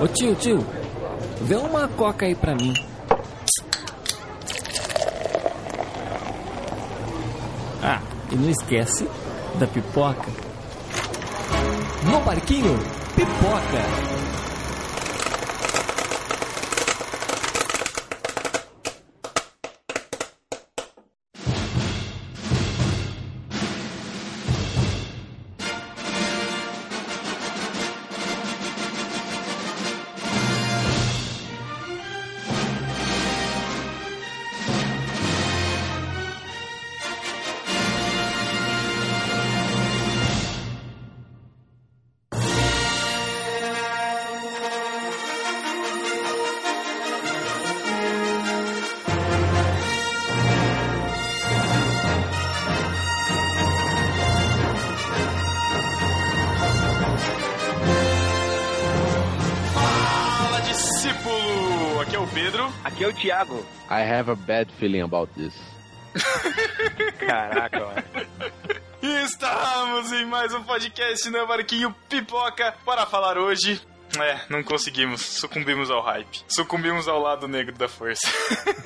Ô tio, tio, vê uma coca aí pra mim. Ah, e não esquece da pipoca. No parquinho, pipoca. Have a bad feeling about this. Caraca, mano. Estamos em mais um podcast no Barquinho Pipoca para falar hoje. É, não conseguimos, sucumbimos ao hype. Sucumbimos ao lado negro da força.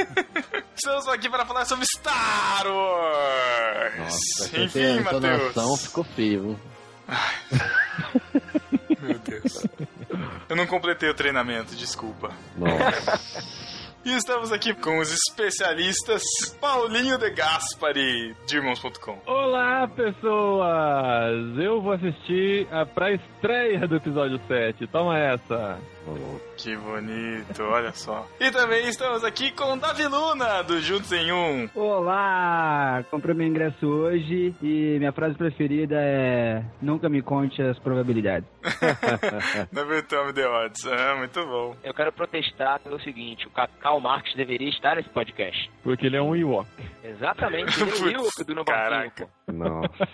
Estamos aqui para falar sobre Star Wars! Nossa, Enfim, Matheus. ficou feio. Meu Deus. Eu não completei o treinamento, desculpa. Nossa. E estamos aqui com os especialistas Paulinho de Gaspari, de irmãos.com. Olá, pessoas! Eu vou assistir a pré-estreia do episódio 7. Toma essa! Que bonito, olha só. E também estamos aqui com Davi Luna, do Juntos em Um. Olá! Comprei meu ingresso hoje e minha frase preferida é Nunca me conte as probabilidades. Never tell me the odds. Ah, muito bom. Eu quero protestar pelo seguinte: o Cacau Marques deveria estar nesse podcast. Porque ele é um Ewok. Exatamente, ele é o Wilk do Novaquinho, Caraca. Nossa.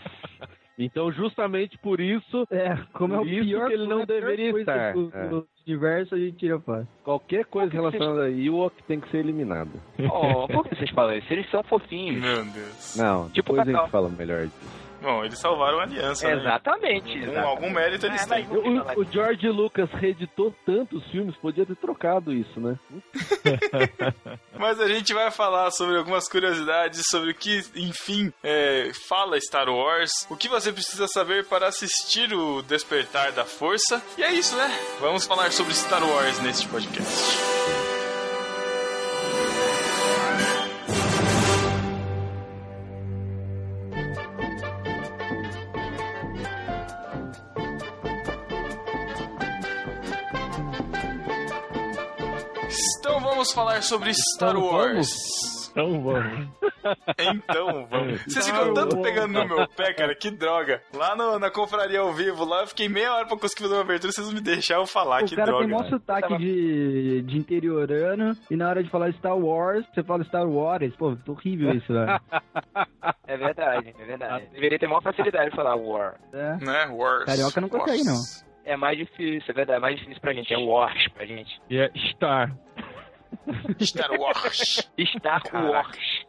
Então, justamente por isso, É, como é o Por isso pior que ele não é deveria estar. Do, É. do universo a gente tira fora. qualquer coisa relacionada a Ewok tem que ser eliminada. Oh, por que vocês falam isso? Eles são fofinhos. Meu Deus. Não, Tipo depois a gente fala melhor disso. Bom, eles salvaram a aliança, né? Exatamente. Algum, exatamente. algum mérito eles É, têm. o, o George Lucas reeditou tantos filmes, podia ter trocado isso, né? Mas a gente vai falar sobre algumas curiosidades sobre o que, enfim, é, fala Star Wars, o que você precisa saber para assistir o Despertar da Força. E é isso, né? Vamos falar sobre Star Wars neste podcast. Vamos falar sobre Star Então Wars. Então vamos. Então, vamos. Vocês ficam Então, tanto vamos. pegando no meu pé, cara, que droga. Lá no- na confraria ao vivo, lá eu fiquei meia hora pra conseguir fazer uma abertura, vocês não me deixaram falar, o que cara droga. tem maior sotaque de, de interiorano e na hora de falar Star Wars, você fala Star Wars. Pô, horrível isso, velho. É verdade, é verdade. Deveria ter maior facilidade de falar War. É. Né? Wars. Carioca não consegue, Wars. É mais difícil, é verdade, é mais difícil pra gente. É Wars pra gente. E é Star. Star Wars. Star. Wars.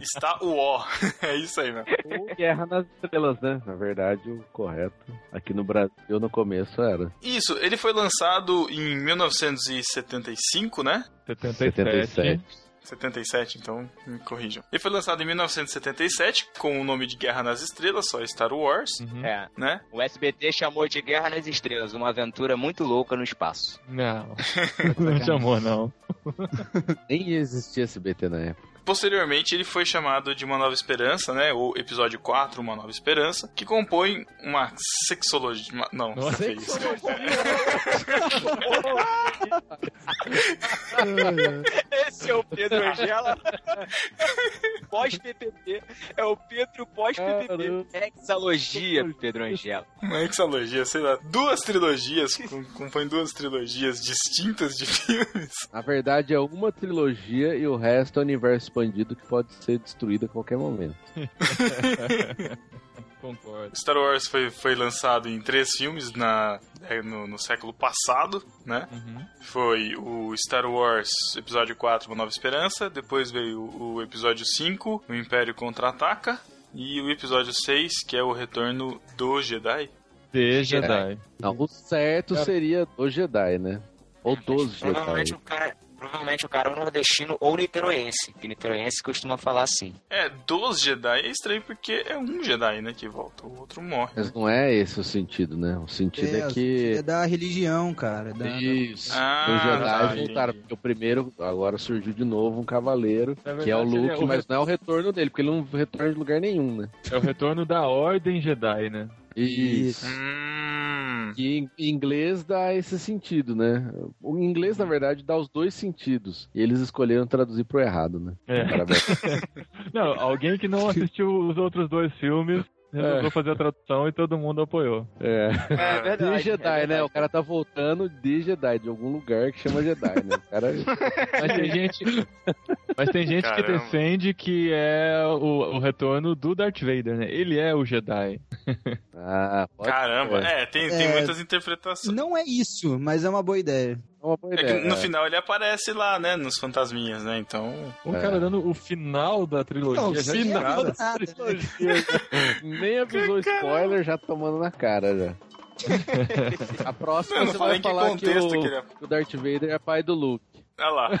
Está o O. É isso aí. Ou Guerra nas Estrelas, né? Na verdade, o correto aqui no Brasil no começo era Isso, ele foi lançado em 1975, né? 77. 77. 77, então me corrijam. Ele foi lançado em 1977 com o nome de Guerra nas Estrelas, só Star Wars, Uhum. É. né? O SBT chamou de Guerra nas Estrelas, uma aventura muito louca no espaço. Não. Não chamou, não. Nem existia SBT na época. Posteriormente, ele foi chamado de Uma Nova Esperança, né? O episódio 4, Uma Nova Esperança, que compõe uma sexologia. uma- Não, Nossa, que isso. Esse é o Pedro Angela. Pós-PPP. É o Pedro pós-PPP. Hexalogia, Pedro Angela. Uma hexalogia, sei lá. Duas trilogias, com- compõe duas trilogias distintas de filmes. Na verdade, é uma trilogia e o resto é universo expandido que pode ser destruído a qualquer momento. Concordo. Star Wars foi, foi lançado em três filmes na, é, no, no século passado, né? Uhum. Foi o Star Wars Episódio 4, Uma Nova Esperança. Depois veio o, o Episódio 5, O Império Contra-Ataca. E o Episódio 6, que é o Retorno do Jedi. The Jedi. Não, o certo seria o Jedi, né? Ou dos Jedi. Provavelmente o cara, provavelmente o cara é um nordestino ou niteroense, que niteroense costuma falar assim. É, dos Jedi é estranho porque é um Jedi, né, que volta, o outro morre. Mas não é esse o sentido, né? O sentido é, que. É da religião, cara. é Da, Isso. Ah, os Jedi tá, voltaram, porque o primeiro, agora surgiu de novo um cavaleiro, Na que é o ele é Luke, o mas não é o retorno dele, porque ele não retorna de lugar nenhum, né? É o retorno da Ordem Jedi, né? Isso. Hum. Que em em inglês dá esse sentido, né? O inglês, na verdade, dá os dois sentidos. E eles escolheram traduzir pro errado, né? É. Parabéns. Não, alguém que não assistiu os outros dois filmes resolveu fazer a tradução e todo mundo apoiou. É. É De Jedi, né? O cara tá voltando de Jedi, de algum lugar que chama Jedi, né? O cara. Mas tem gente, mas tem gente que defende que é o, o retorno do Darth Vader, né? Ele é o Jedi. Ah, pode Caramba, ser. é, tem, tem É. muitas interpretações. Não é isso, mas é uma boa ideia. É uma boa É que ideia. no final ele aparece lá, né, nos fantasminhas, né, então... O É. cara dando o final da trilogia Não, já sim, de cara. nada. Nem avisou spoiler, já tomando na cara já. A próxima não você vai que falar que o, que ele é. que o Darth Vader é pai do Luke. Olha lá.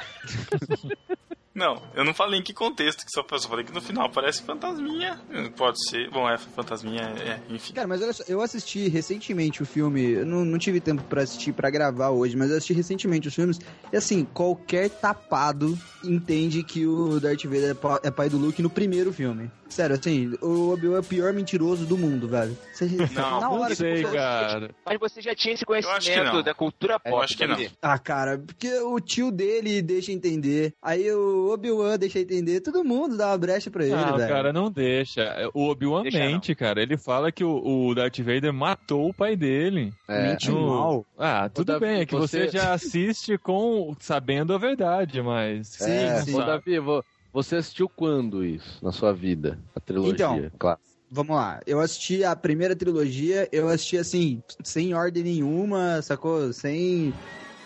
Não, eu não falei em que contexto, que só, falei que no final aparece fantasminha. Pode ser. Bom, é, fantasminha, é, enfim. Cara, mas olha só, eu assisti recentemente o filme, não, não tive tempo pra assistir, pra gravar hoje, mas eu assisti recentemente os filmes, e assim, qualquer tapado entende que o Darth Vader é é pai do Luke no primeiro filme. Sério, assim, o Obi-Wan é o pior mentiroso do mundo, velho. Você, Não, na Não hora sei, que cara. Mas você já tinha esse acho que conhecimento não. da cultura Eu pop. acho que não. sabe? Ah, cara, porque o tio dele deixa entender, aí o Obi-Wan deixa entender, todo mundo dá uma brecha pra ele, Não, velho. cara, não deixa. O Obi-Wan mente, cara. Ele fala que o, o Darth Vader matou o pai dele. É. Mente No- mal. Ah, tudo bem, é que você... você- já assiste com sabendo a verdade, mas. é, sim. Ô, Davi, vo- você assistiu quando isso na sua vida? A trilogia? Então, claro. Vamos lá, eu assisti a primeira trilogia, eu assisti assim, sem ordem nenhuma, sacou? Sem.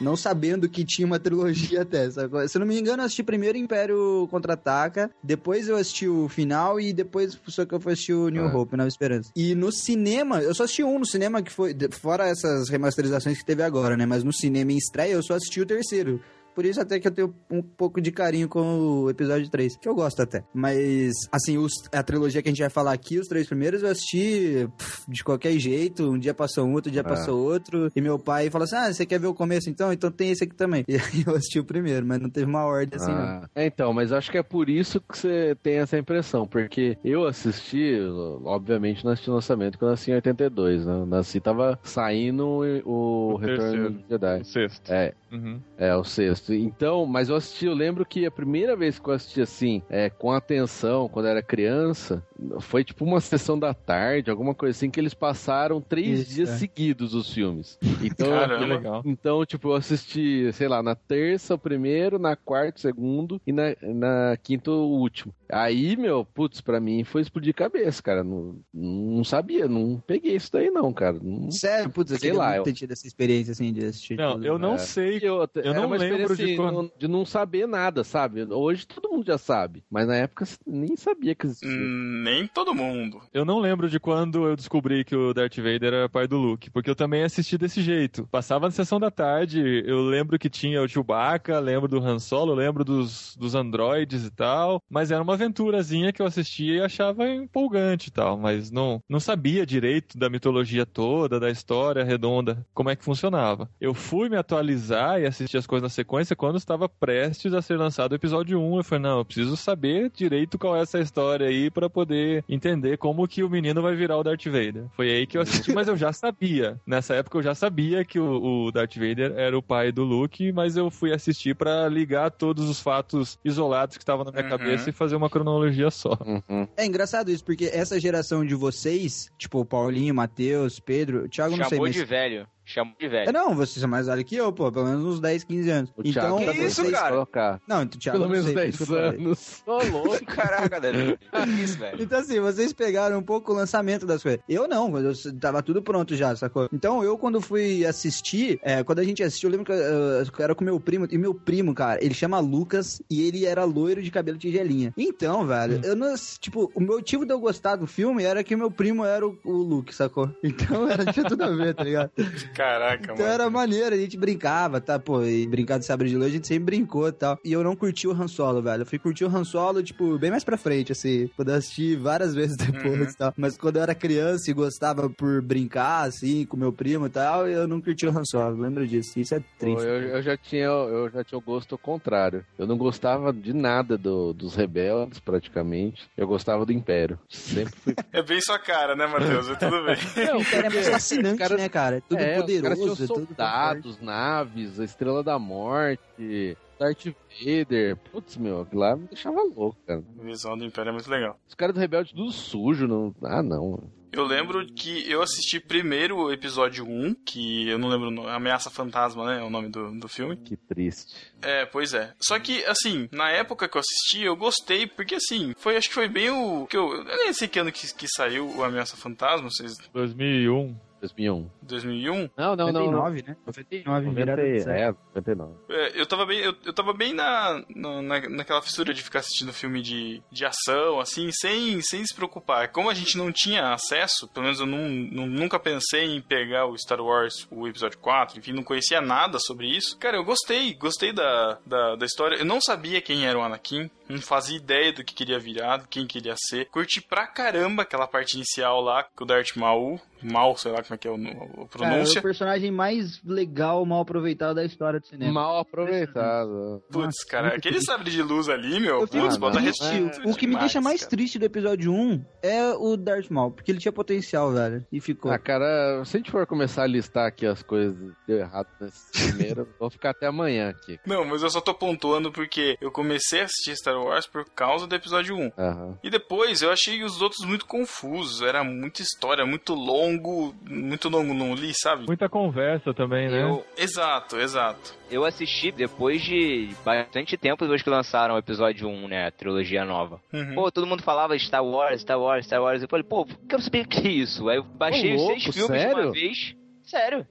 Não sabendo que tinha uma trilogia até, sacou? Se eu não me engano, eu assisti primeiro Império Contra-Ataca, depois eu assisti o final e depois só que eu fui assistir o New Ah. Hope, Nova Esperança. E no cinema, eu só assisti um no cinema que foi, fora essas remasterizações que teve agora, né? Mas no cinema em estreia eu só assisti o terceiro. Por isso até que eu tenho um pouco de carinho com o episódio 3, que eu gosto até. Mas, assim, os- a trilogia que a gente vai falar aqui, os três primeiros, eu assisti pff, de qualquer jeito. Um dia passou um, outro dia Ah. passou outro. E meu pai falou assim, ah, você quer ver o começo então? Então tem esse aqui também. E aí eu assisti o primeiro, mas não teve uma ordem assim, não. Ah, é, então, mas acho que é por isso que você tem essa impressão, porque eu assisti, obviamente não assisti o lançamento, porque eu nasci em 82, né? Eu nasci, tava saindo o, O Retorno terceiro. do Jedi. O sexto. É, Uhum. é, o sexto. Então, mas eu assisti, eu lembro que a primeira vez que eu assisti assim, é, com atenção, quando era criança, foi tipo uma sessão da tarde, alguma coisa assim, que eles passaram três Isso, dias é. seguidos os filmes. Então, Caramba. Que legal. então, tipo, eu assisti, sei lá, na terça o primeiro, na quarta o segundo e na, na quinta o último. Aí, meu, putz, pra mim foi explodir cabeça, cara. Não, não sabia, não peguei isso daí não, cara. Não, Sério, putz, eu Sei lá, eu- ter tido essa experiência, assim, de assistir Não, tudo. eu não É. sei. eu, Eu não lembro de assim, quando- não- de não saber nada, sabe? Hoje todo mundo já sabe, mas na época nem sabia que existia. Hum, Nem todo mundo. Eu não lembro de quando eu descobri que o Darth Vader era pai do Luke, porque eu também assisti desse jeito. Passava na sessão da tarde, eu lembro que tinha o Chewbacca, lembro do Han Solo, lembro dos, dos androides e tal, mas era uma aventurazinha que eu assistia e achava empolgante e tal, mas não, não sabia direito da mitologia toda, da história redonda, como é que funcionava. Eu fui me atualizar e assistir as coisas na sequência quando estava prestes a ser lançado o episódio 1. Eu falei, não, eu preciso saber direito qual é essa história aí pra poder entender como que o menino vai virar o Darth Vader. Foi aí que eu assisti, mas eu já sabia. Nessa época eu já sabia que o, o Darth Vader era o pai do Luke, mas eu fui assistir pra ligar todos os fatos isolados que estavam na minha Uhum. cabeça e fazer uma cronologia só. Uhum. É engraçado isso, porque essa geração de vocês, tipo o Paulinho, Matheus, Pedro, o Thiago não sei, Chamou mas de velho. Chamou de É, velho. Não, vocês são mais velhos que eu, pô. Pelo menos uns 10, 15 anos. O então, Thiago Que isso, vocês cara? colocar. Não, então, Thiago, Pelo não menos sei, 10 por isso que eu falei. anos. Ô, louco. Caraca, Dani. Que isso, velho. Então, assim, vocês pegaram um pouco o lançamento das coisas. Eu não, eu tava tudo pronto já, sacou? Então, eu, quando fui assistir, é, quando a gente assistiu, eu lembro que eu, eu era com meu primo, e meu primo, cara, ele chama Lucas e ele era loiro de cabelo tigelinha. Então, velho, eu não. Tipo, o motivo de eu gostar do filme era que meu primo era o, o Luke, sacou? Então, era, tinha tudo a ver, tá ligado? Caraca, Então mano. era maneiro, a gente brincava, tá? Pô, e brincar de sabre de luz a gente sempre brincou e tal. E eu não curti o Han Solo, velho. Eu fui curtir o Han Solo, tipo, bem mais pra frente, assim. Poder assistir várias vezes depois Uhum. e tal. Mas quando eu era criança e gostava por brincar, assim, com meu primo e tal, eu não curti o Han Solo. Lembro disso. Isso é Pô, triste. eu, eu já tinha, eu já tinha o gosto contrário. Eu não gostava de nada do- dos rebeldes, praticamente. Eu gostava do Império. Sempre fui. É bem sua cara, né, Matheus? Mas tudo bem. Não, O cara é mais fascinante, os caras- né, cara? É tudo é, poderoso, tinham é soldados, naves, a Estrela da Morte, Darth Vader. Putz, meu, aquilo lá me deixava louco, cara. A visão do Império é muito legal. Os caras do Rebelde tudo sujo, não. Ah, não. Eu lembro que eu assisti primeiro o episódio 1, que eu não lembro o nome, Ameaça Fantasma, né? É o nome do, do filme. Que triste. É, pois é. Só que, assim, na época que eu assisti, eu gostei, porque assim, foi, acho que foi bem o. que Eu, eu nem sei que ano que, que saiu o Ameaça Fantasma, vocês. 2001. 2001. 2001. Não, não, não. não. 99, né? 99, virada 90, de série. é, 99. É, eu tava bem, eu, eu tava bem na, na, na- naquela fissura de ficar assistindo filme de, de ação, assim, sem, sem se preocupar. Como a gente não tinha acesso, pelo menos eu não, não- nunca pensei em pegar o Star Wars, o episódio 4, enfim, não conhecia nada sobre isso. Cara, eu gostei, gostei da, da, da história. Eu não sabia quem era o Anakin, não fazia ideia do que queria virar, do quem queria ser. Curti pra caramba aquela parte inicial lá, com o Darth Maul, Mal, sei lá como é que é o, o Cara, é pronúncia. o personagem mais legal, mal aproveitado da história do cinema. Mal aproveitado. Putz, Nossa, cara, aquele sabre de luz ali, meu, Eu putz, bota o que me demais, deixa mais cara. triste do episódio 1 é o Darth Maul, porque ele tinha potencial, velho. E ficou. Ah, cara, se a gente for começar a listar aqui as coisas que deu errado nesse primeiro, vou ficar até amanhã aqui. Não, mas eu só tô pontuando porque eu comecei a assistir Star Wars por causa do episódio 1. Aham. E depois eu achei os outros muito confusos. Era muita história, muito longo. Muito longo não li, sabe? Muita conversa também, né? Eu, Exato, exato. eu assisti depois de bastante tempo depois que lançaram o episódio 1, né? A trilogia nova. Uhum. Pô, todo mundo falava Star Wars, Star Wars, Star Wars. Eu falei, pô, quero saber o que é isso. Aí eu baixei Ô, os louco, seis filmes de sério? uma vez. Sério.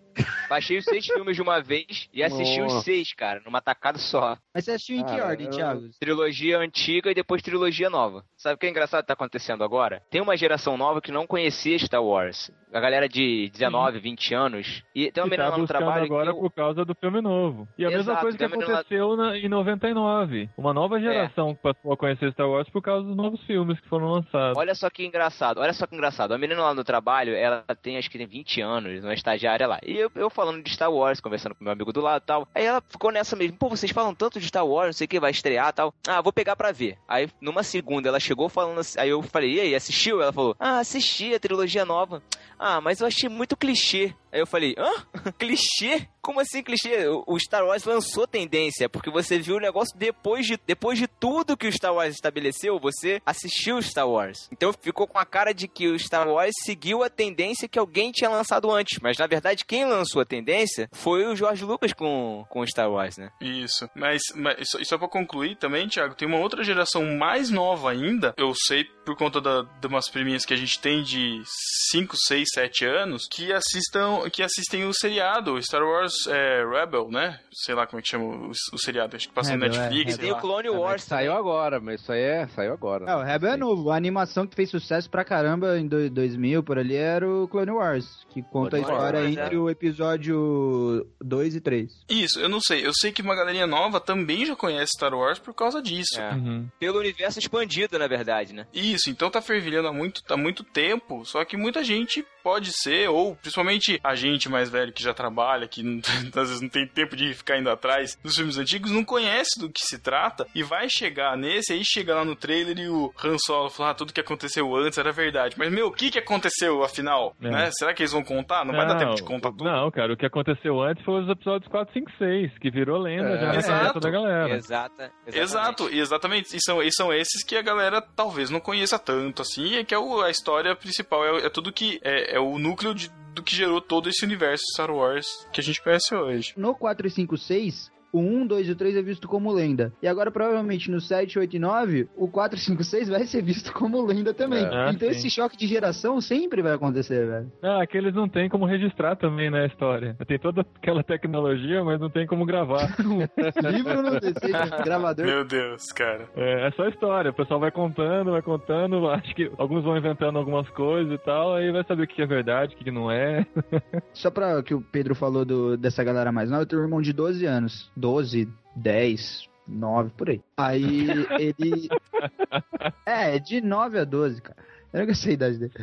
Baixei os seis filmes de uma vez e assisti Nossa. os seis, cara, numa tacada só. Mas você assistiu em que Cara, ordem, eu- Thiago? Trilogia antiga e depois trilogia nova. Sabe o que é engraçado que tá acontecendo agora? Tem uma geração nova que não conhecia Star Wars. A galera de 19, 20 anos. E tem uma que menina tá lá no trabalho agora que eu- por causa do filme novo. E a mesma Exato, coisa que aconteceu na- em 99. Uma nova geração que passou a conhecer Star Wars por causa dos novos filmes que foram lançados. Olha só que engraçado, olha só que engraçado. A menina lá no trabalho, ela tem acho que tem 20 anos, uma estagiária lá. E eu, eu falando de Star Wars, conversando com meu amigo do lado e tal. Aí ela ficou nessa mesmo, pô, vocês falam tanto de Star Wars, não sei o que, vai estrear tal. Ah, vou pegar pra ver. Aí numa segunda ela chegou falando assim, aí eu falei, e aí, assistiu? Ela falou, ah, assisti a trilogia nova. Ah, mas eu achei muito clichê. Aí eu falei, hã? clichê? Como assim clichê? O- O Star Wars lançou tendência, porque você viu o negócio depois de, depois de tudo que o Star Wars estabeleceu, você assistiu Star Wars. Então ficou com a cara de que o Star Wars seguiu a tendência que alguém tinha lançado antes. Mas na verdade, quem lançou a tendência foi o George Lucas com, com o Star Wars, né? Isso. Mas, mas só- só pra concluir também, Thiago, tem uma outra geração mais nova ainda. Eu sei por conta da, de umas priminhas que a gente tem de 5, 6, 7 anos que assistam, que assistem o seriado Star Wars é, Rebel, né? Sei lá como é que chama o, o seriado, acho que passa no Rebel, é, Netflix. E sei tem lá. o Clone É, Wars saiu agora, mas isso aí é, saiu agora. É, o Rebel é novo. A animação que fez sucesso pra caramba em do- 2000, por ali, era o Clone Wars, que conta a Clone história Wars, entre é. o episódio 2 e 3. Isso, eu não sei. Eu sei que uma galerinha nova também já conhece Star Wars por causa disso. É. Uhum. Pelo universo expandido, na verdade, né? Isso, então tá fervilhando há muito, há muito tempo, só que muita gente pode ser, ou principalmente a gente mais velho que já trabalha, que não- às vezes não tem tempo de ficar indo atrás dos filmes antigos, não conhece do que se trata e vai chegar nesse, aí chega lá no trailer e o Han Solo fala, ah, tudo que aconteceu antes era verdade. Mas, meu, o que que aconteceu afinal? É. Né? Será que eles vão contar? Não, vai dar tempo de contar tudo. Não, cara, o que aconteceu antes foi os episódios 4, 5, 6, que virou lenda É. já na Exato. da galera. Exata. Exato, e exatamente. E são, e são esses que a galera talvez não conheça tanto, assim, e que é o- a história principal, é, é tudo que. É, é o núcleo de- do que gerou todo esse universo Star Wars que a gente conhece hoje. No 4 e 5, 6, o 1, 2 e o 3 é visto como lenda. E agora, provavelmente, no 7, 8 e 9, o 4, 5, 6 vai ser visto como lenda também. É, então sim. esse choque de geração sempre vai acontecer, velho. Ah, aqueles não tem como registrar também, né, a história. Tem toda aquela tecnologia, mas não tem como gravar. Livro não tem, seja gravador. Meu Deus, cara. É, é só história, o pessoal vai contando, vai contando, acho que alguns vão inventando algumas coisas e tal, aí vai saber o que é verdade, o que não é. Só pra que o Pedro falou do, dessa galera mais nova, eu tenho um irmão de 12 anos. 12, 10, 9, por aí. Aí ele. É, de 9 a 12, cara. Eu nunca sei a idade dele.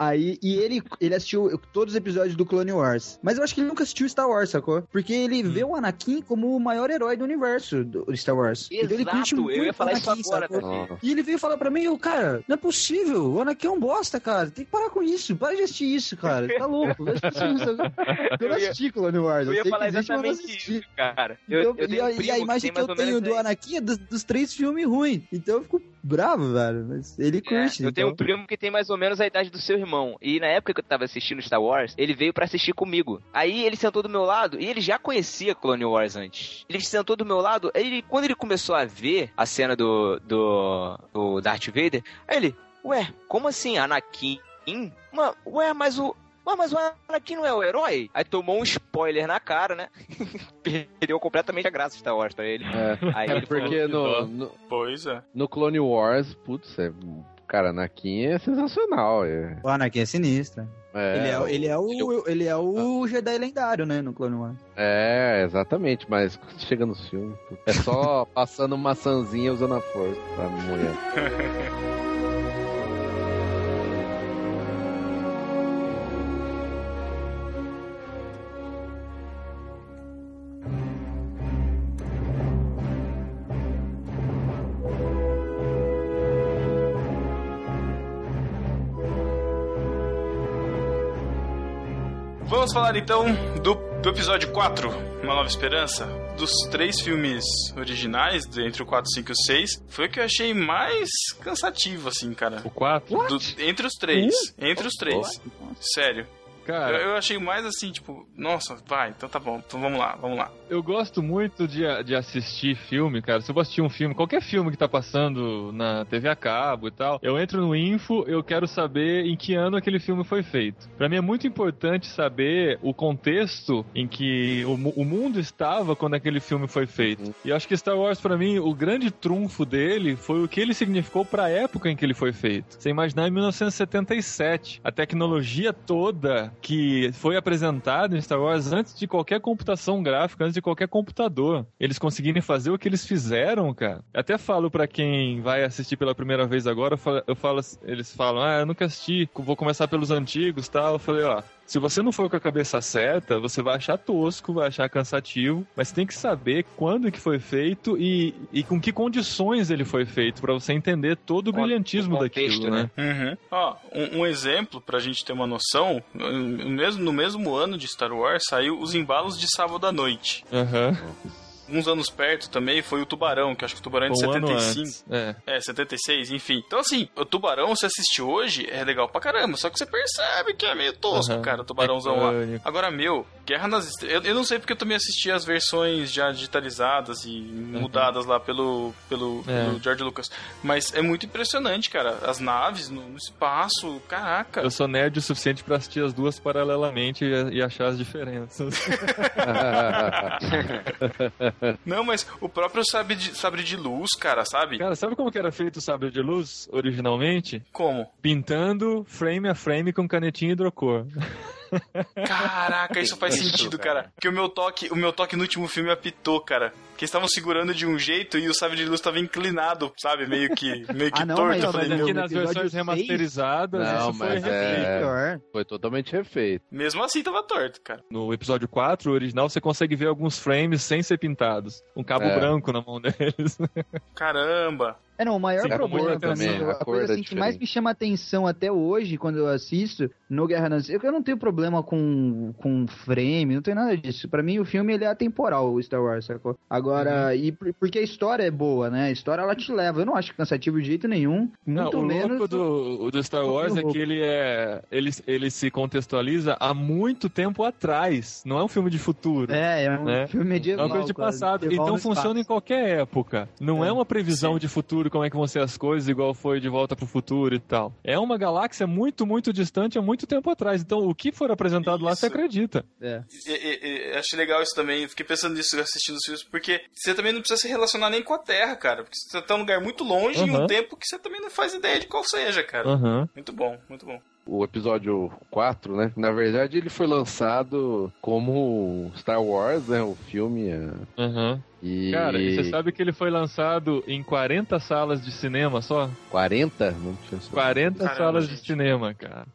Aí, e ele, ele assistiu todos os episódios do Clone Wars. Mas eu acho que ele nunca assistiu Star Wars, sacou? Porque ele vê o Anakin como o maior herói do universo do Star Wars. Então ele curte Exato, muito eu ia falar o isso Anakin, agora. Ah, E ele veio falar pra mim, eu, cara, não é possível, o Anakin é um bosta, cara, tem que parar com isso, para de assistir isso, cara, tá louco, vai assistir isso. Eu não Eu ia- assisti Clone Wars, Eu ia sei que falar existe, não exatamente assisti. isso, cara. Eu, Então, eu e, um e a imagem que, eu tenho do aí. Anakin é dos, dos três filmes ruins, então eu fico bravo, velho, mas ele É, curte. eu tenho um então... primo que tem mais ou menos a idade do seu irmão. E na época que eu tava assistindo Star Wars, ele veio pra assistir comigo. Aí ele sentou do meu lado e ele já conhecia Clone Wars antes. Ele sentou do meu lado, ele, quando ele começou a ver a cena do, do, do Darth Vader, aí ele, ué, como assim, Anakin? Ma- Ué, mas o. Ué, mas o Anakin não é o herói? Aí tomou um spoiler na cara, né? Perdeu completamente a graça de Star Wars pra ele. É, Aí é ele porque falou, no, no, Pois é. no Clone Wars, putz, é, cara, Anakin é sensacional. É, O Anakin é sinistro. é, ele, é, ele, é o, ele é o Jedi lendário, né, no Clone Wars. é, exatamente, mas quando chega nos filmes, putz, é só passando maçãzinha usando a força pra mulher. Vamos falar então do, do episódio 4, Uma Nova Esperança. Dos três filmes originais, de- entre o 4, 5 e o 6, foi o que eu achei mais cansativo, assim, cara. O 4? Do- entre os três. Entre os três. Sério. Eu, Cara, eu achei mais assim, tipo, nossa, vai, então tá bom, então vamos lá, vamos lá. eu gosto muito de, de assistir filme, cara. Se eu vou assistir um filme, qualquer filme que tá passando na TV a cabo e tal, eu entro no Info, eu quero saber em que ano aquele filme foi feito. Pra mim é muito importante saber o contexto em que o, o mundo estava quando aquele filme foi feito. E eu acho que Star Wars, pra mim, o grande trunfo dele foi o que ele significou pra época em que ele foi feito. Você imaginar em 1977, a tecnologia toda que foi apresentada em Star Wars antes de qualquer computação gráfica, antes de qualquer computador. Eles conseguirem fazer o que eles fizeram, cara. Até falo pra quem vai assistir pela primeira vez agora, eu falo, eu falo- eles falam, ah, eu nunca assisti, vou começar pelos antigos, tal. Eu falei, ó, se você não for com a cabeça certa, você vai achar tosco, vai achar cansativo, mas tem que saber quando que foi feito e, e com que condições ele foi feito, pra você entender todo o O brilhantismo contexto, daquilo, né? Uhum. Ó, um, um exemplo pra gente ter uma noção, no mesmo, no mesmo ano de Star Wars saiu Os Embalos de Sábado à Noite. Aham. Uns anos perto também foi o Tubarão, que eu acho que o Tubarão é de Um ano 75. antes. É. É, 76, enfim. Então, assim, o Tubarão, você assiste hoje, é legal pra caramba. Só que você percebe que é meio tosco, Aham. cara, o Tubarãozão lá. Icônico. Agora, meu, Guerra nas Estrelas. Eu, eu não sei porque eu também assisti as versões já digitalizadas e mudadas lá pelo, pelo, É. pelo George Lucas. Mas é muito impressionante, cara. As naves no, no espaço, caraca. Eu sou nerd o suficiente pra assistir as duas paralelamente e, e achar as diferenças. Não, mas o próprio sabre de, sabre de luz, cara, sabe? Cara, sabe como que era feito o sabre de luz originalmente? Como? Pintando frame a frame com canetinha hidrocor. Caraca, isso faz sentido, cara. cara. Porque o meu toque, o meu toque no último filme apitou, cara. Que eles estavam segurando de um jeito e o sabre de luz estava inclinado, sabe? Meio que, meio que Ah, não, torto. mas- eu falei, mas aqui no nas versões remasterizadas, Não, isso foi mas é-. Foi totalmente refeito. mesmo assim tava torto, cara. No episódio 4, o original, você consegue ver alguns frames sem ser pintados. Um cabo É. branco na mão deles. Caramba. É, não, o maior Sim, problema pra mim, atenção, a a coisa é assim, que mais me chama atenção até hoje, quando eu assisto, no Guerra nas... Eu, eu não tenho problema com, com frame, não tem nada disso. Pra mim, o filme, ele é atemporal, o Star Wars, sacou? Agora, e por- porque a história é boa, né? A história, ela te leva. Eu não acho cansativo de jeito nenhum, muito Não, o menos... louco do, do Star Wars é que ele é. Ele, ele se contextualiza há muito tempo atrás. Não é um filme de futuro. É, é um né? filme É medieval. uma coisa de quase, passado. medieval Então funciona espaço. em qualquer época. Não é, É. uma previsão Sim. de futuro, como é que vão ser as coisas, igual foi de volta pro futuro e tal. É uma galáxia muito, muito distante há muito tempo atrás. Então o que for apresentado lá, Isso. você acredita. É. E, e- e achei legal isso também. Fiquei pensando nisso assistindo os filmes, porque você também não precisa se relacionar nem com a Terra, cara. Porque você tá num lugar muito longe em um Aham. tempo que você também não faz ideia de qual seja, cara. Aham. Muito bom, muito bom. o episódio 4, né? Na verdade, ele foi lançado como Star Wars, né? O filme. é, Aham. E... Cara, e você sabe que ele foi lançado em 40 salas de cinema só? 40? Não tinha só. 40 Caramba, salas de gente. cinema, cara.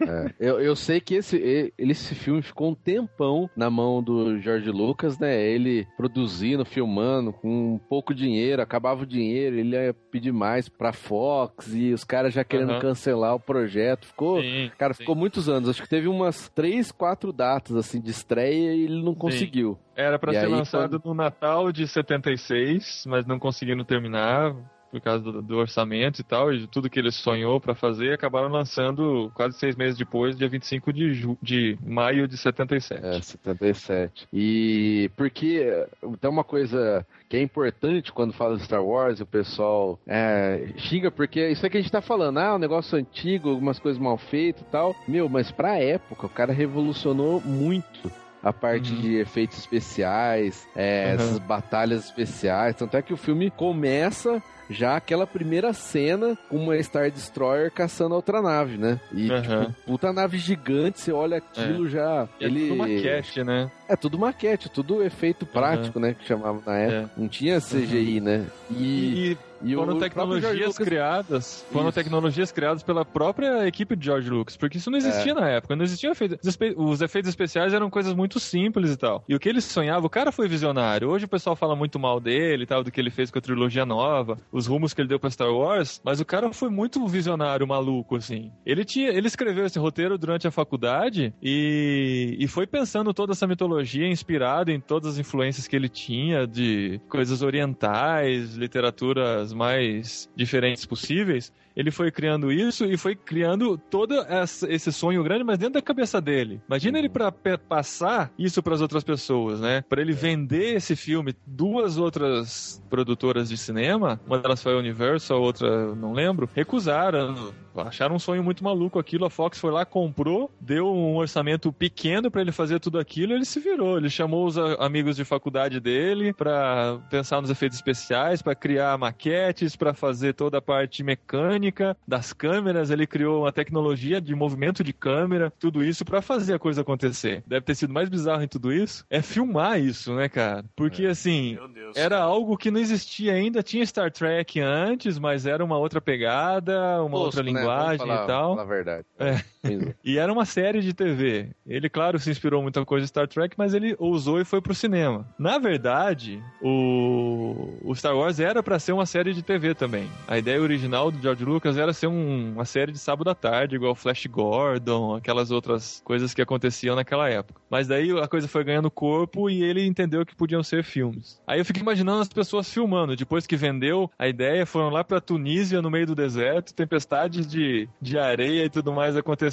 É, eu, eu sei que esse, e- esse filme ficou um tempão na mão do George Lucas, né? Ele produzindo, filmando, com pouco dinheiro, acabava o dinheiro, ele ia pedir mais pra Fox e os caras já querendo Aham. cancelar o projeto. Ficou. Sim, Cara, sim. ficou muitos anos. Acho que teve umas três, quatro datas assim de estreia e ele não conseguiu. Era pra E ser aí, lançado no Natal de 76, mas não conseguiram terminar por causa do, do orçamento e tal, e de tudo que ele sonhou pra fazer, acabaram lançando quase seis meses depois, dia 25 de, ju de maio de 77. É, 77. E porque tem uma coisa que é importante quando fala de Star Wars, o pessoal é, xinga, porque isso é que a gente tá falando, ah, um negócio antigo, algumas coisas mal feitas e tal. Meu, mas pra época, o cara revolucionou muito. A parte Uhum. de efeitos especiais, é, Uhum. essas batalhas especiais. Tanto é que o filme começa já aquela primeira cena com uma Star Destroyer caçando a outra nave, né? E, Uhum. tipo, puta nave gigante, você olha aquilo já. E ele É tudo maquete, né? é tudo maquete, tudo efeito prático, né? Que chamava na época. Não tinha CGI, né? E, E, e foram tecnologias criadas, foram Isso. tecnologias criadas pela própria equipe de George Lucas, porque isso não existia na época, não existia efeito, os efeitos especiais eram coisas muito simples e tal. E o que ele sonhava, o cara foi visionário. Hoje o pessoal fala muito mal dele e tal, do que ele fez com a trilogia nova, os rumos que ele deu pra Star Wars, mas o cara foi muito visionário, maluco assim. Ele tinha, ele escreveu esse roteiro durante a faculdade e, e foi pensando toda essa mitologia inspirada em todas as influências que ele tinha de coisas orientais, literaturas mais diferentes possíveis. Ele foi criando isso e foi criando todo essa- esse sonho grande, mas dentro da cabeça dele. Imagina ele para passar isso para as outras pessoas, né? Para ele vender esse filme, duas outras produtoras de cinema, uma delas foi a Universal, outra não lembro, recusaram. Acharam um sonho muito maluco aquilo. A Fox foi lá, comprou, deu um orçamento pequeno para ele fazer tudo aquilo. e Ele se virou. Ele chamou os a- amigos de faculdade dele para pensar nos efeitos especiais, para criar maquetes, para fazer toda a parte mecânica das câmeras. Ele criou uma tecnologia de movimento de câmera, tudo isso para fazer a coisa acontecer. Deve ter sido mais bizarro em tudo isso é filmar isso, né, cara? Porque assim, Meu Deus. era algo que não existia ainda. Tinha Star Trek antes, mas era uma outra pegada, uma outra Tosco, né? Linguagem falar- e tal. falar a verdade. É. É. E era uma série de TV. Ele, claro, se inspirou muita coisa em Star Trek, mas ele ousou e foi pro cinema. Na verdade, o, o Star Wars era pra ser uma série de TV também. A ideia original do George Lucas era ser um- uma série de sábado à tarde, igual Flash Gordon, aquelas outras coisas que aconteciam naquela época. Mas daí a coisa foi ganhando corpo e ele entendeu que podiam ser filmes. Aí eu fico imaginando as pessoas filmando. Depois que vendeu a ideia, foram lá pra Tunísia, no meio do deserto, tempestades de, de areia e tudo mais acontecendo,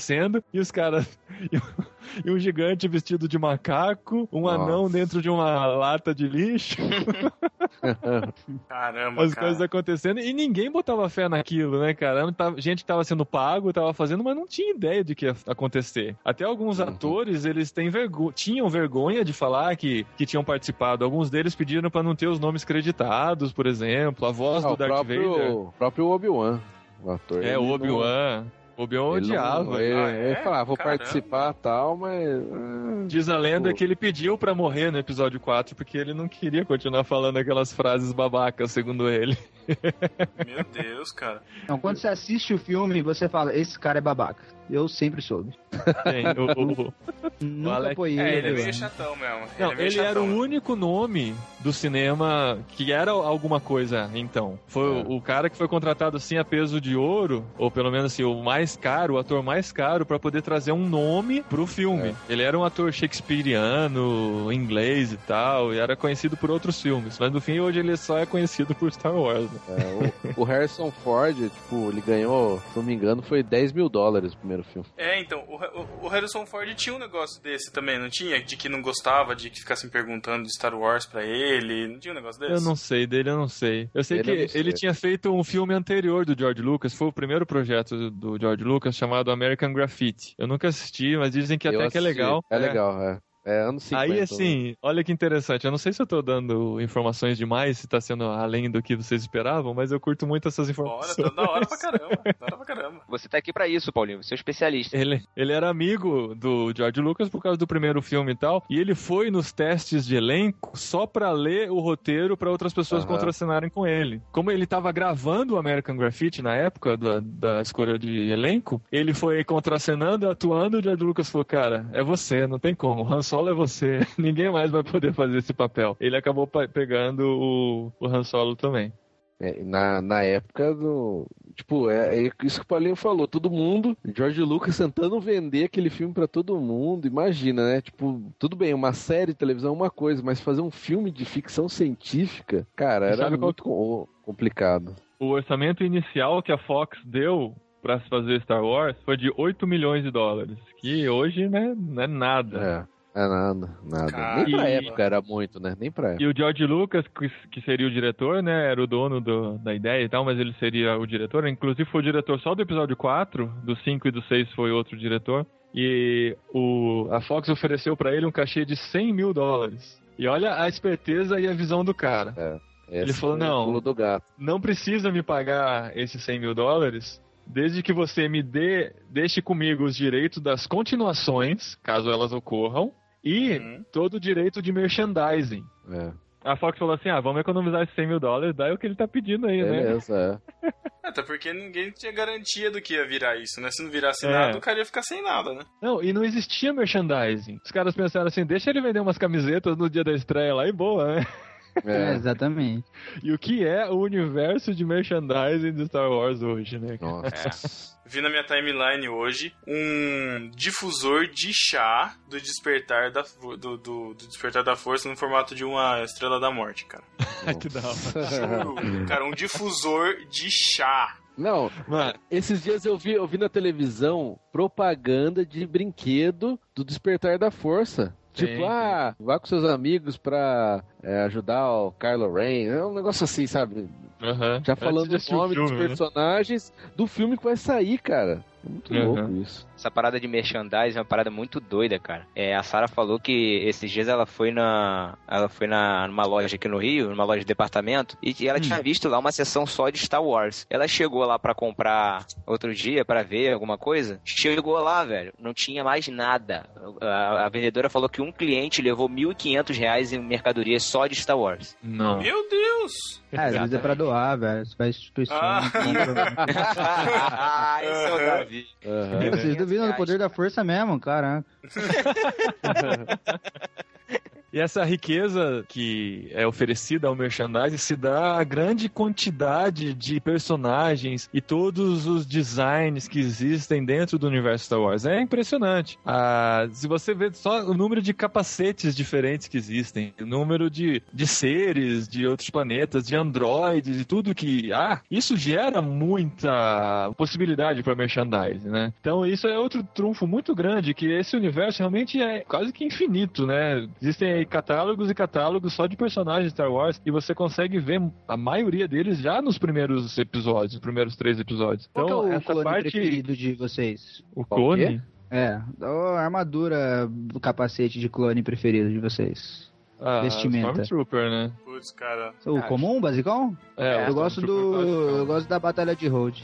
e os caras. e um gigante vestido de macaco, um Nossa. anão dentro de uma lata de lixo, Caramba, as cara. coisas acontecendo, e ninguém botava fé naquilo, né, cara? Não gente que tava sendo pago, tava fazendo, mas não tinha ideia de que ia acontecer. Até alguns Uhum. atores, eles têm vergo tinham vergonha de falar que, que tinham participado. Alguns deles pediram pra não ter os nomes creditados, por exemplo, a voz Ah, do Darth Vader. próprio, o próprio Obi-Wan, o ator. É, o não- Obi-Wan. Obi-Wan ele não- odiava. Ele, Ah, ele é? falava, vou Caramba. participar e tal, mas. ah, Diz a lenda Pô. que ele pediu pra morrer no episódio 4 porque ele não queria continuar falando aquelas frases babacas, segundo ele. Meu Deus, cara. Não, quando você assiste o filme, você fala, esse cara é babaca. Eu sempre soube. Tem, o- o- Nunca Alex- apoiei É, ele é ele. meio mano. chatão mesmo. Não, é meio ele era chatão, o né? único nome do cinema que era alguma coisa, então. Foi É. o, o cara que foi contratado assim a peso de ouro, ou pelo menos assim, o mais caro, o ator mais caro, pra poder trazer um nome pro filme. É. Ele era um ator shakespeariano, inglês e tal, e era conhecido por outros filmes. Mas no fim, hoje ele só é conhecido por Star Wars. né? É, o, o Harrison Ford, tipo, ele ganhou, se não me engano, foi 10 mil dólares o primeiro filme. É, então, o, o- o Harrison Ford tinha um negócio desse também, não tinha? De que não gostava de que ficassem perguntando de Star Wars pra ele. Não tinha um negócio desse? Eu não sei, dele eu não sei. Eu sei Dele que sei. ele tinha feito um filme anterior do George Lucas, foi o primeiro projeto do George Lucas chamado American Graffiti. Eu nunca assisti, mas dizem que Eu até que é assisti. legal. É legal, é. É anos 50. Aí, né? assim, olha que interessante. Eu não sei se eu tô dando informações demais, se tá sendo além do que vocês esperavam, mas eu curto muito essas informações. tá da hora pra caramba. Da hora pra caramba. Você tá aqui pra isso, Paulinho. Você é o especialista. Ele, ele era amigo do George Lucas por causa do primeiro filme e tal, e ele foi nos testes de elenco só pra ler o roteiro pra outras pessoas Aham. contracenarem com ele. Como ele tava gravando o American Graffiti na época da, da escolha de elenco, ele foi contracenando, atuando, e o George Lucas falou, cara, é você, não tem como, Han Solo é você, ninguém mais vai poder fazer esse papel. Ele acabou pegando o, o Han Solo também. É, na, na época do. Tipo, é, é isso que o Paulinho falou. Todo mundo, George Lucas tentando vender aquele filme pra todo mundo. Imagina, né? Tipo, tudo bem, uma série de televisão é uma coisa, mas fazer um filme de ficção científica, cara, era qual- muito co- complicado. O orçamento inicial que a Fox deu pra se fazer Star Wars foi de 8 milhões de dólares, que hoje, né, não é nada. É. É nada, nada. Cara, Nem pra e- época era muito, né? Nem pra época. E o George Lucas, que, seria o diretor, né, era o dono do- da ideia e tal, mas ele seria o diretor. Inclusive foi o diretor só do episódio 4, do 5 e do 6 foi outro diretor. E o, a Fox ofereceu pra ele um cachê de 100 mil dólares. E olha a esperteza e a visão do cara. ele Esse falou, não. não precisa me pagar esses 100 mil dólares, desde que você me dê, deixe comigo os direitos das continuações, caso elas ocorram, e Uhum. todo o direito de merchandising. É. A Fox falou assim: ah, vamos economizar esses 100 mil dólares, daí é o que ele tá pedindo aí, né? Beleza, é. Até porque ninguém tinha garantia do que ia virar isso, né? Se não virasse É. nada, o cara ia ficar sem nada, né? Não, e não existia merchandising. Os caras pensaram assim: deixa ele vender umas camisetas no dia da estreia lá e boa, né? É, É. exatamente. E o que é o universo de merchandising de Star Wars hoje, né? Nossa. Vi na minha timeline hoje um difusor de chá do despertar da, do, do, do despertar da força no formato de uma estrela da morte, cara. que da hora. Cara, um difusor de chá. Não, Mano, esses dias eu vi, eu vi na televisão propaganda de brinquedo do Despertar da Força. Tipo, sim. ah, vá com seus amigos pra é, ajudar o Kylo Ren. É um negócio assim, sabe? aham. Já falando o nome dos filme, né? personagens do filme que vai sair, cara. Muito Uhum. louco isso. Essa parada de merchandising é uma parada muito doida, cara. É, a Sara falou que esses dias ela foi na. Ela foi na, numa loja aqui no Rio, numa loja de departamento, e que ela tinha visto lá uma sessão só de Star Wars. Ela chegou lá pra comprar outro dia, pra ver alguma coisa. Chegou lá, velho, não tinha mais nada. A, a vendedora falou que um cliente levou 1.500 reais em mercadoria só de Star Wars. Não. Meu Deus! É, às vezes é pra doar, velho. Você faz instituição. Ah. ah, esse é o Davi. Aham. Vocês duvidam do poder da força mesmo, caraca. E essa riqueza que é oferecida ao merchandising se dá a grande quantidade de personagens e todos os designs que existem dentro do universo Star Wars. É impressionante. Ah, se você vê só o número de capacetes diferentes que existem, o número de, de seres de outros planetas, de androides e tudo que há, isso gera muita possibilidade para merchandising, né? Então isso é outro trunfo muito grande, que esse universo realmente é quase que infinito, né? Existem aí catálogos e catálogos só de personagens de Star Wars e você consegue ver a maioria deles já nos primeiros episódios, nos primeiros três episódios. Qual que é Então, o essa clone parte. preferido de vocês? O Qual clone? É, a armadura, o capacete de clone preferido de vocês. Ah, Vestimenta. Stormtrooper, né? Putz, cara. O Acho. comum, basicão? É, eu gosto do. basicão. Eu gosto da Batalha de Road.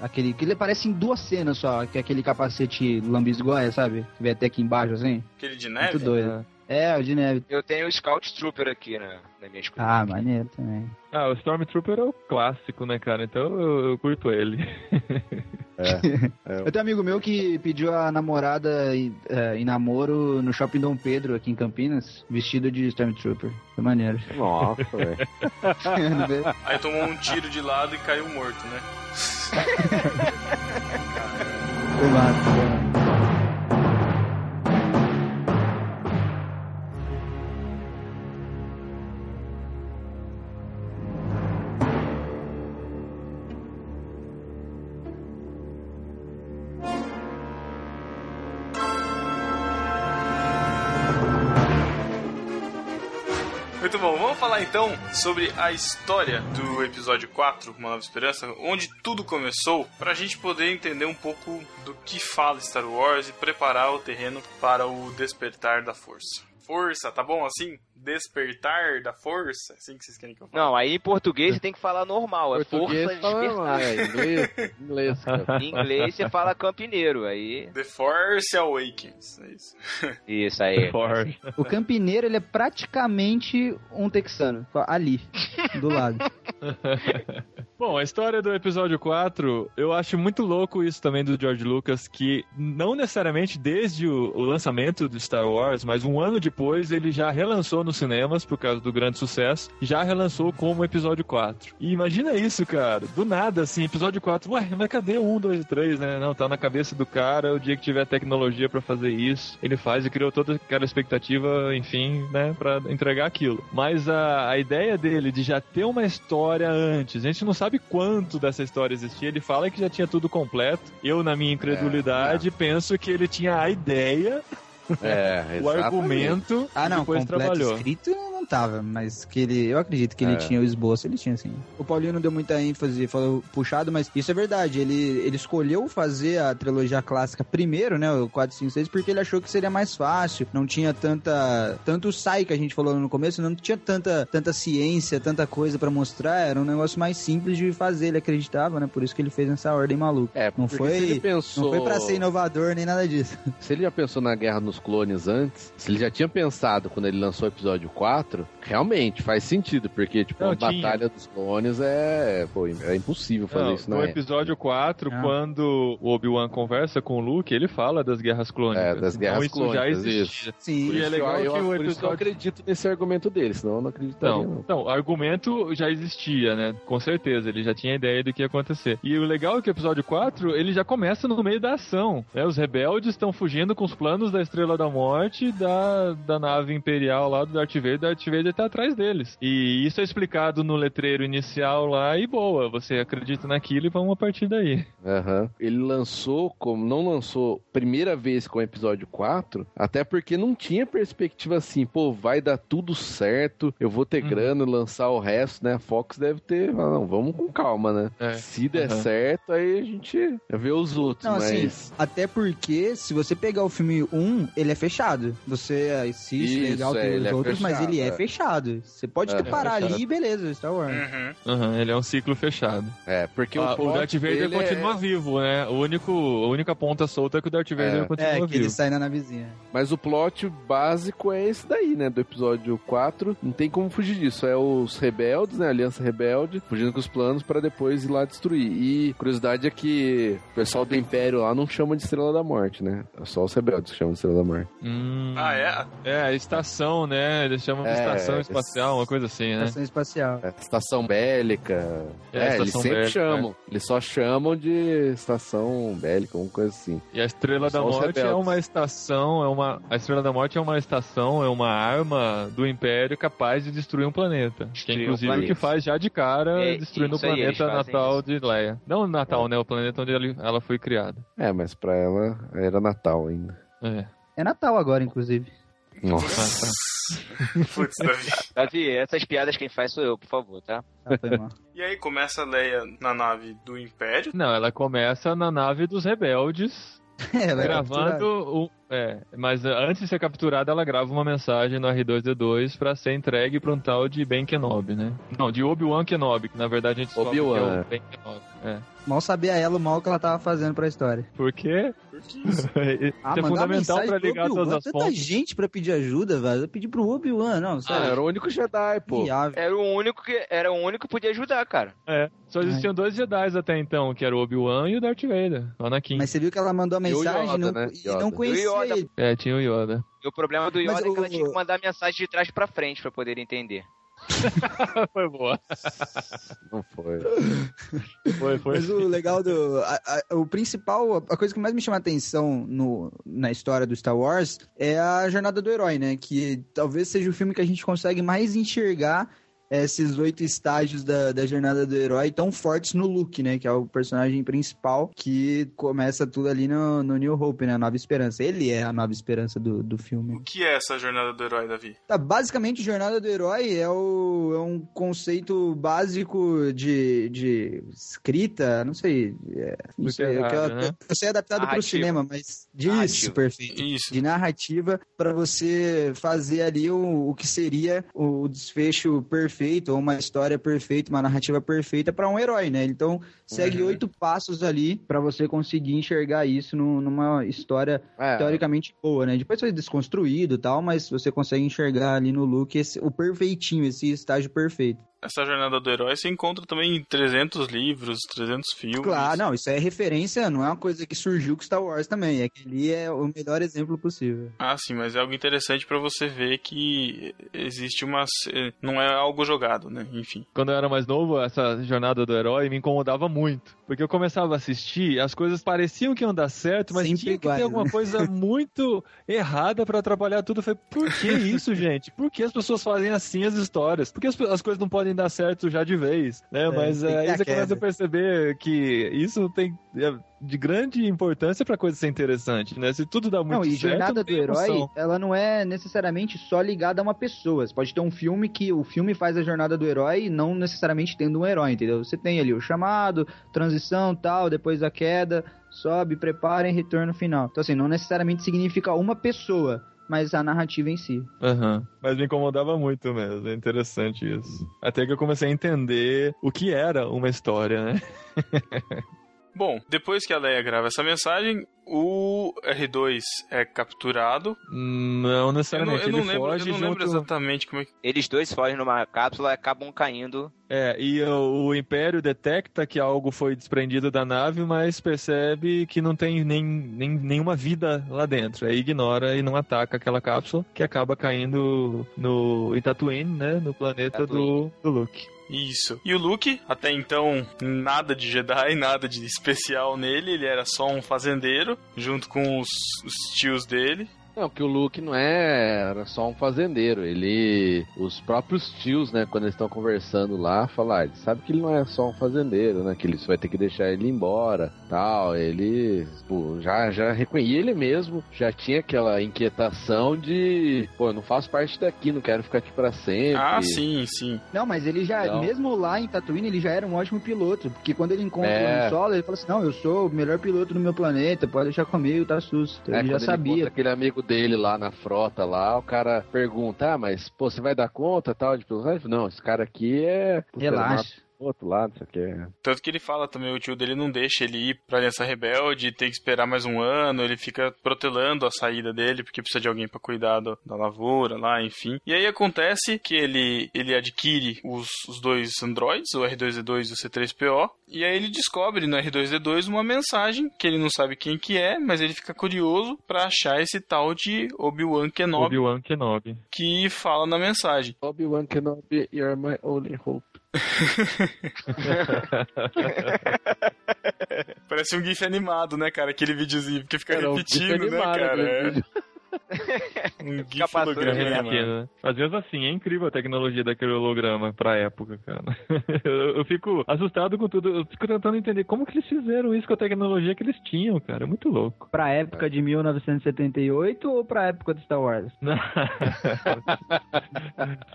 Aquele que ele aparece em duas cenas só, que é aquele capacete lambisgoia, sabe? Que vem até aqui embaixo assim. Aquele de Muito neve? doido. É, o de neve. Eu tenho o Scout Trooper aqui na, na minha escolha. Ah, maneiro também. Ah, o Stormtrooper é o clássico, né, cara? Então eu, eu curto ele. Eu tenho um amigo meu que pediu a namorada em, é, em namoro no Shopping Dom Pedro, aqui em Campinas, vestido de Stormtrooper. Foi maneiro. Nossa, velho. Aí tomou um tiro de lado e caiu morto, né? Foi massa, sobre a história do episódio 4, Uma Nova Esperança, onde tudo começou, pra gente poder entender um pouco do que fala Star Wars e preparar o terreno para o despertar da força. Força, tá bom assim? Despertar da força? Assim que vocês querem que eu fale? Não, aí em português você tem que falar normal, é Português força fala, despertar. é, inglês, inglês, cara. Em inglês você fala campineiro, aí... The Force Awakens, é isso. Isso aí. O campineiro, ele é praticamente um texano. Ali, do lado. Bom, a história do episódio 4, eu acho muito louco isso também do George Lucas, que não necessariamente desde o, o lançamento do Star Wars, mas um ano depois ele já relançou nos cinemas, por causa do grande sucesso, já relançou como episódio 4. E imagina isso, cara, do nada, assim, episódio 4, ué, mas cadê o 1, 2 e 3, né? Não, tá na cabeça do cara, o dia que tiver tecnologia pra fazer isso, ele faz e criou toda aquela expectativa, enfim, né, pra entregar aquilo. Mas a, a ideia dele de já ter uma história antes, a gente não sabe quanto dessa história existia, ele fala que já tinha tudo completo. Eu, na minha incredulidade, penso que ele tinha a ideia, É, o argumento, Ah, não, depois completo trabalhou. escrito não tava, mas que ele, eu acredito que ele É. tinha o esboço, ele tinha sim. O Paulinho não deu muita ênfase, falou puxado, mas isso é verdade, ele, ele escolheu fazer a trilogia clássica primeiro, né, o 4, 5, 6, porque ele achou que seria mais fácil, não tinha tanta, tanto sai que a gente falou no começo, não tinha tanta, tanta ciência, tanta coisa pra mostrar, era um negócio mais simples de fazer, ele acreditava, né, por isso que ele fez essa ordem maluca. É, Não porque foi- pensou... Não foi pra ser inovador nem nada disso. Se ele já pensou na Guerra nos Clones antes, se ele já tinha pensado quando ele lançou o episódio 4, realmente faz sentido, porque, tipo, Não, a tinha. Batalha dos Clones é, pô, é impossível fazer Não, isso na no época. episódio 4, Não. quando o Obi-Wan conversa com o Luke, ele fala das guerras clônicas. É, das Então guerras isso já clônicas, existia. Sim. E é Isso, legal eu, que o isso que eu episódio- acredito nesse argumento dele, senão eu não acreditaria, Não, não. então, o argumento já existia, né? Com certeza, ele já tinha ideia do que ia acontecer. E o legal é que o episódio 4, ele já começa no meio da ação, né? Os rebeldes estão fugindo com os planos da Estrela da Morte da, da nave imperial lá do Darth Vader, o Darth Vader tá atrás deles. E isso é explicado no letreiro inicial lá e boa, você acredita naquilo e vamos a partir daí. Aham. Ele lançou, como não lançou primeira vez com o episódio 4, até porque não tinha perspectiva assim, pô, vai dar tudo certo, eu vou ter Uhum. grana, lançar o resto, né? A Fox deve ter, ah, não, vamos com calma, né? É. Se der Aham. certo, aí a gente vê os outros, Não, assim, mas... até porque se você pegar o filme 1, ele é fechado. Você assiste Isso, legal é, os é outros, mas fechado, ele é, é. fechado. Você pode É, parar ali e beleza, Star Wars. Uhum. Aham, ele é um ciclo fechado. É, porque Ah, o, o Darth Vader continua é... vivo, né? O único, a única ponta solta é que o Darth Vader É. continua É, que vivo. ele sai na navezinha. Mas o plot básico é esse daí, né? Do episódio 4. Não tem como fugir disso. É os rebeldes, né? A Aliança Rebelde, fugindo com os planos pra depois ir lá destruir. E curiosidade é que o pessoal do Império lá não chama de Estrela da Morte, né? É só os rebeldes que chamam de Estrela da Morte. Hum, Ah, é? É, a estação, né? Eles chamam de É, estação espacial, uma coisa assim, né? Estação espacial. É, estação bélica. É, É, eles estação sempre bélica, chamam. Eles só chamam de estação bélica, alguma coisa assim. E a Estrela da Morte é uma estação, é uma. A Estrela da Morte é uma estação, é uma arma do Império capaz de destruir um planeta. Que é Destruir um inclusive o que planeta. faz já de cara É, destruindo o aí, eles planeta fazem natal isso. de Leia. Não o Natal, né? O planeta onde ela foi criada. É, mas pra ela era Natal ainda. É. É Natal agora, inclusive. Nossa. Putz, Davi. Davi, essas piadas quem faz sou eu, por favor, tá? Ah. E aí começa a Leia na nave do Império. Não, ela começa na nave dos rebeldes, Ela é gravando capturada. É, mas uh, antes de ser capturada, ela grava uma mensagem no R2D2 pra ser entregue pra um tal de Ben Kenobi, né? Não, de Obi-Wan Kenobi, que na verdade a gente descobre que é Obi-Wan. o Ben Kenobi. É. Mal sabia ela o mal que ela tava fazendo pra história. Por quê? Isso é Ah, mandar uma fundamental pra ligar todas as Tanta fontes. gente pra pedir ajuda, velho. Eu pedi pro Obi-Wan, não, Ah, sério. era o único Jedi, pô. Viável. Era o único que era o único que podia ajudar, cara. É, só existiam dois Jedi até então, que era o Obi-Wan e o Darth Vader, o Anakin. Mas você viu que ela mandou a E mensagem Yoda, não- né? e Yoda. não conhecia Yoda. É, tinha o Yoda. E o problema do Mas Yoda é que ela o- tinha que mandar mensagem de trás pra frente pra poder entender. foi boa. Não foi. Foi, foi. Mas o legal do. a- a- o principal, a coisa que mais me chama a atenção no, na história do Star Wars é a jornada do herói, né? Que talvez seja o filme que a gente consegue mais enxergar esses oito estágios da, da jornada do herói tão fortes no Luke, né? Que é o personagem principal que começa tudo ali no, no New Hope, né? A Nova Esperança. Ele é a Nova Esperança do, do filme. O que é essa jornada do herói, Davi? Tá, basicamente, jornada do herói é, o, é um conceito básico de, de escrita, não sei. é, não sei eu, Literário, eu- né? eu sei adaptado para o Narrativa. cinema, mas disso, Narrativa. perfeito. Isso. De narrativa para você fazer ali o, o que seria o desfecho perfeito, ou uma história perfeita, uma narrativa perfeita para um herói, né? Então, segue Uhum. oito passos ali para você conseguir enxergar isso num- numa história É, teoricamente boa, né? Depois foi desconstruído e tal, mas você consegue enxergar ali no look esse- o perfeitinho, esse estágio perfeito. Essa jornada do herói você encontra também em 300 livros, 300 filmes. Claro, não, isso é referência, não é uma coisa que surgiu com Star Wars também, é que ali é o melhor exemplo possível. Ah, sim, mas é algo interessante pra você ver que existe uma. Não é algo jogado, né? Enfim. Quando eu era mais novo, essa jornada do herói me incomodava muito. Porque eu começava a assistir, as coisas pareciam que iam dar certo, mas Sempre tinha que iguais, ter alguma né? coisa muito errada pra atrapalhar tudo. Eu falei, por que isso, gente? Por que as pessoas fazem assim as histórias? Por que as, as coisas não podem dar certo já de vez? Né? mas tem que é, aí você começa queda. a perceber que isso tem é, de grande importância pra coisa ser interessante, né? Se tudo dá muito não, e certo, Jornada do Herói, emoção. ela não é necessariamente só ligada a uma pessoa. Você pode ter um filme que o filme faz a Jornada do Herói não necessariamente tendo um herói, entendeu? Você tem ali o chamado, transição tal, depois a queda, sobe, prepara e retorno final. Então assim, não necessariamente significa uma pessoa, mas a narrativa em si. Aham. Mas me incomodava muito mesmo. É interessante isso. Até que eu comecei a entender o que era uma história, né? Bom, depois que a Leia grava essa mensagem, o R2 é capturado. Não Eu não, necessariamente. eu não ele lembro, foge eu não lembro junto. exatamente como é que. Eles dois fogem numa cápsula e acabam caindo. É, e o, o Império detecta que algo foi desprendido da nave, mas percebe que não tem nem, nem, nenhuma vida lá dentro. Aí ignora e não ataca aquela cápsula, que acaba caindo no em Tatooine, né? No planeta do, do Luke. Isso. E o Luke, até então, nada de Jedi, nada de especial nele, ele era só um fazendeiro, junto com os, os tios dele. Não, que o Luke não é era só um fazendeiro. Ele. Os próprios tios, né, quando eles estão conversando lá, falam, ah, ele sabe que ele não é só um fazendeiro, né? Que ele vai ter que deixar ele embora tal. Ele pô, já, já reconhecia ele mesmo, já tinha aquela inquietação de, pô, eu não faço parte daqui, não quero ficar aqui pra sempre. Ah, sim, sim. Não, mas ele já, Não. mesmo lá em Tatooine, ele já era um ótimo piloto. Porque quando ele encontra É. o Solo, ele fala assim: Não, eu sou o melhor piloto do meu planeta, pode deixar comigo, tá sus. Então, É, ele já sabia. aquele amigo dele lá na frota lá, o cara pergunta, ah, mas pô, você vai dar conta tal de Não, esse cara aqui é. Puta, mata Relaxa. O Outro lado, não sei o que. Tanto que ele fala também, o tio dele não deixa ele ir pra Aliança Rebelde, tem que esperar mais um ano, ele fica protelando a saída dele, porque precisa de alguém pra cuidar do- da lavoura lá, enfim. E aí acontece que ele, ele adquire os, os dois androids, o R2D2 e o C3PO, e aí ele descobre no R2D2 uma mensagem que ele não sabe quem que é, mas ele fica curioso pra achar esse tal de Obi-Wan Kenobi Obi-Wan Kenobi. que fala na mensagem. Obi-Wan Kenobi, you're my only hope. Parece um gif animado, né, cara? Aquele videozinho que fica Era um repetindo, gif né, animado, cara? É. Um GIF holograma, né? Mas mesmo assim, é incrível a tecnologia daquele holograma pra época, cara. Eu, eu fico assustado com tudo. Eu fico tentando entender como que eles fizeram isso com a tecnologia que eles tinham, cara. É muito louco. Pra época de 1978 ou pra época de Star Wars?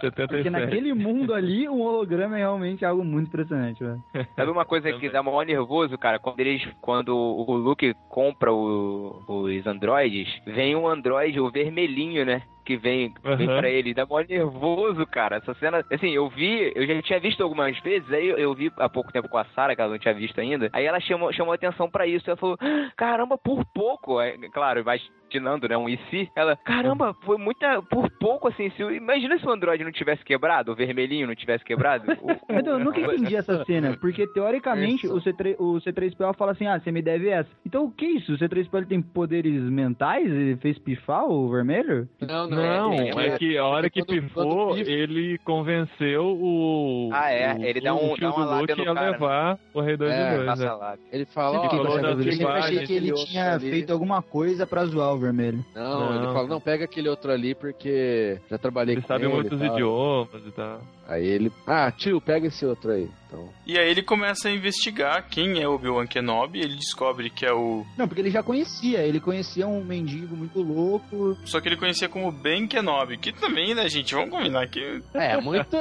77. Porque naquele mundo ali, um holograma é realmente algo muito impressionante, velho. Sabe uma coisa que dá maior nervoso, cara? Quando eles. Quando o Luke compra o- os androides, vem um androide, o vermelhinho, né? Que vem, vem Aham. pra ele. Dá maior nervoso, cara. Essa cena. Assim, eu vi, eu já tinha visto algumas vezes, aí eu, eu vi há pouco tempo com a Sarah, que ela não tinha visto ainda. Aí ela chamou, chamou atenção pra isso. Ela falou: "Ah, caramba, por pouco. Aí, claro, imaginando, né? Um e se. Ela, caramba, foi muita. Por pouco, assim. Se, imagina se o androide não tivesse quebrado, o vermelhinho não tivesse quebrado. O- o- Mas eu nunca entendi essa cena, porque teoricamente o, C3, o C3PO fala assim, ah, você me deve essa. Então o que é isso? O C3PO ele tem poderes mentais? Ele fez pifar o vermelho? Não, Não, é, é, que a hora que quando- pifou, quando ele convenceu o. Ah, é, o- ele dá um- o tio dá uma do lábia Luke no a cara, né? levar o Rei 2 É, de 2. Passa É. lá. Ele fala, Ele falou Eu achei que ele tinha ali. feito alguma coisa pra zoar o vermelho. Não, Não. ele fala, não, pega aquele outro ali porque já trabalhei Ele com sabe ele muitos e tal. idiomas e tal. Aí ele, ah, tio, pega esse outro aí. Então, E aí ele começa a investigar quem é Obi-Wan Kenobi, ele descobre que é o... Não, porque ele já conhecia. Ele conhecia um mendigo muito louco. Só que ele conhecia como Ben Kenobi, que também, né, gente, vamos combinar que... é muito...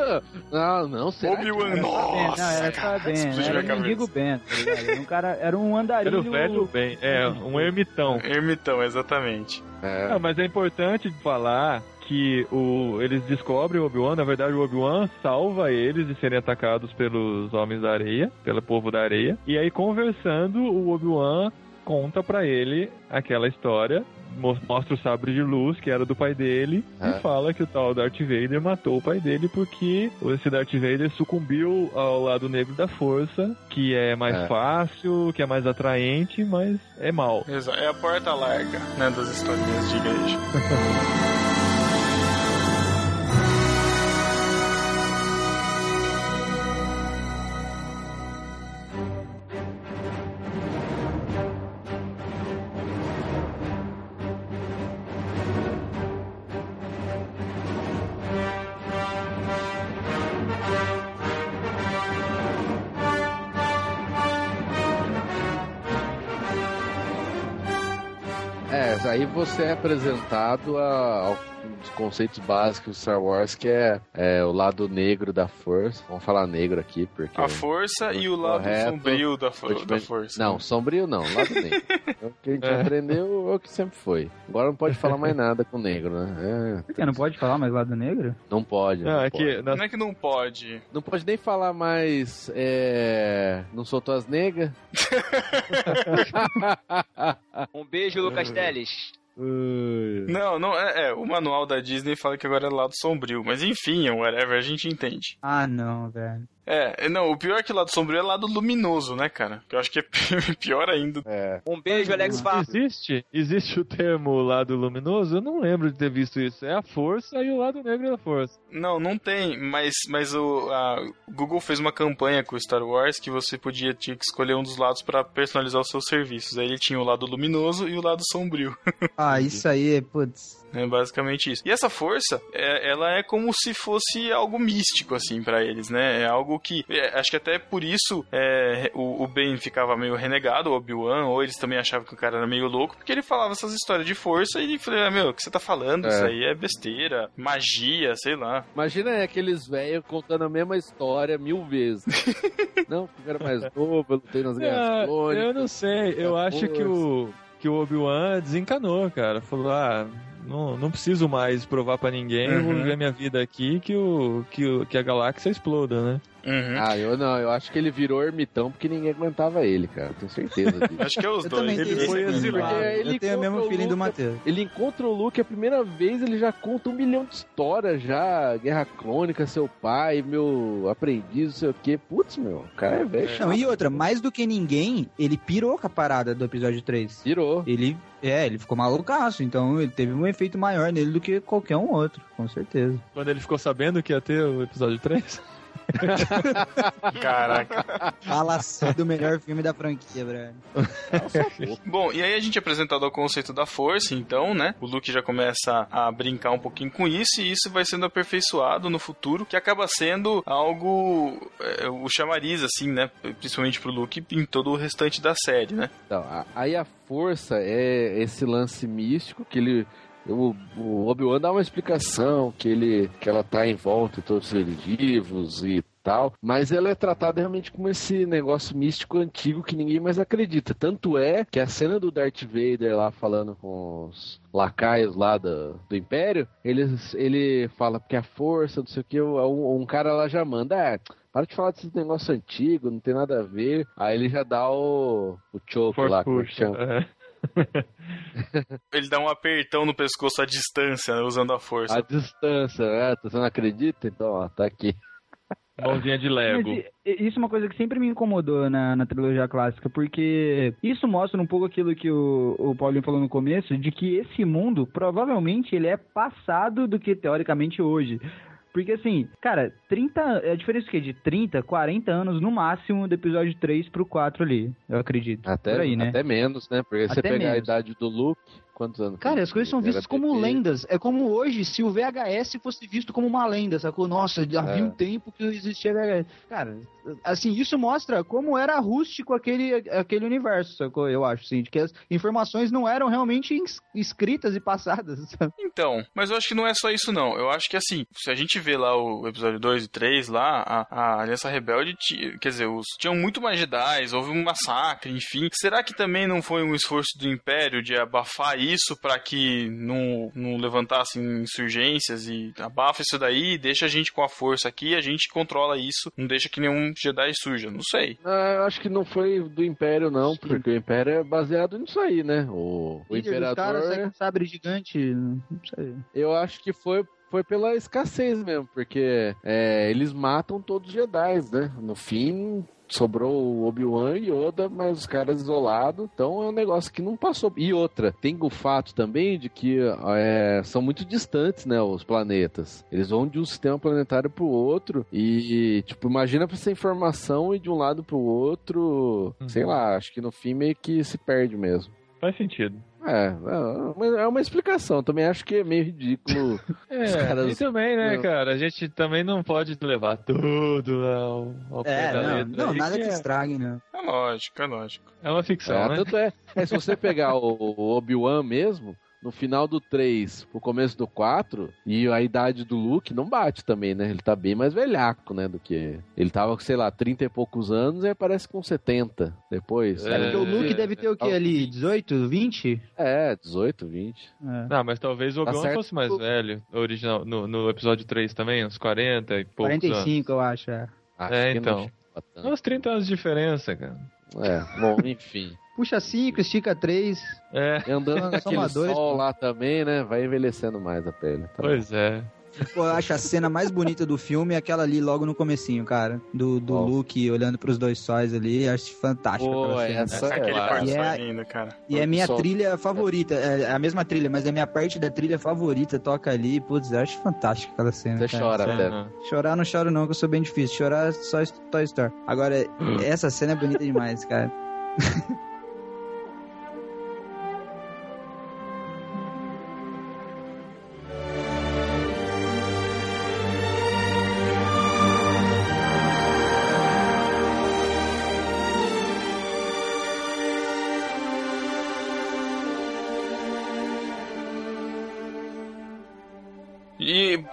Não, não, que- Obi-Wan, Ben, nossa, não, era cara, só Ben. Era um mendigo Ben, tá um cara, era um andarilho. Era o velho bem. É, um ermitão. Ermitão, exatamente. É, Ah, mas é importante falar que o, eles descobrem o Obi-Wan, na verdade o Obi-Wan salva eles de serem atacados pelos Homens da Areia, pelo povo da areia, e aí conversando, o Obi-Wan conta pra ele aquela história, mo- mostra o sabre de luz, que era do pai dele, É. e fala que o tal Darth Vader matou o pai dele porque esse Darth Vader sucumbiu ao lado negro da força, que é mais É. fácil, que é mais atraente, mas é mal. É a porta larga, né, das historinhas de igreja. você é apresentado a, um dos conceitos básicos do Star Wars, que é, é o lado negro da força. Vamos falar negro aqui, porque... A força e o lado Correto. sombrio da, fo- da força. Não, sombrio não, lado negro. É o que a gente É. aprendeu, é o que sempre foi. Agora não pode falar mais nada com negro, né? Por que? Não pode falar mais lado negro? É, não pode. Não, não é pode. que nas Não é que não pode. Não pode nem falar mais. É... Não soltou as negas? Um beijo, Lucas Teles. Não, não, é, é, o manual da Disney fala que agora é lado sombrio, mas enfim, whatever, a gente entende. Ah, não, velho. É, não, o pior é que lado sombrio é lado luminoso, né, cara? Que eu acho que é pior ainda. É. Um beijo, Alex Farf. Existe? Existe o termo lado luminoso? Eu não lembro de ter visto isso. É a força e o lado negro da força. Não, não tem, mas, mas o, a, Google fez uma campanha com o Star Wars que você podia tinha que escolher um dos lados pra personalizar os seus serviços. Aí ele tinha o lado luminoso e o lado sombrio. Ah, isso aí, putz. É basicamente isso. E essa força, é- ela é como se fosse algo místico, assim, pra eles, né? É algo que. é, acho que até por isso é, o, o Ben ficava meio renegado, o Obi-Wan, ou eles também achavam que o cara era meio louco, porque ele falava essas histórias de força e ele falava, ah, meu, o que você tá falando? É. Isso aí é besteira, magia, sei lá. Imagina aqueles velhos contando a mesma história mil vezes. não, porque eu era mais novo, eu lutei nas guerras É, clônicas. eu não sei. Eu acho que força. o, que o Obi-Wan desencanou, cara. Falou, ah, não, não preciso mais provar pra ninguém, eu vou Uhum. viver minha vida aqui que, o, que, o, que a galáxia exploda, né? Uhum. Ah, eu não, eu acho que ele virou ermitão porque ninguém aguentava ele, cara. Tenho certeza disso. Acho que é os Eu dois. também Ele foi exilado. Ele Eu tenho o mesmo feeling do Luke. Matheus. Ele encontra o Luke a primeira vez, ele já conta um milhão de histórias já. Guerra Clônica, seu pai, meu aprendiz, não sei o quê. Putz, meu, o cara é velho. Não, chato. e outra, mais do que ninguém, ele pirou com a parada do episódio 3. Virou. Ele, é, ele ficou malucaço, então ele teve um efeito maior nele do que qualquer um outro, com certeza. Quando ele ficou sabendo que ia ter o episódio 3. Caraca. Fala assim do melhor filme da franquia, Brian. Bom, e aí a gente é apresentado ao conceito da força, então, né? O Luke já começa a brincar um pouquinho com isso, e isso vai sendo aperfeiçoado no futuro, que acaba sendo algo. É, o chamariz, assim, né? Principalmente pro Luke em todo o restante da série, né? Então, aí a força é esse lance místico que ele. O, o Obi-Wan dá uma explicação que ele que ela tá em volta de todos os seres vivos e tal, mas ela é tratada realmente como esse negócio místico antigo que ninguém mais acredita. Tanto é que a cena do Darth Vader lá falando com os lacaios lá do, do Império, ele, ele fala que a força, não sei o que, um, um cara lá já manda, é, para de falar desses negócios antigos, não tem nada a ver. Aí ele já dá o, o choke Force lá, como push. chama? É. Ele dá um apertão no pescoço à distância, né, usando a força. A distância, né? Você não acredita? Então, ó, tá aqui. Mãozinha de Mas Lego. i- isso é uma coisa que sempre me incomodou na, na trilogia clássica, porque isso mostra um pouco aquilo que o, o Paulinho falou no começo, de que esse mundo, provavelmente, ele é passado do que teoricamente hoje. Porque assim, cara, 30. É a diferença que de 30, 40 anos no máximo do episódio 3 pro 4 ali, eu acredito. Até, Por aí, né? até menos, né? Porque você Até pegar a menos. idade do Luke, quantos anos? Cara, as coisas são Era vistas como lendas. É como hoje, se o VHS fosse visto como uma lenda, sacou? Nossa, havia É. um tempo que existia VHS. Cara, assim, isso mostra como era rústico aquele, aquele universo, sacou? Eu acho, assim, de que as informações não eram realmente escritas e passadas, sabe? Então, mas eu acho que não é só isso não. Eu acho que assim, se a gente vê lá o episódio 2 e 3 lá, a, a Aliança Rebelde, quer dizer, os, tinham muito mais Jedi, houve um massacre, enfim. Será que também não foi um esforço do Império de abafar isso pra que não, não levantassem insurgências e abafa isso daí, deixa a gente com a força aqui, a gente controla isso, não deixa que nenhum Jedi suja, não sei. Ah, eu acho que não foi do Império, não, porque o Império é baseado nisso aí, né? O, o Imperador. com um sabre gigante, não sei. Eu acho que foi, foi pela escassez mesmo, porque é, eles matam todos os Jedi, né? No fim, sobrou o Obi-Wan e Yoda, mas os caras isolados, então é um negócio que não passou. E outra, tem o fato também de que é, são muito distantes, né, os planetas. Eles vão de um sistema planetário pro outro e, tipo, imagina pra essa informação ir de um lado pro outro, sei lá, acho que no fim meio que se perde mesmo. Faz sentido. É, é uma, é uma explicação. Também acho que é meio ridículo. É, Os caras- e também, né, Não. cara? A gente também não pode levar tudo ao, ao pé É, da não, letra. não nada que é, estrague, né? É lógico, é lógico. é uma ficção, É, né? tanto é, é, se você pegar o, o Obi-Wan mesmo, no final do 3 pro começo do 4, e a idade do Luke não bate também, né? Ele tá bem mais velhaco, né? Do que. Ele tava com, sei lá, 30 e poucos anos e aí parece com 70 depois. É, É, porque o Luke é, deve ter o quê ali? 18, 20? É, 18, 20. É. Não, mas talvez o Obi-Wan certo. fosse mais velho, original, no, no episódio 3 também, uns 40 e poucos anos. 45, eu acho. É. Acho É, então. Uns 30 anos de diferença, cara. É, bom, enfim. Puxa 5, estica 3. É, E andando naquele amadores, sol pô. lá também, né? Vai envelhecendo mais a pele. Tá pois é. Pô, eu acho a cena mais bonita do filme é aquela ali logo no comecinho, cara. Do, do Qual? Luke olhando pros dois sóis ali. Acho fantástico Pô, aquela cena. essa é Aquele lá. quarto E só é- lindo, cara. E é minha trilha favorita. É a mesma trilha, mas é minha parte da trilha favorita. Toca ali. Putz, eu acho fantástico aquela cena. Você cara. chora até. Aham. Chorar não choro não, que eu sou bem difícil. Chorar é só Toy Story. Agora, essa cena é bonita demais, cara.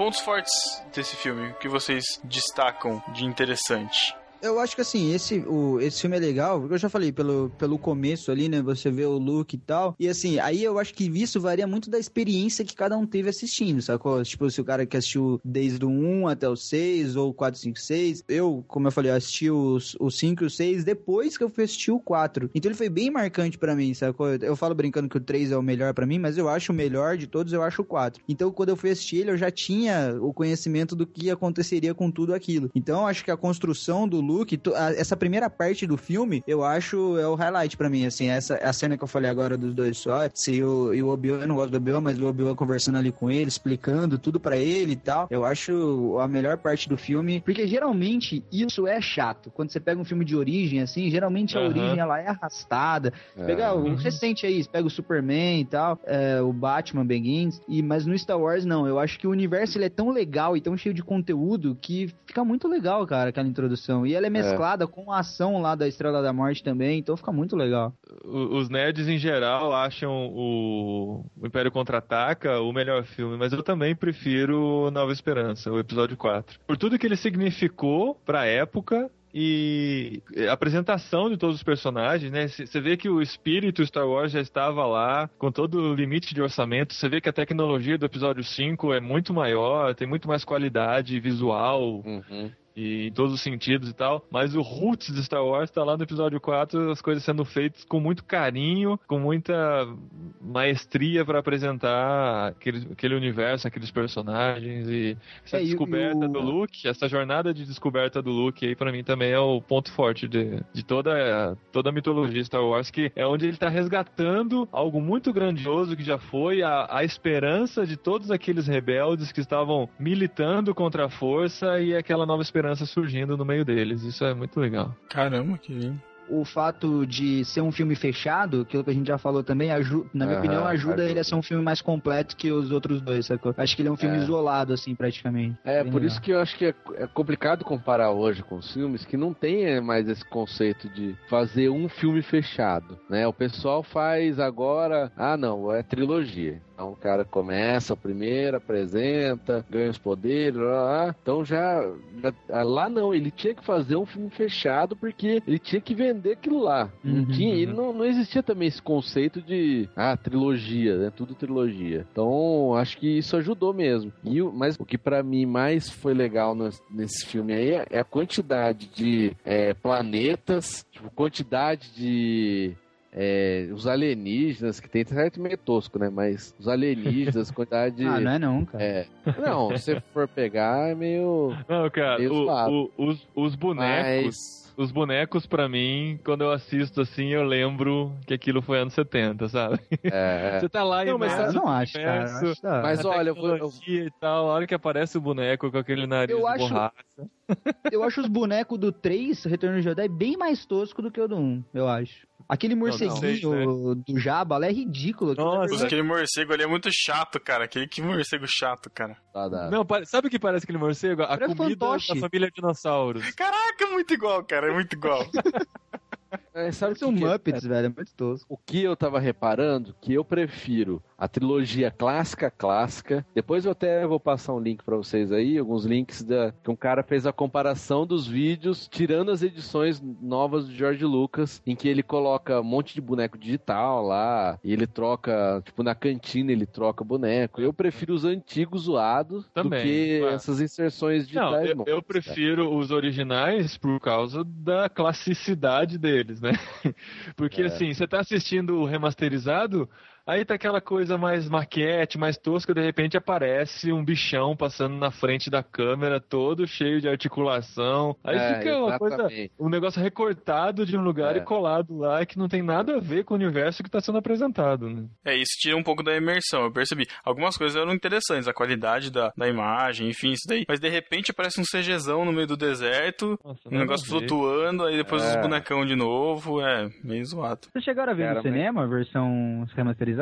pontos fortes desse filme, o que vocês destacam de interessante? Eu acho que assim, esse, o, esse filme é legal, porque eu já falei, pelo, pelo começo ali, né? Você vê o look e tal. E assim, aí eu acho que isso varia muito da experiência que cada um teve assistindo, sacou? Tipo, se o cara que assistiu desde o 1 até o 6, ou 4, 5, 6. Eu, como eu falei, eu assisti os, o 5 e o 6 depois que eu fui assistir o 4. Então ele foi bem marcante pra mim, sacou? Eu, falo brincando que o 3 é o melhor pra mim, mas eu acho o melhor de todos, eu acho o 4. Então quando eu fui assistir ele, eu já tinha o conhecimento do que aconteceria com tudo aquilo. Então eu acho que a construção do Luke, essa primeira parte do filme, eu acho é o highlight pra mim, assim, essa a cena que eu falei agora dos dois SWATs e o, e o Obi-Wan, eu não gosto do Obi-Wan, mas o Obi-Wan conversando ali com ele, explicando tudo pra ele e tal. Eu acho a melhor parte do filme. Porque geralmente isso é chato. Quando você pega um filme de origem, assim, geralmente a Aham. origem ela é arrastada. É. Pega o recente aí, você pega o Superman e tal, é, o Batman Begins, e, mas no Star Wars não. Eu acho que o universo ele é tão legal e tão cheio de conteúdo que fica muito legal, cara, aquela introdução. E ela é mesclada com a ação lá da Estrela da Morte também, então fica muito legal. Os nerds em geral acham o, o Império Contra-Ataca o melhor filme, mas eu também prefiro Nova Esperança, o episódio 4. Por tudo que ele significou pra época e a apresentação de todos os personagens, né? Você vê que o espírito Star Wars já estava lá, com todo o limite de orçamento. Você vê que a tecnologia do episódio 5 é muito maior, tem muito mais qualidade visual, Uhum. E em todos os sentidos e tal. Mas o roots de Star Wars tá lá no episódio 4, as coisas sendo feitas com muito carinho, com muita maestria para apresentar aquele, aquele universo, aqueles personagens e essa É, e- e descoberta o- do Luke, essa jornada de descoberta do Luke aí para mim também é o ponto forte de, de toda, toda a mitologia Star Wars, que é onde ele tá resgatando algo muito grandioso que já foi a, a esperança de todos aqueles rebeldes que estavam militando contra a força e aquela nova esperança surgindo no meio deles. Isso é muito legal. Caramba, que lindo. o fato de ser um filme fechado, aquilo que a gente já falou também, aju- na minha Aham, opinião, ajuda, ajuda. ele a ser um filme mais completo que os outros dois, sacou? Acho que ele é um filme É. isolado, assim, praticamente. É, Bem por legal. isso que eu acho que é, é complicado comparar hoje com os filmes que não tem é, mais esse conceito de fazer um filme fechado, né? O pessoal faz agora, ah não, é trilogia. Então o cara começa o primeiro, apresenta, ganha os poderes, lá, lá, então já, já- ah, lá não, ele tinha que fazer um filme fechado porque ele tinha que vender aquilo lá. Não Uhum, tinha, uhum. ele não, não existia também esse conceito de ah, trilogia, né? Tudo trilogia. Então, acho que isso ajudou mesmo. E, mas o que pra mim mais foi legal nesse filme aí é- é a quantidade de é, planetas, tipo, quantidade de. É, os alienígenas, que tem certo meio tosco, né? Mas os alienígenas, quantidade de. Ah, não é não, cara. É. Não, se você for pegar, é meio. Não, cara, Meio o- o- os, os bonecos. Mas. Os bonecos, pra mim, quando eu assisto assim, eu lembro que aquilo foi anos 70, sabe? É, Você tá lá Não, mas eu não acho, cara. Eu acho da- Mas a olha, eu vou- eu- e tal, a hora que aparece o boneco com aquele nariz Eu de acho- borracha. Eu acho os bonecos do 3, Retorno de Jedi, bem mais tosco do que o do 1, eu acho. Aquele morceguinho sei, né? do Jabba lá é ridículo. Nossa. é verdade. Aquele morcego ali é muito chato, cara. Aquele que morcego chato, cara. Dá. Não, sabe o que parece aquele morcego? A Parece comida fantoche. da família dinossauros. Caraca, é muito igual, cara. É muito igual. É, sabe o São que é? Muppets, velho, é muito tosco. O que eu tava reparando, que eu prefiro a trilogia clássica clássica. Depois eu até vou passar um link pra vocês aí, alguns links da que um cara fez a comparação dos vídeos, tirando as edições novas do George Lucas, em que ele coloca um monte de boneco digital lá, e ele troca, tipo na cantina ele troca boneco. Eu prefiro os antigos zoados Também, do que claro. essas inserções Não, digitais. eu, novas, eu cara. prefiro os originais por causa da classicidade deles, né? Porque É. assim, você tá assistindo o remasterizado, aí tá aquela coisa mais maquete, mais tosca, de repente aparece um bichão passando na frente da câmera, todo cheio de articulação. Aí É, fica uma coisa, um negócio recortado de um lugar É. e colado lá, que não tem nada a ver com o universo que tá sendo apresentado, né? É, isso tira um pouco da imersão, eu percebi. Algumas coisas eram interessantes, a qualidade da, da imagem, enfim, isso daí. Mas de repente aparece um CGzão no meio do deserto, Nossa, um negócio flutuando, aí depois É. os bonecão de novo, é meio zoado. Vocês chegaram a ver Cara, no mas- cinema a versão remasterizada?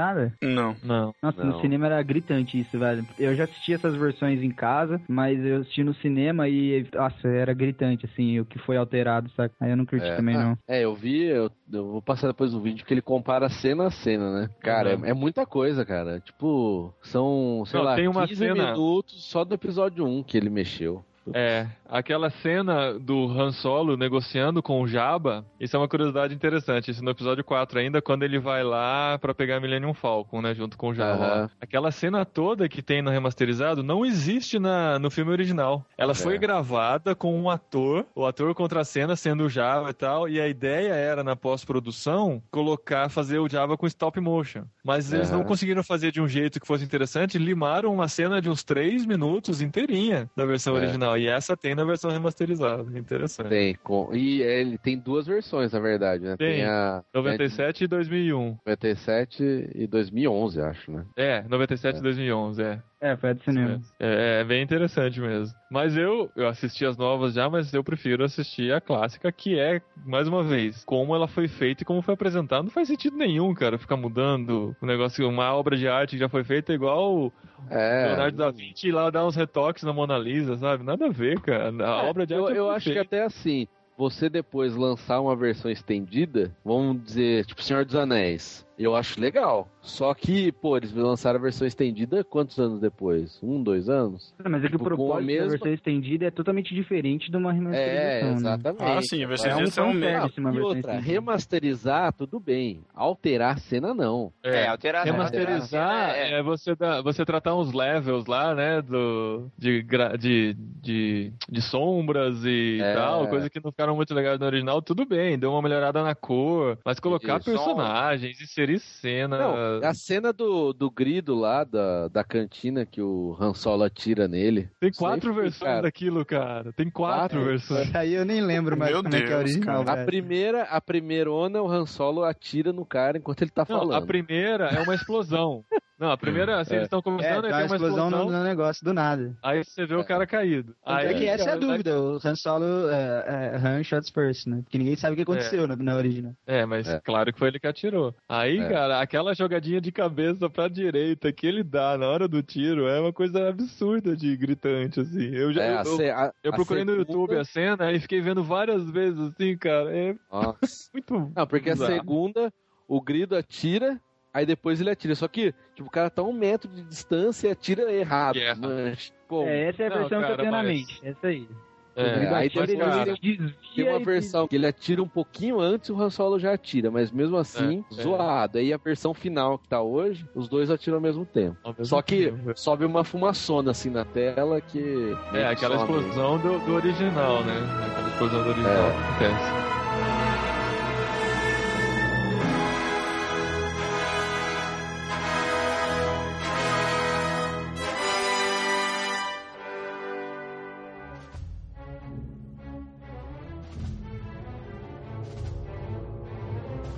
Não. Não. Nossa, Não. no cinema era gritante isso, velho. Eu já assisti essas versões em casa, mas eu assisti no cinema e, nossa, era gritante, assim, o que foi alterado, saca? Aí eu não curti É. também, não. É, eu vi, eu, eu vou passar depois o vídeo que ele compara cena a cena, né? Cara, Uhum. é, é muita coisa, cara. Tipo, são, sei Não, lá, tem uma 15 cena- minutos só do episódio 1 que ele mexeu. É, aquela cena do Han Solo negociando com o Jabba, isso é uma curiosidade interessante. Isso no episódio 4 ainda, quando ele vai lá pra pegar a Millennium Falcon, né, junto com o Jabba. Lá. Aquela cena toda que tem no remasterizado não existe na, no filme original. Ela foi É. gravada com um ator, o ator contra a cena sendo o Jabba e tal, e a ideia era, na pós-produção, colocar, fazer o Jabba com stop motion. Mas eles não conseguiram fazer de um jeito que fosse interessante, limaram uma cena de uns 3 minutos inteirinha da versão É. original. original. E essa tem na versão remasterizada. Interessante. Tem, com... e ele tem duas versões, na verdade, né? Tem. a 97 e 2001. 97 e 2011, acho, né? É, 97 e É. 2011, é. É, foi a do cinema. É, é bem interessante mesmo. Mas eu, eu assisti as novas já, mas eu prefiro assistir a clássica, que é, mais uma vez, como ela foi feita e como foi apresentada. Não faz sentido nenhum, cara, ficar mudando o negócio, uma obra de arte que já foi feita igual o É. Leonardo da Vinci ir lá dar uns retoques na Mona Lisa, sabe? Nada a ver, cara. A É, obra de eu, arte é eu acho que perfeita. até assim, você depois lançar uma versão estendida, vamos dizer, tipo Senhor dos Anéis, eu acho legal. Só que, pô, eles lançaram a versão estendida quantos anos depois? Um, dois anos? Mas é que Tipo, o propósito mesma- da versão estendida é totalmente diferente de uma É, remasterização, né? exatamente. Ah, sim, a versão É um estendida é um uma E outra, estendida. remasterizar, tudo bem. Alterar a cena, não. É, alterar Remasterizar é, é, você, dar- você tratar uns levels lá, né? Do, de, de, de, de sombras e É. tal, coisa que não ficaram muito legais no original, tudo bem, deu uma melhorada na cor, mas colocar Isso. personagens, inserir cena. Não, a cena do, do grido lá, da, da cantina que o Han Solo atira nele. Tem quatro versões cara. daquilo, cara. Tem quatro, Quatro? versões. Aí eu nem lembro mais Meu como é que é Deus, original. A primeira, a primeirona, o Han Solo atira no cara enquanto ele tá Não, falando. a primeira é uma explosão. Não, a primeira, assim, É. eles estão É, começando, tem aí tem uma explosão explosão, no, no negócio, do nada. aí você vê o cara caído. Tanto Aí, é que essa é a cara, dúvida, o Han Solo é, é, Han shots first, né? Porque ninguém sabe o que aconteceu na, na original. É, mas É. claro que foi ele que atirou. Aí, É. cara, aquela jogadinha de cabeça pra direita que ele dá na hora do tiro é uma coisa absurda de gritante, assim. Eu já É, eu, a ce- a- eu a procurei no YouTube a cena e fiquei vendo várias vezes, assim, cara. É Nossa. muito. Não, porque a bizarro. segunda, o grido atira, aí depois ele atira. Só que, tipo, o cara tá a um metro de distância e atira errado. Erra. Mas, como? É, essa é a Não, versão que eu tenho na mas- mente. Essa aí. É, aí Ele depois, cara, ele desvia Tem uma versão que ele atira um pouquinho antes e o Han Solo já atira, mas mesmo assim, É, é. zoado. Aí a versão final que tá hoje, os dois atiram ao mesmo tempo. ao mesmo Só que tempo. sobe uma fumaçona assim na tela que. É, aquela explosão do, do original, né? Aquela explosão do original É. que acontece.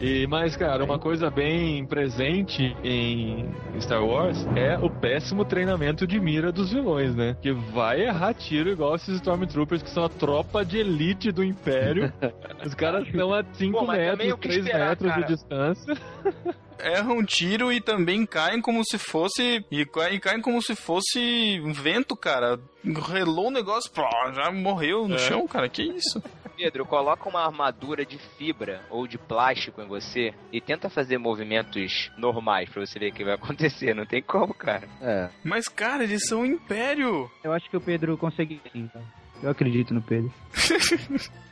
E, mas, cara, uma coisa bem presente em Star Wars é o péssimo treinamento de mira dos vilões, né? Que vai errar tiro igual esses Stormtroopers, que são a tropa de elite do Império. Os caras estão a 5 Pô, mas também metros, o que 3 esperar, metros cara? de distância. Erram um tiro e também caem como se fosse. E caem, caem como se fosse um vento, cara. Relou o negócio, pô, já morreu no É. chão, cara. Que isso? Pedro, coloca uma armadura de fibra ou de plástico em você e tenta fazer movimentos normais pra você ver o que vai acontecer. Não tem como, cara. É. Mas, cara, eles são um império. Eu acho que o Pedro consegue sim, cara. Eu acredito no Pedro.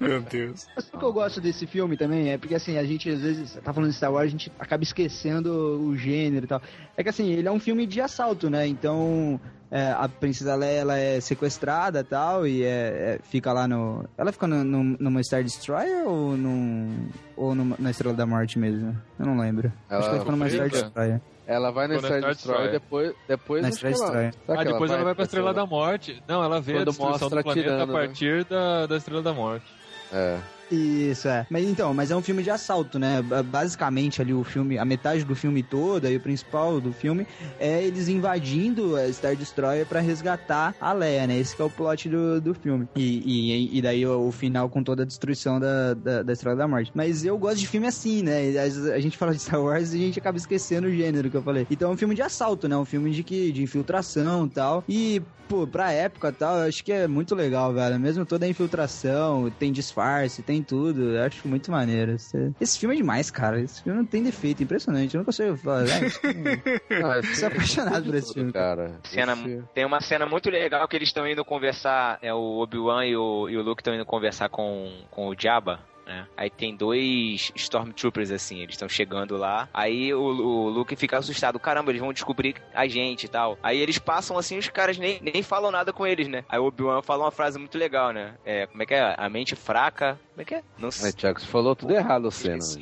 Meu Deus. Mas o que eu gosto desse filme também é porque, assim, a gente às vezes tá falando de Star Wars, a gente acaba esquecendo o gênero e tal. É que, assim, ele é um filme de assalto, né? Então, é, a Princesa Leia, ela é sequestrada e tal, e é, é- fica lá no... Ela fica no, no- numa Star Destroyer ou, num, ou numa- na Estrela da Morte mesmo? Eu não lembro. Acho que ela fica numa Star. Destroyer. Ela vai na Quando Star Destroyer, Destroyer. depois, depois Na Star Destroyer. Ah, depois ela vai pra Estrela da Morte? Não, ela vê a Quando destruição mostra do planeta atirando, a né? partir da, da Estrela da Morte. É. Isso, é. Mas então, mas é um filme de assalto, né? Ba- Basicamente ali o filme, a metade do filme todo, aí o principal do filme, é eles invadindo a Star Destroyer pra resgatar a Leia, né? Esse é o plot do, do filme. E, e, e daí o, o final com toda a destruição da, da, da Estrela da Morte. Mas eu gosto de filme assim, né? Vezes A gente fala de Star Wars e a gente acaba esquecendo o gênero que eu falei. Então é um filme de assalto, né? Um filme de, que, de infiltração e tal. E, pô, pra época e tal, eu acho que é muito legal, velho. Mesmo toda a infiltração, tem disfarce, tem tudo. Eu acho muito maneiro. Esse, esse filme é demais, cara. Esse filme não tem defeito, impressionante. Eu não consigo falar. né? É Sou apaixonado por esse filme. cara. Cena, Esse- Tem uma cena muito legal que eles estão indo conversar. É o Obi-Wan e o, e o Luke estão indo conversar com, com o Jabba. Né? Aí tem dois Stormtroopers, assim, eles estão chegando lá. Aí o, o Luke fica assustado. Caramba, eles vão descobrir a gente e tal. Aí eles passam assim, os caras nem, nem falam nada com eles, né? Aí o Obi-Wan fala uma frase muito legal, né? É, como é que é? A mente fraca. Como é que é? Não É, sei. Thiago, você falou tudo errado,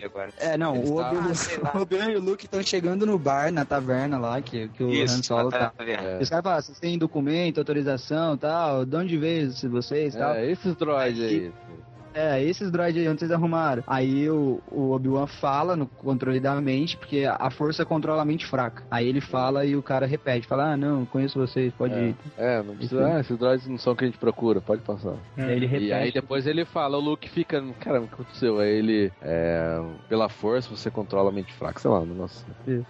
agora. É, não, Eles o tavam- Obi-Wan Ah, o Obi-Wan e o Luke estão chegando no bar, na taverna lá, que, que o Han Isso, Solo tá, tá. É. Os caras falam, vocês têm documento, autorização e tal, de onde veio vocês e tal. É, esses droids aí. É, esses droids aí, onde vocês arrumaram? Aí o, o Obi-Wan fala no controle da mente, porque a força controla a mente fraca. Aí ele fala e o cara repete, fala, ah, não, conheço vocês, pode É. ir. É, não precisa. Ah, esses droids não são o que a gente procura, pode passar. Aí ele repete. E aí depois ele fala, o Luke fica, caramba, o que aconteceu? Aí ele, é, pela força você controla a mente fraca, sei lá, nossa.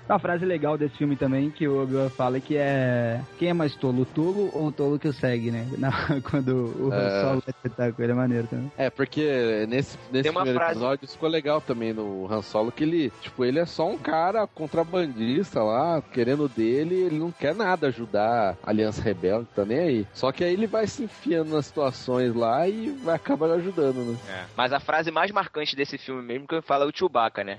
Uma frase legal desse filme também, que o Obi-Wan fala que é... Quem é mais tolo, o tolo ou o tolo que o segue, né? Na- quando o É. Solo vai tentar com ele, é maneiro também. É, porque nesse, nesse uma primeiro frase- episódio isso ficou legal também no Han Solo, que ele, tipo, ele é só um cara contrabandista lá, querendo dele, ele não quer nada ajudar a Aliança Rebelde, tá nem aí. Só que aí ele vai se enfiando nas situações lá e vai acabar ajudando, né? É. Mas a frase mais marcante desse filme mesmo que fala é o Chewbacca, né?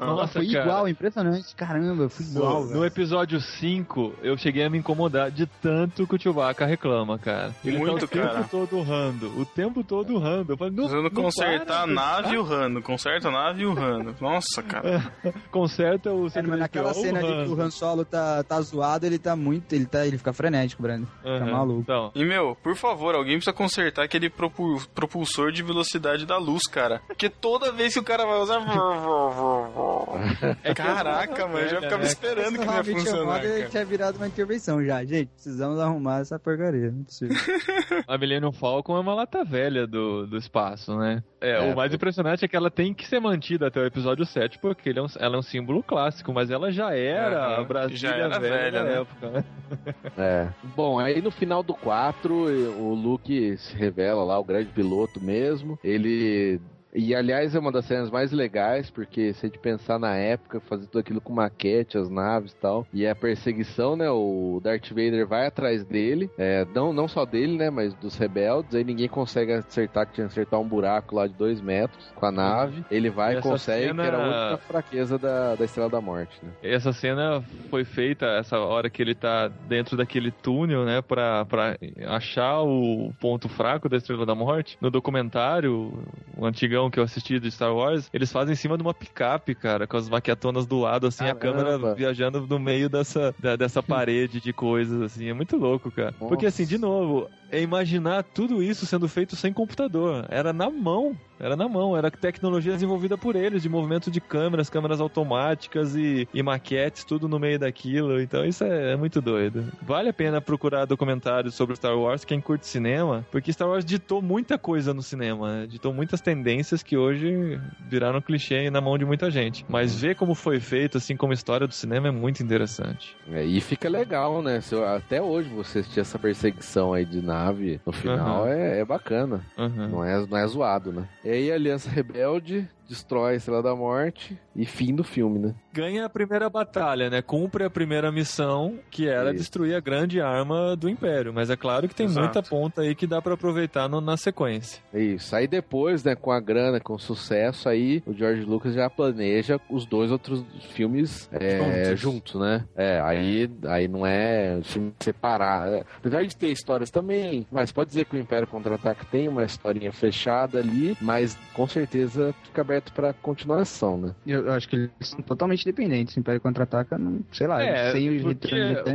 Nossa, foi cara. igual, impressionante. Caramba, foi igual. No, episódio 5, eu cheguei a me incomodar de tanto que o Chewbacca reclama, cara. Ele Muito, tá o tempo cara. todo urrando. O tempo todo. Eu falei, não, Precisando não consertar para, a nave e o Rando. Conserta a nave e o Rando. Nossa, cara. Conserta o É, mas naquela C3PO, cena ali que o Han Solo tá, tá zoado, ele tá muito. Ele, tá, ele fica frenético, Brando. Tá Aham. maluco. Então, E, meu, por favor, alguém precisa consertar aquele propu- propulsor de velocidade da luz, cara. Porque toda vez que o cara vai usar. é Caraca, mano, eu já ficava né? esperando que não ia funcionar, cara. tinha virado uma intervenção já. Gente, precisamos arrumar essa porcaria. Não é possível. A Millennium Falcon é uma lata velha do, do espaço, né? É, É, o mais impressionante é que ela tem que ser mantida até o episódio 7, porque ele é um- ela é um símbolo clássico, mas ela já era a Brasília já era velha, velha, da né? época, né? É. Bom, aí no final do 4, o Luke se revela lá, o grande piloto mesmo. Ele. E aliás é uma das cenas mais legais, porque se a gente pensar na época, fazer tudo aquilo com maquete, as naves e tal, e a perseguição, né? O Darth Vader vai atrás dele, é, não, não só dele, né? Mas dos rebeldes, aí ninguém consegue acertar, que tinha que acertar um buraco lá de dois metros com a nave. Ele vai E consegue, cena- que era a única fraqueza da, da Estrela da Morte, né? Essa cena foi feita, essa hora que ele tá dentro daquele túnel, né, pra, pra achar o ponto fraco da Estrela da Morte. No documentário, o antigão que eu assisti de Star Wars, eles fazem em cima de uma picape, cara, com as maquetonas do lado, assim, a Caramba. câmera viajando no meio dessa, da- dessa parede de coisas, assim. É muito louco, cara. Porque, assim, de novo, é imaginar tudo isso sendo feito sem computador. Era na mão. Era na mão, era tecnologia desenvolvida por eles, de movimento de câmeras, câmeras automáticas e, e maquetes, tudo no meio daquilo. Então isso é, é muito doido. Vale a pena procurar documentários sobre Star Wars, quem curte cinema, porque Star Wars ditou muita coisa no cinema, né? ditou muitas tendências que hoje viraram clichê na mão de muita gente. Mas ver como foi feito, assim como história do cinema, é muito interessante. É, e fica legal, né? Se até hoje você assistir essa perseguição aí de nave no final Aham. é, é bacana. Uhum. Não é, não é zoado, né? E aí Aliança Rebelde destrói a Estrela da Morte e fim do filme, né? ganha a primeira batalha, né? Cumpre a primeira missão, que era Isso. destruir a grande arma do Império. Mas é claro que tem Exato. muita ponta aí que dá pra aproveitar no- na sequência. É Isso. Aí depois, né, com a grana, com o sucesso, aí o George Lucas já planeja os dois outros filmes é, Juntos. né? É, aí, aí não é filme separado. É, apesar de ter histórias também, mas pode dizer que o Império Contra-Ataque tem uma historinha fechada ali, mas com certeza fica aberto pra continuação, né? Eu, eu acho que eles são totalmente dependentes. O Império Contra-Ataca, não- sei lá, É, sem o porque,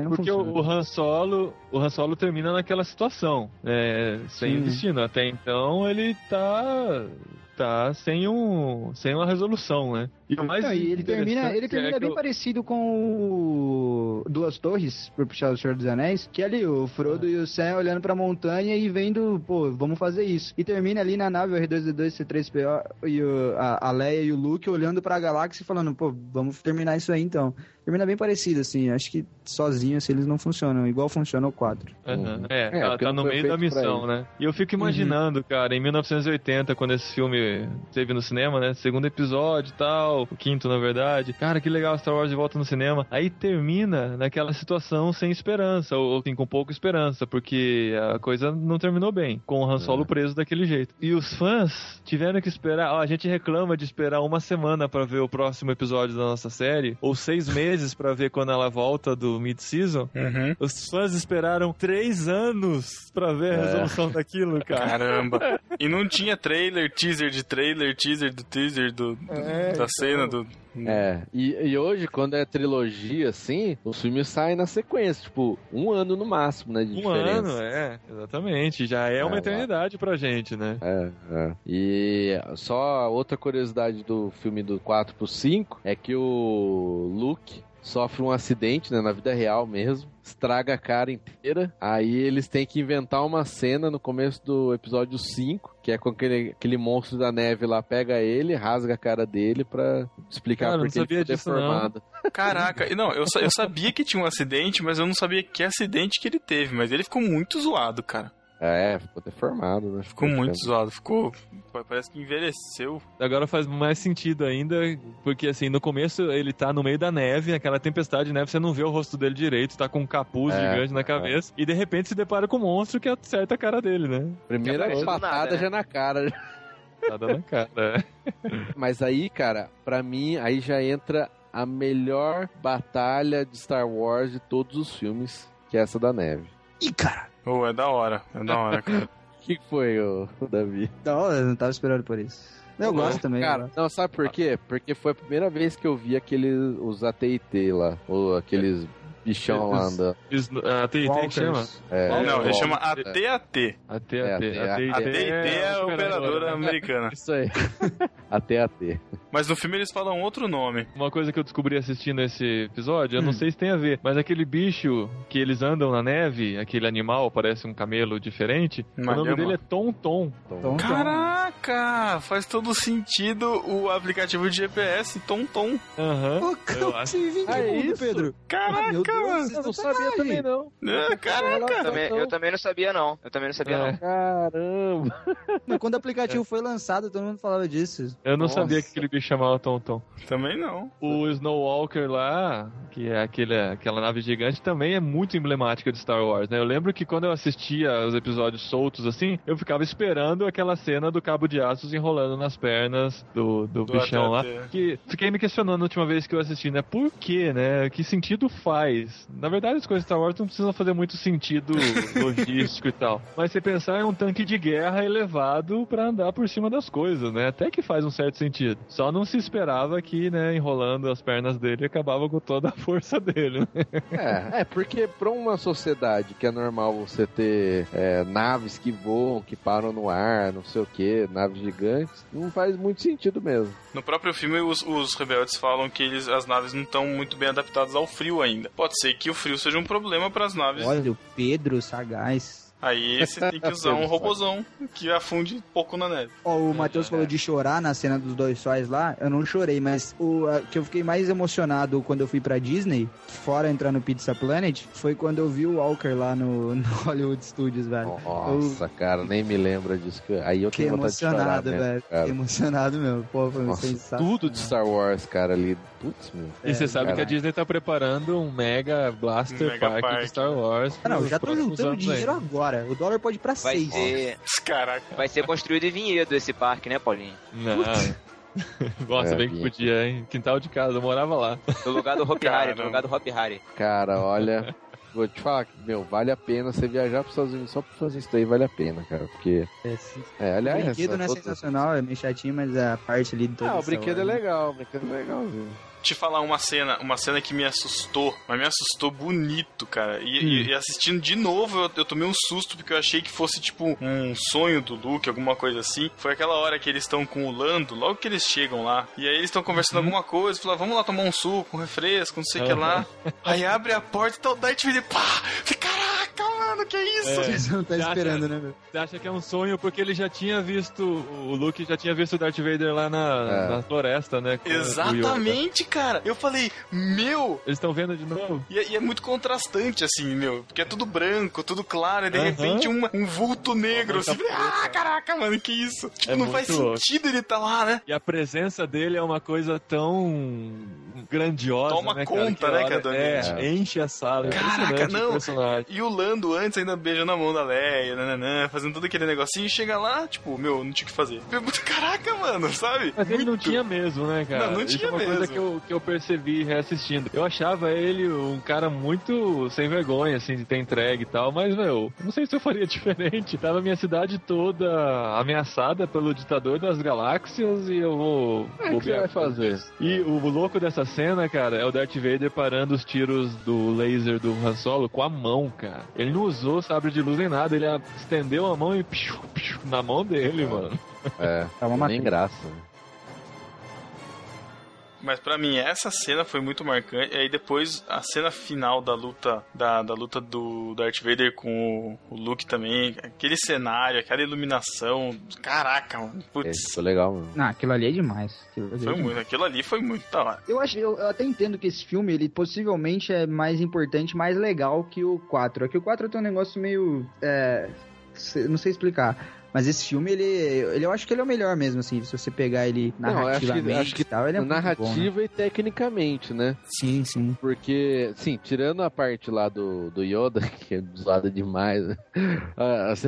porque o, funciona. o Han Solo, o Han Solo termina naquela situação, é, sem Sim. destino. Até então ele tá tá sem um sem uma resolução, né? E o mais e ele termina, ele termina é que bem o- parecido com o Duas Torres, por puxar o Senhor dos Anéis, que é ali o Frodo e o Sam olhando pra montanha e vendo, pô, vamos fazer isso. E termina ali na nave o R2D2, C3PO e o, a, a Leia e o Luke olhando pra galáxia e falando, pô, vamos terminar isso aí então. Termina bem parecido, assim, acho que sozinho assim, eles não funcionam, igual funciona o 4. Aham. Uhum. É, É, tá, porque tá no meio da missão, né? E eu fico imaginando, cara, em 1980, quando esse filme teve no cinema, né? Segundo episódio e tal, o quinto, na verdade. Cara, que legal Star Wars de volta no cinema. Aí termina naquela situação sem esperança, ou assim, com pouca esperança, porque a coisa não terminou bem, com o Han Solo É. preso daquele jeito. E os fãs tiveram que esperar, ó, a gente reclama de esperar uma semana pra ver o próximo episódio da nossa série, ou seis meses pra ver quando ela volta do mid-season. Uhum. Os fãs esperaram três anos pra ver a É. resolução daquilo, cara. Caramba. E não tinha trailer, teaser de trailer, teaser do teaser do, do- É, da cena do. É, e, e hoje, quando é trilogia, assim, os filmes saem na sequência, tipo, um ano no máximo, né, de Um diferença. ano, é, exatamente. Já é uma É, eternidade pra gente, né? É, é. E só outra curiosidade do filme do 4 pro 5 é que o Luke sofre um acidente, né, na vida real mesmo, estraga a cara inteira. Aí eles têm que inventar uma cena no começo do episódio 5, que é com aquele, aquele monstro da neve lá pega ele, rasga a cara dele pra explicar Cara, não por que ele ficou disso, não. deformado. Caraca, e não, eu, eu sabia que tinha um acidente, mas eu não sabia que acidente que ele teve. Mas ele ficou muito zoado, cara. É, ficou deformado, né? Ficou muito zoado, ficou. Parece que envelheceu. Agora faz mais sentido ainda, porque assim, no começo ele tá no meio da neve, aquela tempestade de neve, você não vê o rosto dele direito, tá com um capuz É, gigante na cabeça, e de repente se depara com um monstro que acerta a cara dele, né? Primeira patada nada, né? já na cara. Tá dando a cara. é. Mas aí, cara, pra mim, aí já entra a melhor batalha de Star Wars de todos os filmes, que é essa da neve. Ih, cara. Ô, é da hora, é da hora, cara. O que foi, ô, Davi? Não, eu não tava esperando por isso. Eu Não, gosto também. Cara, não, sabe por quê? Porque foi a primeira vez que eu vi aqueles, os AT&T lá, ou aqueles bichão lá andando. Is- A TIT que chama? É, Não, ele chama AT-AT. AT, É, A é operadora americana. Isso aí. AT&T. Mas no filme eles falam outro nome. Uma coisa que eu descobri assistindo esse episódio, eu não Hum. sei se tem a ver, mas aquele bicho que eles andam na neve, aquele animal, parece um camelo diferente, o nome dele é Tom Tom. Caraca! Faz todo sentido o aplicativo de GPS Tom Tom. Aham. Ô, Eu acho. Ah, é mundo, isso? Pedro. Caraca! Meu Deus, Eu não sabia sacanagem. também, não. É, caraca! Eu também, eu também não sabia, não. Eu também não sabia, É. não. Caramba. Mas quando o aplicativo foi lançado, todo mundo falava disso. Eu não Nossa. sabia que aquele bicho chamava Tom Tom. Também não. O Snow Walker lá, que é aquele, aquela nave gigante, também é muito emblemática de Star Wars, né? Eu lembro que quando eu assistia os episódios soltos assim, eu ficava esperando aquela cena do cabo de aços enrolando nas pernas do, do, Do bichão lá. Que fiquei me questionando a última vez que eu assisti, né? Por quê, né? Que sentido faz? Na verdade, as coisas de Star Wars não precisam fazer muito sentido logístico e tal. Mas você pensar é um tanque de guerra elevado pra andar por cima das coisas, né? Até que faz um certo sentido. Só não se esperava que, né, enrolando as pernas dele, acabava com toda a força dele. né? É, é porque pra uma sociedade que é normal você ter é, naves que voam, que param no ar, não sei o que, naves gigantes, não faz muito sentido mesmo. No próprio filme, os, os rebeldes falam que eles, as naves não estão muito bem adaptadas ao frio ainda. Pode ser que o frio seja um problema para as naves. Olha, o Pedro sagaz. Aí você tem que usar um robozão que afunde pouco na neve. Ó, o Matheus falou de chorar na cena dos dois sóis lá. Eu não chorei, mas o a- que eu fiquei mais emocionado quando eu fui pra Disney, fora entrar no Pizza Planet, foi quando eu vi o Walker lá no, no Hollywood Studios, velho. Nossa, cara, nem me lembra disso. Aí eu Fiquei tenho vontade de chorar emocionado, mesmo, velho. cara. Fiquei emocionado mesmo. Pô, foi Nossa, sensacional. tudo de Star Wars, cara, ali. Putz, meu. E você sabe que a. Disney tá preparando um Mega Blaster Mega Park, Park. de Star Wars. Ah, não, já tô juntando dinheiro ainda. agora. O dólar pode ir pra Vai seis. ser, Caraca. vai ser construído em Vinhedo esse parque, né, Paulinho? Não. Nossa, É, bem que podia, hein? Quintal de casa, eu morava lá. No lugar do Hari, Caramba. no lugar do Hopi Hari. Cara, olha. Vou te falar meu, vale a pena você viajar pros Estados Unidos só pra fazer isso daí, vale a pena, cara. Porque. É, O aliás. brinquedo não é sensacional, é meio chatinho, mas a parte ali toda Ah, o essa brinquedo é hora- legal, o brinquedo é legalzinho. Te falar uma cena, uma cena que me assustou, mas me assustou bonito, cara. E, e- e assistindo de novo, eu, eu tomei um susto porque eu achei que fosse tipo um sonho do Luke, alguma coisa assim. Foi aquela hora que eles estão com o Lando, logo que eles chegam lá. E aí eles estão conversando alguma coisa, falam, vamos lá tomar um suco, um refresco, não sei o que lá. Aí abre a porta e tá o Darth Vader, pá! Caraca, mano! que isso? É. Você não tá esperando, já. né, meu? Você acha que é um sonho porque ele já tinha visto. O Luke já tinha visto o Darth Vader lá na, É. na floresta, né? Exatamente, cara. Eu falei, meu. Eles estão vendo de novo? E é, e é muito contrastante, assim, meu. Porque é tudo branco, tudo claro, e de Aham. repente um, um vulto negro, assim. Ah, caraca, mano, que isso? Tipo, É não faz louco. sentido ele tá lá, né? E a presença dele é uma coisa tão grandiosa, Toma né, cara? conta, que né, cara, do É, enche a sala. Caraca, Impressionante o não. personagem. E o Lando antes ainda beijando a mão da Leia, nananã, fazendo todo aquele negocinho, e chega lá, tipo, meu, não tinha o que fazer. Caraca, mano, sabe? Mas ele não Muito. tinha mesmo, né, cara? Não, não Isso tinha é uma coisa mesmo. que eu, que eu percebi reassistindo. Eu achava ele um cara muito sem vergonha, assim, de ter entregue e tal, mas, meu, não sei se eu faria diferente. Tava minha cidade toda ameaçada pelo ditador das galáxias e eu vou... É, vou o que você vai fazer? E o louco dessa cena, cara, é o Darth Vader parando os tiros do laser do Han Solo com a mão, cara. Ele não usou sabre de luz nem nada, ele estendeu a mão e piu, piu, na mão dele, mano. É, É uma nem matriz. graça. Mas pra mim essa cena foi muito marcante. E aí depois a cena final da luta da, da luta do Darth Vader com o, o Luke também, aquele cenário, aquela iluminação, caraca, mano. É, Putz, ficou legal, mano. Não, aquilo ali é demais. Aquilo ali é foi demais. muito, aquilo ali foi muito da hora. Eu acho, eu, eu até entendo que esse filme, ele possivelmente é mais importante, mais legal que o 4. É que o 4 tem um negócio meio. É, se- não sei explicar. Mas esse filme, ele, ele. Eu acho que ele é o melhor mesmo, assim. Se você pegar ele Não, eu acho que- narrativamente acho que e tal, ele é muito bom, né? Narrativa e tecnicamente, né? Sim, sim. Porque, sim, tirando a parte lá do, do Yoda, que é zoada demais, né?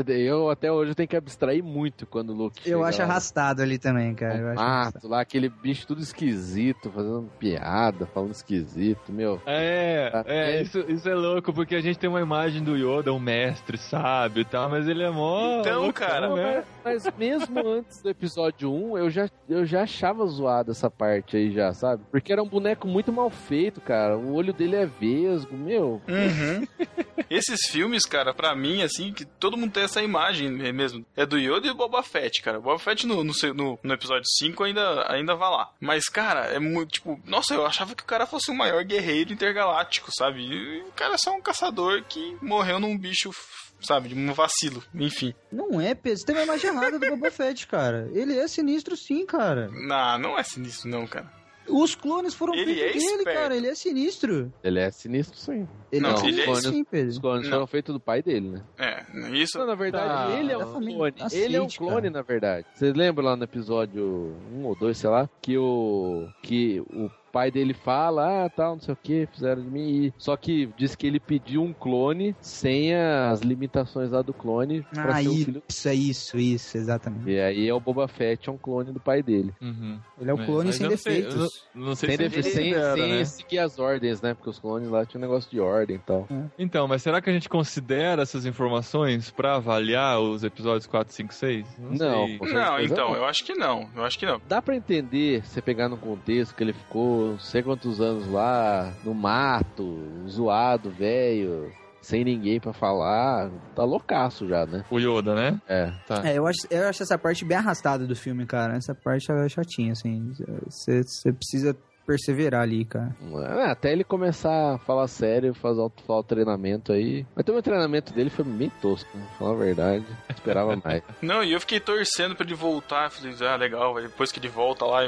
Eu até hoje tenho que abstrair muito quando o Luke Eu acho lá arrastado ali também, cara. Mato, lá, aquele bicho tudo esquisito, fazendo piada, falando esquisito, meu. É, Ah, é, é. isso, isso é louco, porque a gente tem uma imagem do Yoda, um mestre sábio e tal, mas ele é mó. Então, loucão, cara, né? Mas mesmo antes do episódio 1, eu já, eu já achava zoado essa parte aí já, sabe? Porque era um boneco muito mal feito, cara. O olho dele é vesgo, meu. Uhum. Esses filmes, cara, pra mim, assim, que todo mundo tem essa imagem mesmo. É do Yoda e do Boba Fett, cara. O Boba Fett no, no, no- no episódio 5 ainda, ainda vai lá. Mas, cara, é muito, tipo... Nossa, eu achava que o cara fosse o maior guerreiro intergaláctico, sabe? E o cara é só um caçador que morreu num bicho, sabe? De um vacilo. Enfim. Não é, Pedro. Você tem uma imagem errada do Boba Fett, cara. Ele é sinistro sim, cara. Não, não é sinistro, não, cara. Os clones foram Ele feitos é dele, esperto. cara. Ele é sinistro. Ele é sinistro, sim. Ele Não, é ele é sinistro clones- sim, Pedro. Os clones Não. foram feitos do pai dele, né? É, isso... Não, na verdade, Tá. ele é um família clone. Ele é um clone, cara. na verdade. Vocês lembram lá no episódio 1 ou 2, sei lá, que o que o pai dele fala, ah, tal, não sei o que, fizeram de mim. e- Só que diz que ele pediu um clone sem as limitações lá do clone pra Ah, ser o filho. isso, é isso, isso, exatamente. E aí é o Boba Fett, é um clone do pai dele. Uhum. Ele é Mas- clone mas sem não sei, defeitos. eu não, não sei Sem, se defe- ele sem, considera, sem né? seguir as ordens, né? Porque os clones lá tinham um negócio de ordem e tal. Então, mas será que a gente considera essas informações pra avaliar os episódios 4, 5, 6? Não, sei. Não, certeza então, não. eu acho que não. Eu acho que não. Dá pra entender, se você pegar no contexto, que ele ficou não sei quantos anos lá, no mato, zoado, velho, sem ninguém pra falar. Tá loucaço já, né? O Yoda, né? É. Tá. É, eu acho, eu acho essa parte bem arrastada do filme, cara. Essa parte é chatinha, assim. Você precisa perseverar ali, cara. É, Até ele começar a falar sério, fazer o, falar o treinamento aí. Mas também o treinamento dele foi bem tosco, né? Pra falar a verdade. Esperava mais. Não, e eu fiquei torcendo pra ele voltar. Falei, ah, legal, depois que ele volta lá,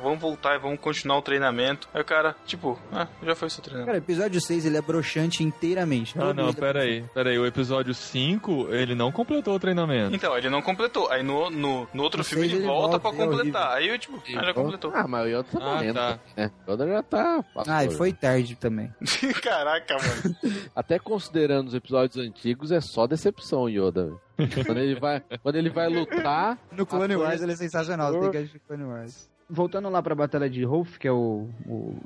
vamos voltar e vamos continuar o treinamento. Aí o cara, tipo, ah, já foi seu treinamento. Cara, o episódio 6 ele é broxante inteiramente. Ah, não, ele é pera aí, pera aí. O episódio 5, ele não completou o treinamento. Então, ele não completou. Aí no, no, no outro No filme ele ele volta volta, pra é completar. Aí eu, tipo, ah, já completou. Ah, mas o Yoda tá Ah, morrendo. tá. Né? Já tá. Ah, e foi tarde também. Caraca, mano. Até considerando os episódios antigos, é só decepção, Yoda. velho. quando ele vai, quando ele vai lutar. No Clone Wars ele é sensacional. Tem que assistir Clone Wars. Voltando lá pra Batalha de Hoth, que é o, o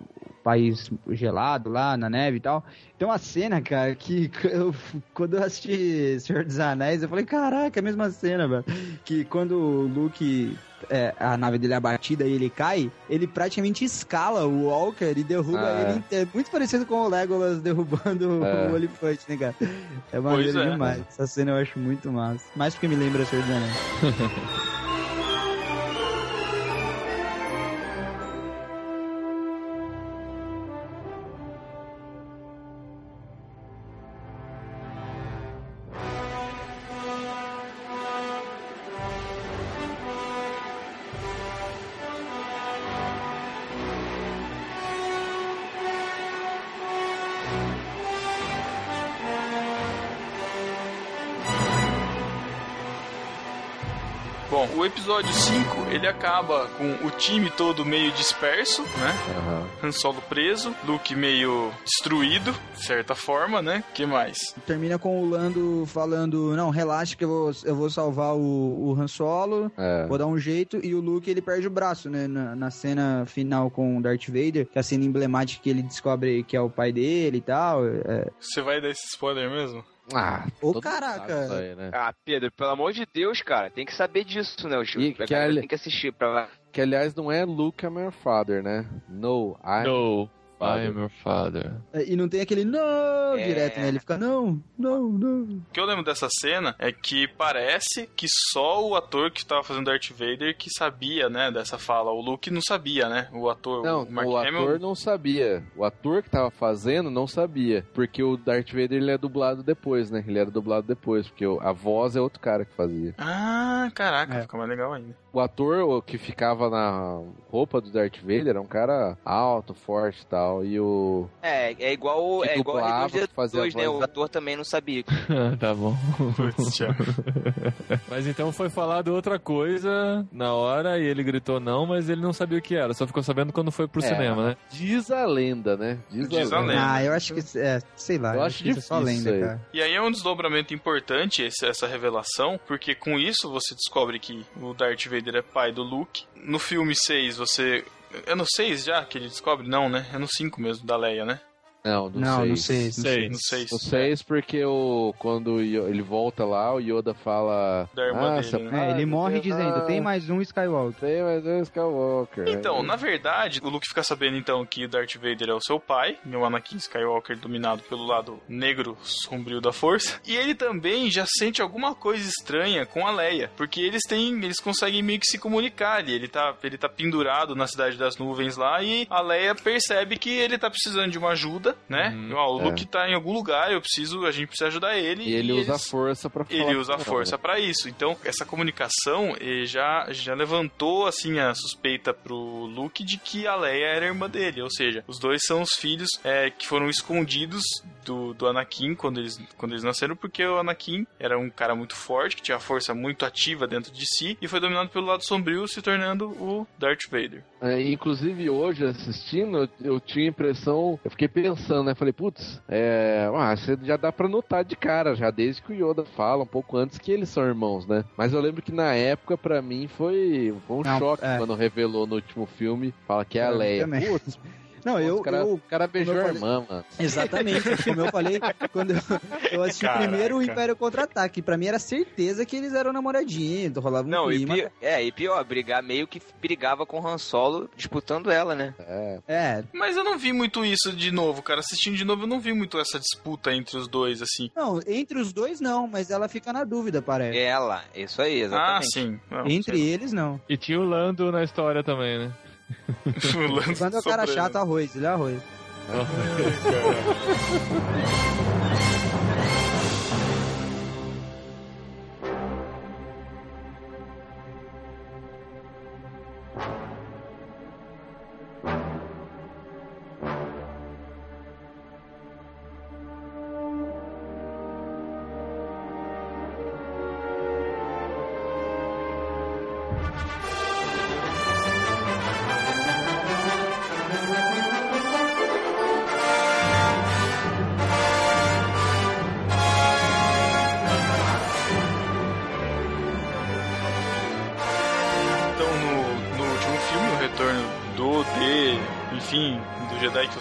país gelado lá na neve e tal. Tem uma cena, cara, que eu- quando eu assisti Senhor dos Anéis, eu falei, caraca, é a mesma cena, velho. Que quando o Luke, é, a nave dele é abatida e ele cai, ele praticamente escala o Walker e derruba Ah, é. ele. É muito parecido com o Legolas derrubando É. o Olifante, né, cara? É maneiro é. demais. Essa cena eu acho muito massa. Mais porque me lembra Senhor dos Anéis. ele acaba com o time todo meio disperso, né? Aham. Han Solo preso, Luke meio destruído, de certa forma, né? que mais? Termina com o Lando falando, não, relaxa que eu vou, eu vou salvar o, o Han Solo, É. vou dar um jeito, e o Luke, ele perde o braço, né, na, na cena final com o Darth Vader, que é a cena emblemática que ele descobre que é o pai dele e tal, é... Você vai dar esse spoiler mesmo? Ah, Ô, caraca. aí, né? Ah, Pedro, pelo amor de Deus, cara, tem que saber disso, né? O Chico? E que ali- tem que assistir pra. Que aliás não é Luke é my father, né? No, I No, Father. I am your father. é, E não tem aquele não É. direto, né? Ele fica, não, não, não. O que eu lembro dessa cena é que parece que só o ator que tava fazendo Darth Vader que sabia, né, dessa fala. O Luke não sabia, né? O ator, Não, o Mark o Hamill. ator não sabia. O ator que tava fazendo não sabia. Porque o Darth Vader ele é dublado depois, né? Ele era dublado depois, porque a voz é outro cara que fazia. Ah, caraca, É. fica mais legal ainda. O ator que ficava na roupa do Darth Vader era um cara alto, forte e tal. E o. É, é igual, é igual a que fazia R2D2, a né? O ator também não sabia. tá bom. Putz. Mas então foi falado outra coisa na hora e ele gritou não, mas ele não sabia o que era. Só ficou sabendo quando foi pro É, cinema, né? Diz a lenda, né? Diz a lenda. Ah, eu acho que, é, sei lá. Eu acho que isso é só lenda, aí. cara. E aí é um desdobramento importante esse- essa revelação, porque com isso você descobre que o Darth Vader é pai do Luke. No filme 6 você... É no 6 já que ele descobre? Não, né? É no 5 mesmo, da Leia, né? Não, do Não, não seis. sei. Sei. No 6. O 6 porque o, quando ele volta lá, o Yoda fala... Da irmã ah, dele, né? É, ele não morre dizendo, tem mais um Skywalker. Tem mais um Skywalker. Então, Aí- na verdade, o Luke fica sabendo então que o Darth Vader é o seu pai, e o Anakin Skywalker dominado pelo lado negro sombrio da força. E ele também já sente alguma coisa estranha com a Leia, porque eles têm, eles conseguem meio que se comunicar ali. Ele tá, ele tá pendurado na cidade das nuvens lá e a Leia percebe que ele tá precisando de uma ajuda, né? Ó, o É. Luke tá em algum lugar, eu preciso, a gente precisa ajudar ele. E ele usa a força pra falar. ele usa a força ela. pra isso. Então, essa comunicação já, já levantou assim a suspeita pro Luke de que a Leia era irmã dele. Ou seja, os dois são os filhos eh, que foram escondidos do, do Anakin quando eles, quando eles nasceram, porque o Anakin era um cara muito forte, que tinha a força muito ativa dentro de si, e foi dominado pelo lado sombrio, se tornando o Darth Vader. É, inclusive hoje assistindo, eu, eu tinha a impressão, eu fiquei pensando, né? Falei, putz, é, ah, você já dá pra notar de cara, já desde que o Yoda fala, um pouco antes que eles são irmãos, né? Mas eu lembro que na época, pra mim, foi, foi um Não, choque é. quando revelou no último filme, fala que é a Leia. Putz, Não, eu, o, cara, eu o cara beijou a irmã, mano. Exatamente, como eu falei, quando eu, eu assisti Caraca. primeiro o Império Contra-Ataque, pra mim era certeza que eles eram namoradinhos, rolava um Não, e clima. pior, é, e pior, brigar meio que brigava com o Han Solo disputando ela, né? É, É, Mas eu não vi muito isso de novo, cara. Assistindo de novo, eu não vi muito essa disputa entre os dois, assim. não, entre os dois não, mas ela fica na dúvida, parece. Ela, isso aí, Ah, exatamente. sim. Não, Entre eles, não. E tinha o Lando na história também, né? Sei. O lance Quando é o cara chato, arroz, ele é arroz.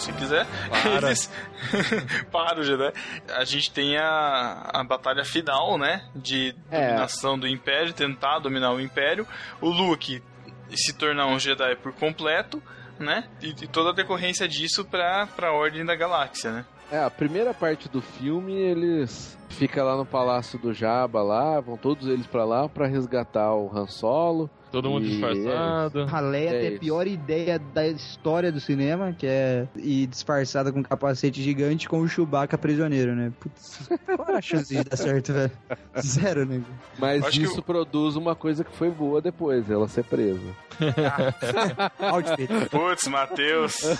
Você quiser, Para. eles. para o Jedi. A gente tem a, a batalha final, né? De É. dominação do Império, tentar dominar o Império. O Luke se tornar um Jedi por completo, né? E, e toda a decorrência disso pra, pra Ordem da Galáxia, né? É, a primeira parte do filme, eles ficam lá no Palácio do Jabba lá, vão todos eles pra lá pra resgatar o Han Solo. Todo mundo E- disfarçado. A Leia É tem a pior ideia da história do cinema, que é ir disfarçada com um capacete gigante com o Chewbacca prisioneiro, né? Putz, qual a chance de dar certo, velho? Zero, né? Mas Acho isso o- produz uma coisa que foi boa depois, ela ser presa. Putz, Matheus.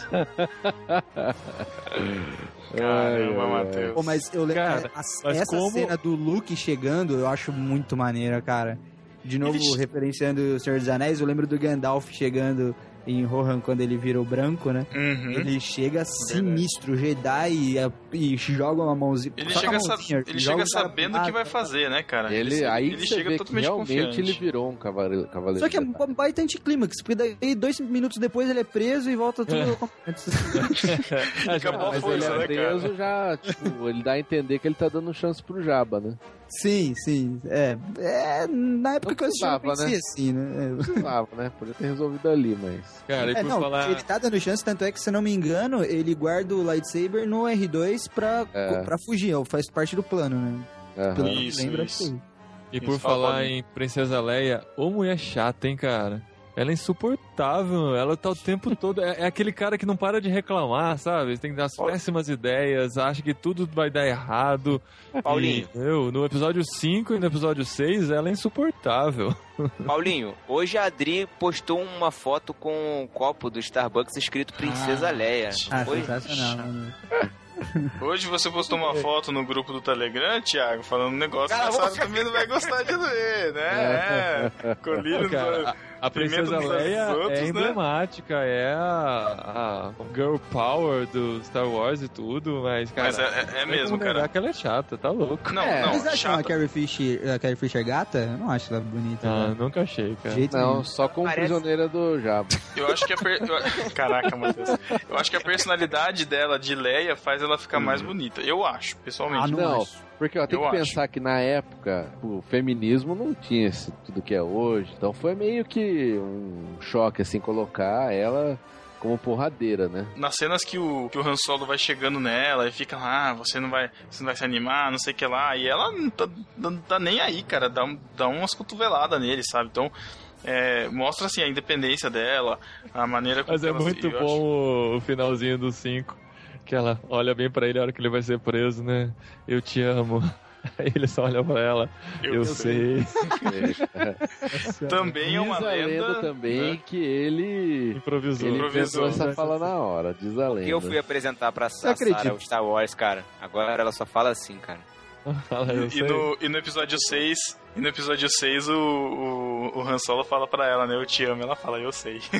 Caramba. Matheus. Pô, mas eu lembro. Cara, a- mas essa como- cena do Luke chegando, eu acho muito maneira, cara. De novo, Ele- referenciando o Senhor dos Anéis, eu lembro do Gandalf chegando em Rohan quando ele vira o branco, né? Uhum. Ele chega sinistro, Jedi, e, e joga uma mãozinha. Ele chega, mãozinha, ele chega sabendo o que vai lado. fazer, né, cara? Ele, aí ele chega totalmente realmente confiante. ele virou um cavaleiro, cavaleiro Só que é um baita anticlímax, porque daí dois minutos depois ele é preso e volta tudo ao Acabou a Mas força, ele é né, preso cara? já, tipo, ele dá a entender que ele tá dando chance pro Jabba, né? Sim, sim. É, é na época Não que eu assisti, não né? assim, né? Precisava, né? Podia ter resolvido ali, mas... Cara, e É, por não, falar. ele tá dando chance, tanto é que, se eu não me engano, ele guarda o lightsaber no R2 pra, É. pra fugir, ó, faz parte do plano, né? Pelo eu Isso, isso. assim. E por Isso, falar em Princesa Leia, ô mulher chata, hein, cara? Ela é insuportável, ela tá o tempo todo. É, é aquele cara que não para de reclamar, sabe? Tem as péssimas ideias, acha que tudo vai dar errado. Paulinho. E, meu, no episódio 5 e no episódio 6, ela é insuportável. Paulinho, hoje a Adri postou uma foto com um copo do Starbucks escrito Princesa Ah, Leia. Ah, Foi? sensacional, mano. Hoje você postou uma foto no grupo do Telegram, Thiago, falando um negócio Cala a que boca. também não vai gostar de ler, né? É. Colírio Cara, a, a Princesa Leia outros, é né? emblemática, é a, a girl power do Star Wars e tudo, mas, cara. Mas é, é- é tem mesmo, cara. que ela é chata, tá louco. Não, É. não, Vocês acham a chata. Carrie Fisher, a Carrie Fisher gata? Eu não acho ela bonita. Ah, né? nunca achei, De cara. jeito Não, nenhum. só como Parece- prisioneira do Jabba. Eu acho que a per... eu- Caraca, Matheus. Eu acho que a personalidade dela de Leia faz ela ficar mais bonita. Eu acho, pessoalmente. Ah, não, Não, acho. Porque ó, tem Eu que acho. pensar que na época o feminismo não tinha esse, tudo que é hoje. Então foi meio que um choque, assim, colocar ela como porradeira, né? Nas cenas que o, que o Han Solo vai chegando nela e fica lá, ah, você não vai, você não vai se animar, não sei o que lá. E ela não tá, não tá nem aí, cara. Dá, dá umas cotoveladas nele, sabe? Então, é, mostra assim a independência dela, a maneira como Mas é ela muito bom acho- o, o finalzinho do 5. Que ela olha bem pra ele a hora que ele vai ser preso, né? Eu te amo. Aí ele só olha pra ela. Eu, sei. Também é uma diz a lenda, lenda. também né? que ele, Improvisou. ele Improvisou. essa fala na hora, diz a lenda. Que eu fui apresentar pra? Sarah o Star Wars, cara. Agora ela só fala assim, cara. Fala, eu E sei. no, e no episódio 6, e no episódio 6 o, o, o Han Solo fala pra ela, né? Eu te amo. Ela fala, eu sei.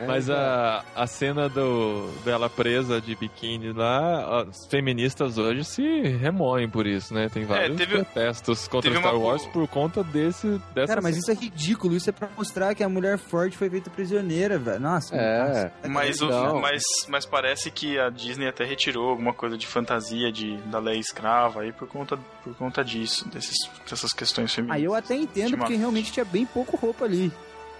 É, Mas a, a cena do, dela presa de biquíni lá, as feministas hoje se remoem por isso, né? Tem vários teve- protestos contra teve Star uma- Wars por conta desse, dessa Cara, mas cena. isso é ridículo. Isso é pra mostrar que a mulher forte foi feita prisioneira, velho. Nossa. É. nossa. Mas, o- mas, mas parece que a Disney até retirou alguma coisa de fantasia de, da lei escrava aí por conta, por conta disso, desses, dessas questões femininas. Aí eu até entendo, porque Ultimamente. realmente tinha bem pouco roupa ali.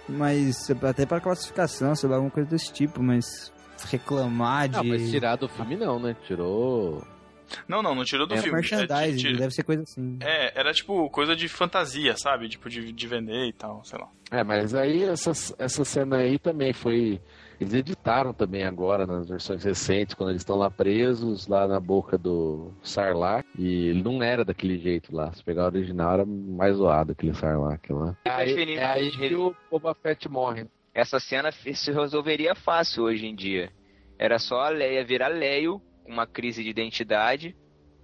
Mas até pra classificação, sei lá, alguma coisa desse tipo, mas reclamar de. Não, mas tirar do filme não, né? Tirou. Não, não, não tirou do é filme. É, merchandising, de- de- deve ser coisa assim. é, era tipo coisa de fantasia, sabe? Tipo, de, de vender e tal, sei lá. É, mas aí essa, essa cena aí também foi. Eles editaram também agora nas versões recentes, quando eles estão lá presos, lá na boca do Sarlacc. E ele não era daquele jeito lá. Se pegar o original, era mais zoado aquele Sarlacc lá. É aí, é aí que o Boba Fett morre. Essa cena se resolveria fácil hoje em dia. Era só a Leia virar Leio, com uma crise de identidade,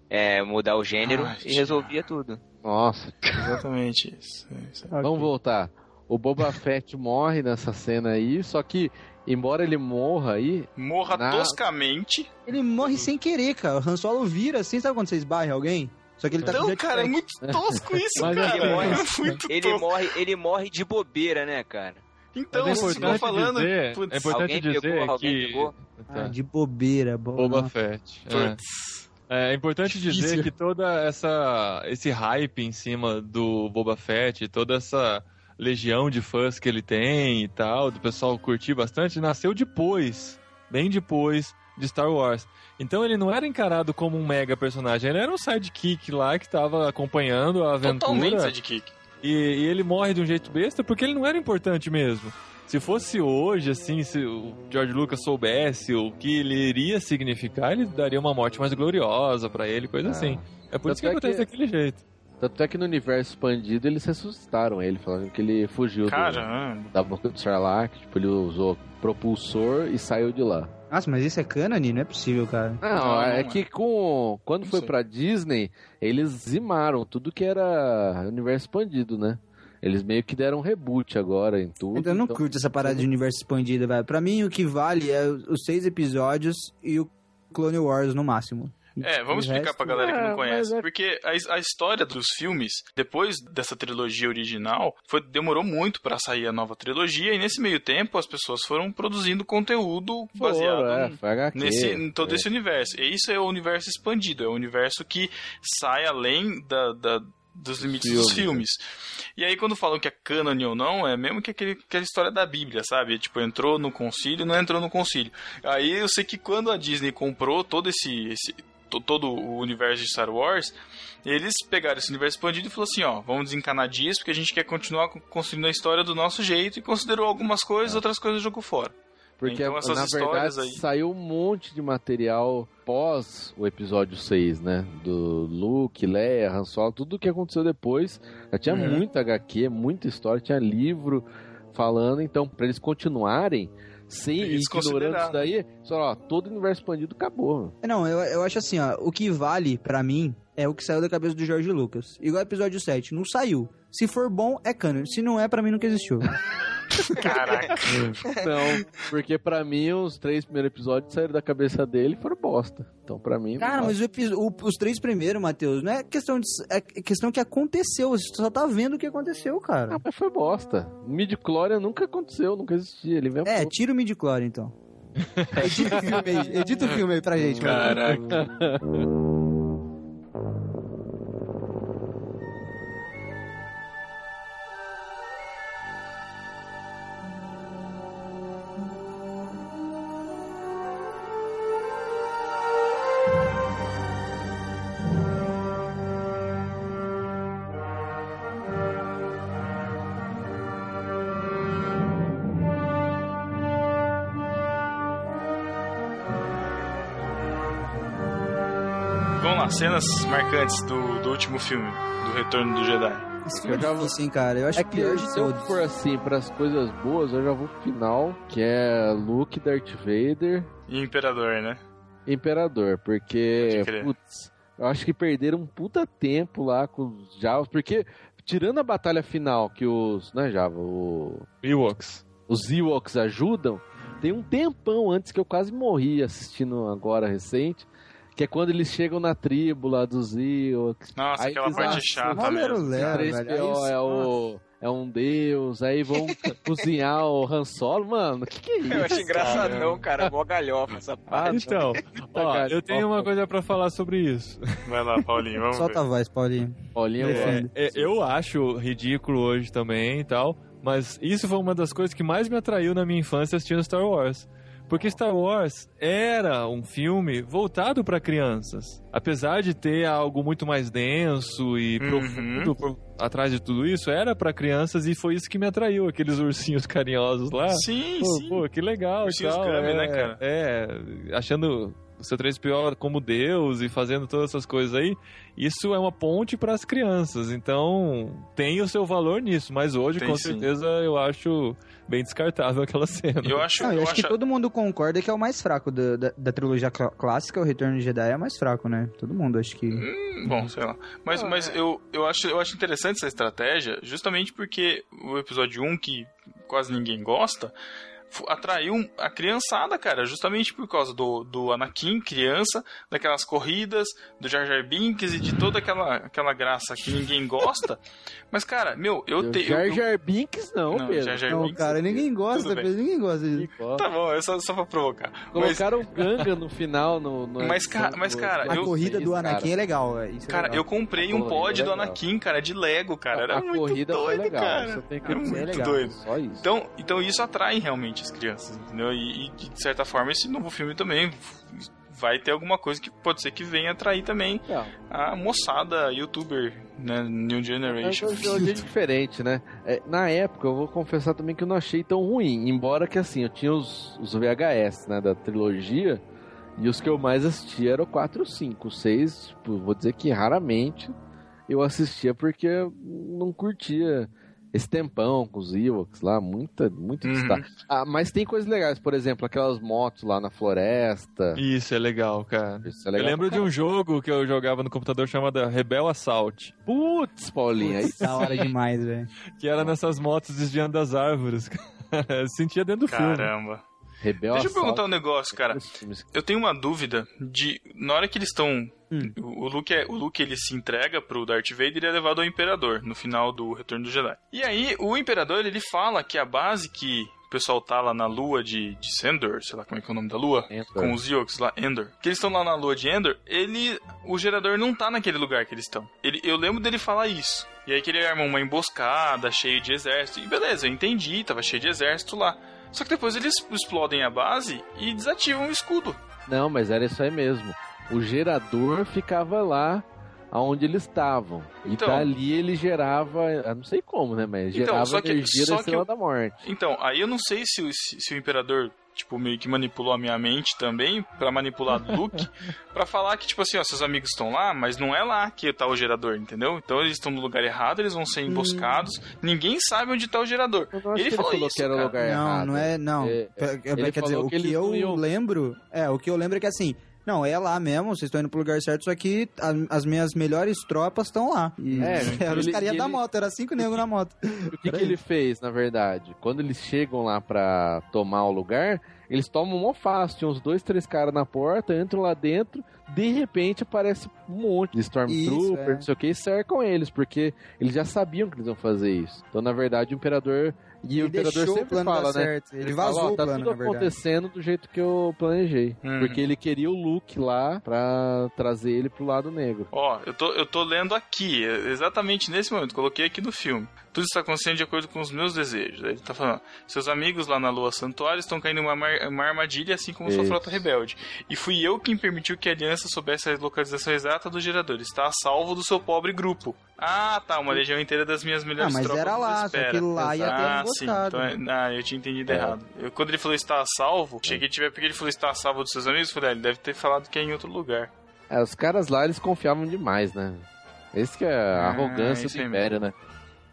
é, mudar o gênero Ai, e tia. resolvia tudo. Nossa, Exatamente isso. é isso vamos voltar. O Boba Fett morre nessa cena aí, só que, embora ele morra aí, Morra Na- toscamente. Ele morre sem querer, cara. O Han Solo vira assim, sabe quando você esbarra alguém? Só que ele tá Então, jetpack. cara, é muito tosco isso, Mas cara. ele morre- É muito Ele tosco. morre, ele morre de bobeira, né, cara? Então, Mas é vocês falando. dizer, putz, é importante alguém dizer pegou, que pegou? Ah, de bobeira, bo... Boba Nossa. Fett. é. putz. É, é importante dizer Difícil. que toda essa esse hype em cima do Boba Fett, toda essa legião de fãs que ele tem e tal, do pessoal curtir bastante, nasceu depois, bem depois de Star Wars. Então ele não era encarado como um mega personagem, ele era um sidekick lá que estava acompanhando a aventura. Totalmente sidekick. E, e ele morre de um jeito besta porque ele não era importante mesmo. Se fosse hoje, assim, se o George Lucas soubesse o que ele iria significar, ele daria uma morte mais gloriosa pra ele, coisa Ah. assim. É por Tanto isso que é acontece que- daquele jeito. Tanto é que no universo expandido eles ressuscitaram ele, falando que ele fugiu do- da boca do Sarlacc, tipo, ele usou propulsor e saiu de lá. Nossa, mas isso é canon? Não é possível, cara. Não, Não, é não que com quando Não foi sei. pra Disney, eles zimaram tudo que era universo expandido, né? Eles meio que deram um reboot agora em tudo. Então eu não curto essa parada de universo expandido, velho. Pra mim, o que vale é os seis episódios e o Clone Wars no máximo. É, vamos explicar resto- pra galera que É, não conhece. mas é- Porque a, a história dos filmes, depois dessa trilogia original, foi, demorou muito pra sair a nova trilogia, e nesse meio tempo as pessoas foram produzindo conteúdo baseado é, foi HQ, nesse, em todo é. esse universo. E isso é o universo expandido, é o universo que sai além da, da- dos limites dos Filmes. E aí, quando falam que é cânone ou não, é mesmo que aquele, aquela história da Bíblia, sabe? Tipo, entrou no concílio, não entrou no concílio. Aí eu sei que quando a Disney comprou todo esse, esse todo o universo de Star Wars, eles pegaram esse universo expandido e falaram assim, ó, vamos desencanar disso porque a gente quer continuar co- construindo a história do nosso jeito e considerou algumas coisas, outras coisas jogou fora. Porque, Então, na verdade, aí- saiu um monte de material pós o episódio 6, né? Do Luke, Leia, Han Solo, tudo que aconteceu depois. Já tinha Uhum. muita HQ, muita história, tinha livro falando. Então, pra eles continuarem, sem ignorando isso daí, só, ó, todo o universo expandido acabou. Não, eu, eu acho assim, ó, o que vale pra mim é o que saiu da cabeça do Jorge Lucas. Igual episódio 7, não saiu. Se for bom, é canon. Se não é, pra mim nunca existiu. Caraca. Não, porque pra mim os três primeiros episódios saíram da cabeça dele e foram bosta. Então, pra mim. Cara, mas o os três primeiros, Matheus, não é questão de. É questão que aconteceu. Você só tá vendo o que aconteceu, cara. Ah, mas foi bosta. Midi-chlorian nunca aconteceu, nunca existia. Ele veio É, tira o midi-chlorian, então. Edita o filme aí, edita o filme aí pra gente. Caraca. lá, cenas marcantes do, do último filme, do Retorno do Jedi. Esse filme Eu já é vou- hein, cara. Eu acho É que pior de se eu for assim, pras coisas boas, eu já vou pro final, que é Luke, Darth Vader E Imperador, né? Imperador, porque, putz, eu acho que perderam um puta tempo lá com os Javas, porque tirando a batalha final que os, não é Java, o, Ewoks. os Ewoks ajudam, tem um tempão antes que eu quase morri assistindo agora recente, que é quando eles chegam na tribo lá dos Ewoks. Nossa, Aí aquela eles- parte chata mesmo. velho, aí é o é um deus, aí vão cozinhar o Han Solo, mano, que que é isso? Eu acho engraçadão, cara. Mó galhofa essa parte. Então, ó, eu tenho uma coisa pra falar sobre isso. Vai lá, Paulinho, vamos Solta a ver. voz, Paulinho. Paulinho, Defende. É, eu acho ridículo hoje também e tal, mas isso foi uma das coisas que mais me atraiu na minha infância assistindo Star Wars. Porque Star Wars era um filme voltado para crianças. Apesar de ter algo muito mais denso e Uhum. profundo por atrás de tudo isso, era para crianças e foi isso que me atraiu, aqueles ursinhos carinhosos lá. Sim, Pô, sim. pô, que legal Ursinhos tal. Gummy, é, né, cara? É, achando o seu 3PO como Deus e fazendo todas essas coisas aí, isso é uma ponte para as crianças. Então, tem o seu valor nisso, mas hoje, Tem com sim. certeza, eu acho bem descartável aquela cena. Eu acho, Não, eu eu acho que acho todo mundo concorda que é o mais fraco da, da, da trilogia clá- clássica, o Retorno de Jedi é o mais fraco, né? Todo mundo, acho que. Hum, Bom, sei lá. Mas, mas eu, eu, acho, eu acho interessante essa estratégia, justamente porque o episódio 1, que quase ninguém gosta, atraiu a criançada, cara, justamente por causa do, do Anakin, criança, daquelas corridas, do Jar Jar Binks e de toda aquela, aquela graça que ninguém gosta. Mas, cara, meu, eu tenho... Jar Jar Binks não, Não, Pedro. Jar Jar Não, Binks, cara, ninguém gosta. Pedro, ninguém gosta disso. Tá bom, é só, só pra provocar. Mas, Colocaram o Ganga no final. No, no Mas, ca- mas, cara, A eu- corrida do Anakin é legal, é, é cara, legal. eu comprei A um pod é do. Anakin, cara, de Lego, cara. Era a muito corrida doido, foi legal. cara. Só tem que Era muito legal. doido. Só isso. Então, então isso atrai realmente as crianças, entendeu? E, e, de certa forma esse novo filme também vai ter alguma coisa que pode ser que venha atrair também Não, a moçada youtuber, né, New Generation. hoje é diferente, né? É, na época, eu vou confessar também que eu não achei tão ruim. Embora que assim, eu tinha os, os VHS, né, da trilogia. E os que eu mais assistia eram o 4 e o 5. O 6, tipo, vou dizer que raramente eu assistia porque não curtia esse tempão com os Ewoks lá, muita, muito Uhum. destaque. Ah, mas tem coisas legais, por exemplo, aquelas motos lá na floresta. Isso é legal, cara. Isso é Eu legal. lembro de um jogo que eu jogava no computador chamado Rebel Assault, Putz, Paulinho, aí Da hora demais, velho. que era nessas motos desviando das árvores. Eu sentia dentro do filme. Caramba. Rebel Deixa eu perguntar um negócio, cara. Eu tenho uma dúvida de. Na hora que eles estão. Hum. O, Luke, é- o Luke ele se entrega pro Darth Vader e é levado ao Imperador no final do Retorno do Jedi. E aí, o Imperador ele fala que a base que o pessoal tá lá na lua de, de Sendor, sei lá como é que é o nome da lua, Endor. com os Ewoks lá, Endor. Que eles estão lá na lua de Endor, ele. O gerador não tá naquele lugar que eles estão. Ele, eu lembro dele falar isso. E aí que ele arma uma emboscada cheio de exército. E beleza, eu entendi, tava cheio de exército lá. Só que depois eles explodem a base e desativam o escudo. Não, mas era isso aí mesmo. O gerador ficava lá aonde eles estavam. E Então. dali ele gerava, não sei como, né, mas Então, gerava só que- energia só da Estrela eu- da Morte. Então, aí eu não sei se, o- se o Imperador, tipo, meio que manipulou a minha mente também, pra manipular o Luke, pra falar que, tipo assim, ó, seus amigos estão lá, mas não é lá que tá o gerador, entendeu? Então eles estão no lugar errado, eles vão ser emboscados, ninguém sabe onde tá o gerador. Não Ele que ele falou falou isso, que era o lugar Não, errado. não é, não. É, Quer- ele quer dizer, o que que, eu não lembro, é, o que eu lembro é que assim, não, é lá mesmo, vocês estão indo pro lugar certo, só que a- as minhas melhores tropas estão lá. E É, eram os ele- carinha da ele- moto, era cinco negros na moto. O que, que ele fez, na verdade? Quando eles chegam lá pra tomar o lugar, eles tomam mó fácil. Tinha uns dois, três caras na porta, entram lá dentro, de repente aparece um monte de Stormtrooper, é. não sei o que, e cercam eles, porque eles já sabiam que eles iam fazer isso. Então, na verdade, o Imperador. E o Ele Imperador sempre fala, né? certo. Ele, fala, vazou ó, o tá plano, tudo acontecendo do jeito que eu planejei. Uhum. Porque ele queria o Luke lá pra trazer ele pro lado negro. Ó, eu tô, eu tô lendo aqui, exatamente nesse momento, coloquei aqui no filme. Tudo está acontecendo de acordo com os meus desejos. Aí ele tá falando, seus amigos lá na Lua Santuária estão caindo em uma, uma armadilha, assim como sua Isso. frota rebelde. E fui eu quem permitiu que a aliança soubesse a localização exata do gerador. Está a salvo do seu pobre grupo. Ah, tá, uma legião inteira das minhas melhores Ah, mas tropas era lá, só que lá ia ter ah, sim, então é- ah, eu tinha entendido É. errado. Eu- quando ele falou está a salvo, cheguei a tiver porque ele falou está a salvo dos seus amigos, eu falei, ah, ele deve ter falado que é em outro lugar. É, os caras lá, eles confiavam demais, né? Esse que é a Ah, arrogância do Império, né?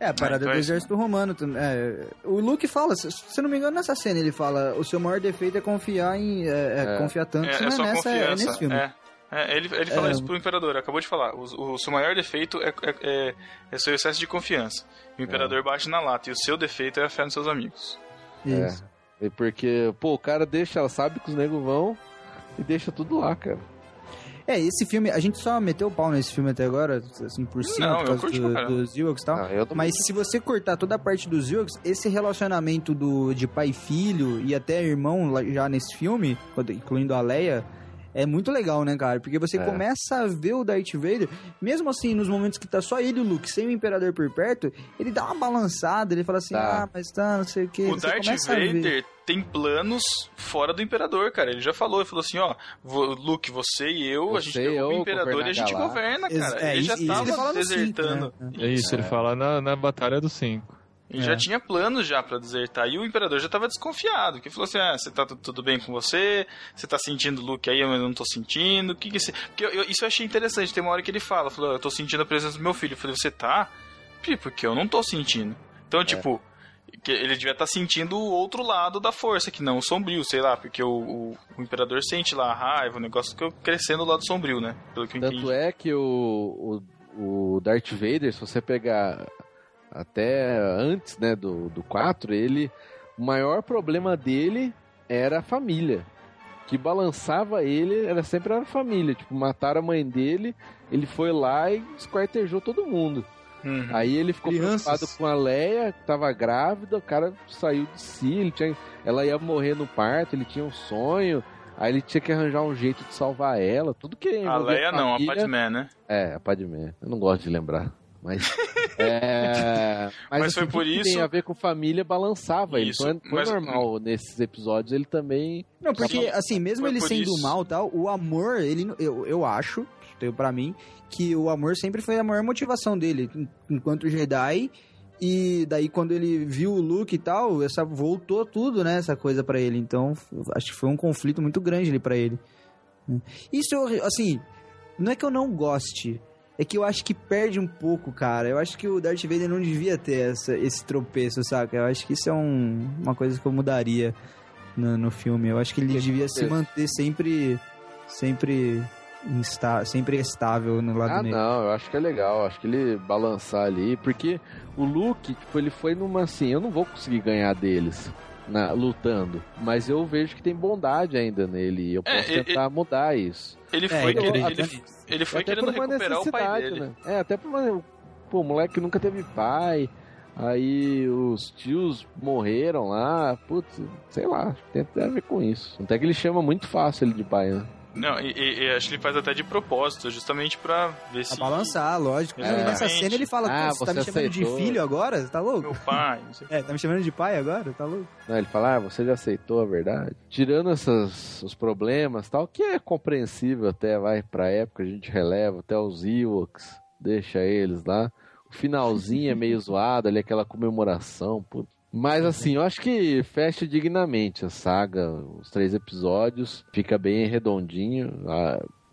É, a parada então do é isso exército romano. tam- é, o Luke fala, se, se não me engano, nessa cena ele fala: o seu maior defeito é confiar em. É, é É. confiar tanto. É, é nessa, é confiança. nesse filme. É. É, ele, ele fala É. isso pro imperador, acabou de falar. O, o seu maior defeito é, é, é, é seu excesso de confiança. O imperador bate na lata e o seu defeito é a fé nos seus amigos. Isso. E porque, pô, o cara deixa, ela sabe que os negros vão e deixa tudo lá, cara. É. esse filme, a gente só meteu o pau nesse filme até agora, assim, por cima, Não, por causa curti do- dos Ewoks e tal. Não, Mas se você cortar toda a parte dos Ewoks, esse relacionamento do, de pai e filho e até irmão já nesse filme, incluindo a Leia, é muito legal, né, cara? Porque você É. começa a ver o Darth Vader, mesmo assim, nos momentos que tá só ele e o Luke, sem o Imperador por perto, ele dá uma balançada, ele fala assim, Tá. ah, mas tá, não sei o que. o Darth Vader tem planos fora do imperador, cara. Ele já falou, ele falou assim, ó, Luke, você e eu, a gente Você e pegou eu o imperador e a gente a governa, cara. É, ele já isso, isso tava no cinco, desertando. né? É isso, ele fala na, na Batalha dos Cinco. Ele É. já tinha planos já pra desertar. E o imperador já tava desconfiado. Que falou assim: ah, você tá tu- tudo bem com você? Você tá sentindo o Luke aí, mas eu não tô sentindo. O que que você. Porque eu- eu- isso eu achei interessante. Tem uma hora que ele fala: falou, eu tô sentindo a presença do meu filho. Eu falei, você tá? Porque eu não tô sentindo. Então, tipo. Que ele devia estar sentindo o outro lado da força, que não o sombrio, sei lá, porque o, o, o imperador sente lá a raiva, o negócio que eu crescendo do lado sombrio, né? Pelo que eu Tanto entendi. é que o, o, o Darth Vader, se você pegar até antes né, do, do 4, ele. O maior problema dele era a família. O que balançava ele era sempre a família. Tipo, mataram a mãe dele, ele foi lá e esquartejou todo mundo. Uhum. Aí ele ficou Crianças. preocupado com a Leia, que tava grávida, o cara saiu de si, ele tinha, ela ia morrer no parto, ele tinha um sonho, aí ele tinha que arranjar um jeito de salvar ela, tudo que a Leia não, a Padmé, né? É, a Padmé, eu não gosto de lembrar, mas... é, mas, Mas foi assim, por tudo que isso- tem a ver com família balançava ele, Isso, então foi mas- normal nesses episódios ele também... Não, porque, Sim. assim, mesmo Foi ele por sendo isso. mal e tal, o amor, ele, eu, eu acho, tenho pra mim, que o amor sempre foi a maior motivação dele, en- enquanto Jedi. E daí, quando ele viu o Luke e tal, essa voltou tudo, né? Essa coisa pra ele. Então, acho que foi um conflito muito grande ali pra ele. Isso, eu, assim, não é que eu não goste, é que eu acho que perde um pouco, cara. Eu acho que o Darth Vader não devia ter essa, esse tropeço, saca? Eu acho que isso é um, uma coisa que eu mudaria no, no filme. Eu acho que ele devia se manter sempre, sempre, insta, sempre estável no lado Ah, negro. não, eu acho que é legal. Acho que ele balançar ali, porque o Luke, tipo, ele foi numa assim, eu não vou conseguir ganhar deles. Na- lutando, mas eu vejo que tem bondade ainda nele e eu É, posso e- tentar mudar isso. Ele É, foi, eu- querer- até- ele, ele foi até querendo por uma recuperar o pai necessidade, dele. né? É, até por uma. Pô, o moleque nunca teve pai. Aí os tios morreram lá. Putz, sei lá, tem até a ver com isso. Até que ele chama muito fácil ele de pai, né? Não, e, e- acho que ele faz até de propósito, justamente pra ver Pra se. balançar, lógico. É. Nessa cena ele fala, Ah, "Pô, você tá me chamando de aceitou." filho agora? Você tá louco? Meu pai, não sei o É, tá me chamando de pai agora? Tá louco? Não, ele fala, ah, você já aceitou a verdade. Tirando essas, os problemas tal, que é compreensível até, vai, pra época, a gente releva até os Ewoks, deixa eles lá. O finalzinho é meio zoado, ali aquela comemoração, putz. Mas assim, eu acho que fecha dignamente a saga, os três episódios, fica bem redondinho.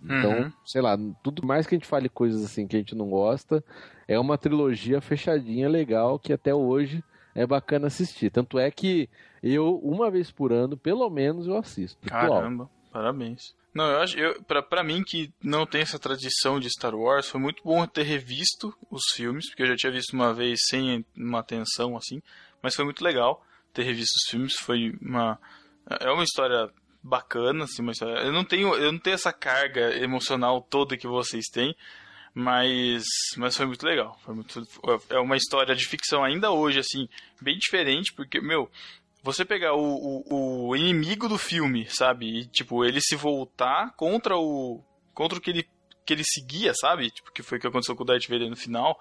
Então, Uhum. sei lá, tudo mais que a gente fale coisas assim que a gente não gosta, é uma trilogia fechadinha legal que até hoje é bacana assistir. Tanto é que eu, uma vez por ano, pelo menos, eu assisto. Caramba, parabéns. Não, eu acho, eu, pra, pra mim que não tem essa tradição de Star Wars, foi muito bom ter revisto os filmes, porque eu já tinha visto uma vez sem uma atenção assim, mas foi muito legal ter revisto os filmes, foi uma é uma história bacana, assim, uma história, eu não tenho eu não tenho essa carga emocional toda que vocês têm, mas mas foi muito legal, foi muito é uma história de ficção ainda hoje assim, bem diferente, porque meu, você pegar o, o, o inimigo do filme, sabe? E, tipo, ele se voltar contra o. contra o que ele, que ele seguia, sabe? Tipo, que foi o que aconteceu com o Darth Vader no final.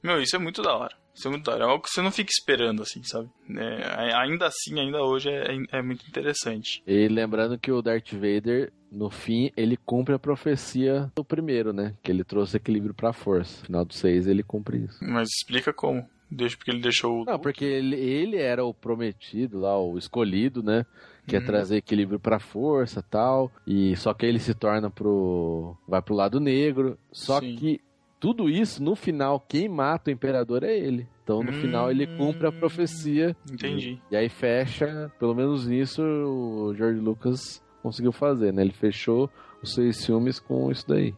Meu, isso é muito da hora. Isso é muito da hora. É algo que você não fica esperando, assim, sabe? É, ainda assim, ainda hoje, é, é muito interessante. E lembrando que o Darth Vader, no fim, ele cumpre a profecia do primeiro, né? Que ele trouxe equilíbrio pra força. No final do seis, ele cumpre isso. Mas explica como. Deixa, porque ele deixou o. Não, porque ele, ele era o prometido lá, o escolhido, né? Que é Hum. trazer equilíbrio pra força tal. E só que ele se torna pro. vai pro lado negro. Só Sim. que tudo isso, no final, quem mata o imperador é ele. Então, no Hum. final, ele cumpre a profecia. Entendi. E aí fecha, pelo menos nisso, o George Lucas conseguiu fazer, né? Ele fechou os seis filmes com isso daí.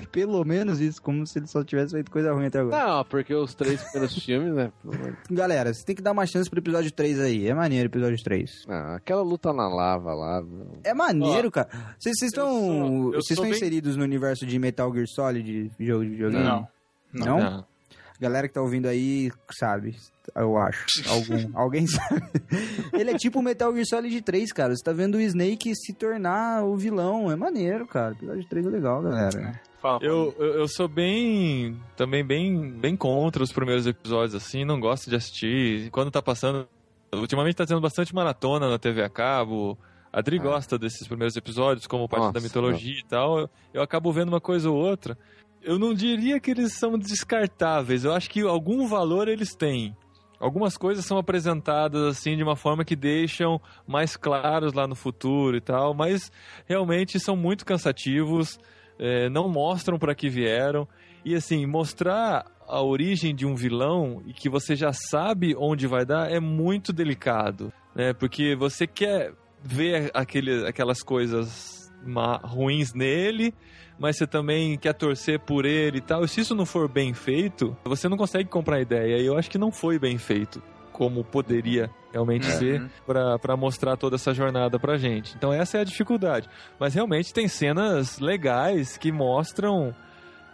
Pelo menos isso, como se ele só tivesse feito coisa ruim até agora. Não, porque os três primeiros filmes, né? Galera, você tem que dar uma chance pro episódio 3 aí. É maneiro o episódio 3. Ah, aquela luta na lava lá. É maneiro, cara. Vocês estão. Vocês estão bem- inseridos no universo de Metal Gear Solid, jogo de videogame? Não. Não? Não. Galera que tá ouvindo aí sabe, eu acho. Algum, alguém sabe. Ele é tipo o Metal Gear Solid 3, cara. Você tá vendo o Snake se tornar o vilão. É maneiro, cara. O episódio 3 é legal, galera. Fala, Eu, eu, eu sou bem. também bem, bem contra os primeiros episódios, assim, não gosto de assistir. Quando tá passando. Ultimamente tá tendo bastante maratona na TV a cabo. A Adri Ah. gosta desses primeiros episódios, como parte Nossa, da mitologia e tal. Eu, eu acabo vendo uma coisa ou outra. Eu não diria que eles são descartáveis. Eu acho que algum valor eles têm. Algumas coisas são apresentadas assim de uma forma que deixam mais claros lá no futuro e tal, mas realmente são muito cansativos, é, não mostram para que vieram. E assim, mostrar a origem de um vilão e que você já sabe onde vai dar é muito delicado, né? Porque você quer ver aquele, aquelas coisas ruins nele, mas você também quer torcer por ele e tal. E se isso não for bem feito, você não consegue comprar a ideia. E eu acho que não foi bem feito como poderia realmente Uhum. ser para mostrar toda essa jornada pra gente. Então essa é a dificuldade. Mas realmente tem cenas legais que mostram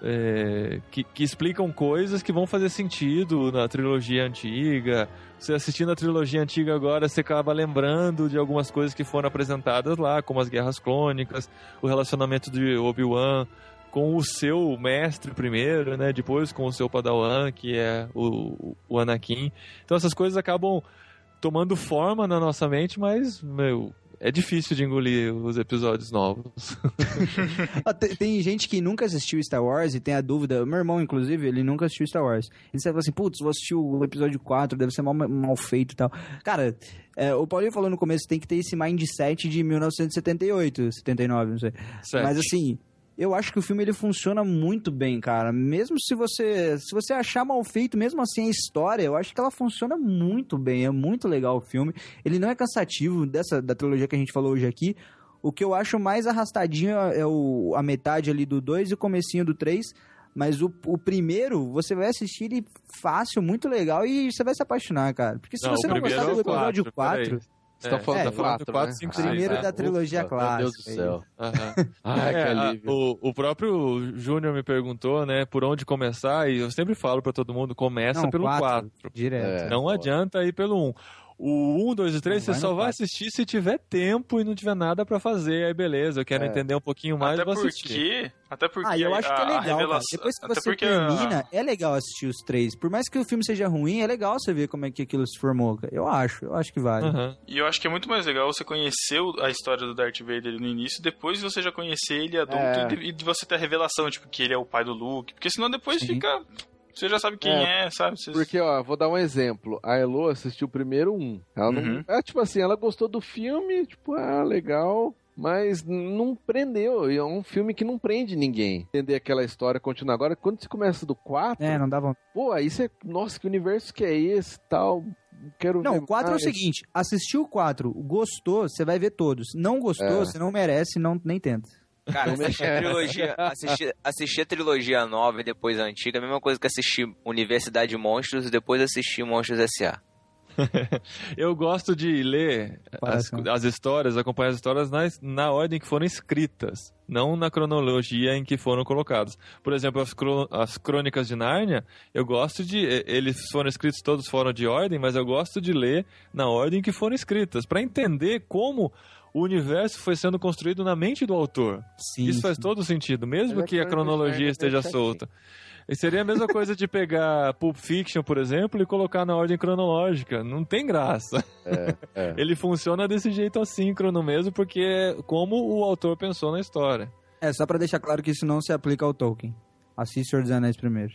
é, que, que explicam coisas que vão fazer sentido na trilogia antiga. Você assistindo a trilogia antiga agora, você acaba lembrando de algumas coisas que foram apresentadas lá, como as guerras clônicas, o relacionamento de Obi-Wan com o seu mestre primeiro, né? Depois com o seu padawan, que é o, o Anakin. Então essas coisas acabam tomando forma na nossa mente, mas, meu, é difícil de engolir os episódios novos. Ah, tem, tem gente que nunca assistiu Star Wars e tem a dúvida. Meu irmão, inclusive, ele nunca assistiu Star Wars. Ele fala assim: putz, vou assistir o episódio 4, deve ser mal, mal feito e tal. Cara, é, o Paulinho falou no começo: tem que ter esse mindset de 1978, 79, não sei. Mas assim, eu acho que o filme ele funciona muito bem, cara. Mesmo se você se você achar mal feito, mesmo assim a história, eu acho que ela funciona muito bem. É muito legal o filme. Ele não é cansativo dessa da trilogia que a gente falou hoje aqui. O que eu acho mais arrastadinho é o, a metade ali do 2 e o comecinho do 3. Mas o, o primeiro, você vai assistir ele fácil, muito legal, e você vai se apaixonar, cara. Porque se Não, você não gostar é do episódio 4, peraí. Você tá É, falando é, da falando do 4, quatro, né? cinco, Ah, seis, primeiro é. da trilogia Ufa, clássica. Meu Deus do céu. Aham. Ai, que É, a- alívio. o, o próprio Júnior me perguntou, né, por onde começar, e eu sempre falo pra todo mundo, começa Não, pelo quatro. 4. Direto. É. Não boa. adianta ir pelo 1. O 1, 2 e 3 Não, você só vai assistir se tiver tempo e não tiver nada pra fazer. Aí beleza, eu quero É. entender um pouquinho mais, Até vou assistir. porque. Até porque. Ah, eu acho que é legal, revelação- Depois que até você porque a- termina, é legal assistir os três. Por mais que o filme seja ruim, é legal você ver como é que aquilo se formou. cara. Eu acho, eu acho que vale. Aham. E eu acho que é muito mais legal você conhecer a história do Darth Vader no início, depois você já conhecer ele adulto É. e, de, e de você ter a revelação, tipo, que ele é o pai do Luke. Porque senão depois Sim. fica. Você já sabe quem é, sabe? Você- Porque, ó, vou dar um exemplo. A Elo assistiu o primeiro um. Ela não. Uhum. É, tipo assim, ela gostou do filme, tipo, ah, legal. Mas não prendeu. E é um filme que não prende ninguém. Entender aquela história continuar. Agora, quando você começa do 4, É, não dá vontade. pô, aí você. Nossa, que universo que é esse tal. Quero Não, ver o 4 é o seguinte: assistiu o 4, gostou, você vai ver todos. Não gostou, É. você não merece, não nem tenta. Cara, assistir a trilogia, assistir, assistir a trilogia nova e depois a antiga é a mesma coisa que assistir Universidade de Monstros e depois assistir Monstros S.A. Eu gosto de ler as, as histórias, acompanhar as histórias na, na ordem que foram escritas, não na cronologia em que foram colocadas. Por exemplo, as, cro- as crônicas de Nárnia, eu gosto de. Eles foram escritos todos fora de ordem, mas eu gosto de ler na ordem que foram escritas, para entender como o universo foi sendo construído na mente do autor. Sim. Isso faz todo sentido, mesmo Mas é que a cronologia esteja é solta. E seria a mesma coisa de pegar Pulp Fiction, por exemplo, e colocar na ordem cronológica. Não tem graça. é. Ele funciona desse jeito assíncrono mesmo, porque é como o autor pensou na história. É, só pra deixar claro que isso não se aplica ao Tolkien. Assiste Senhor dos Anéis primeiro.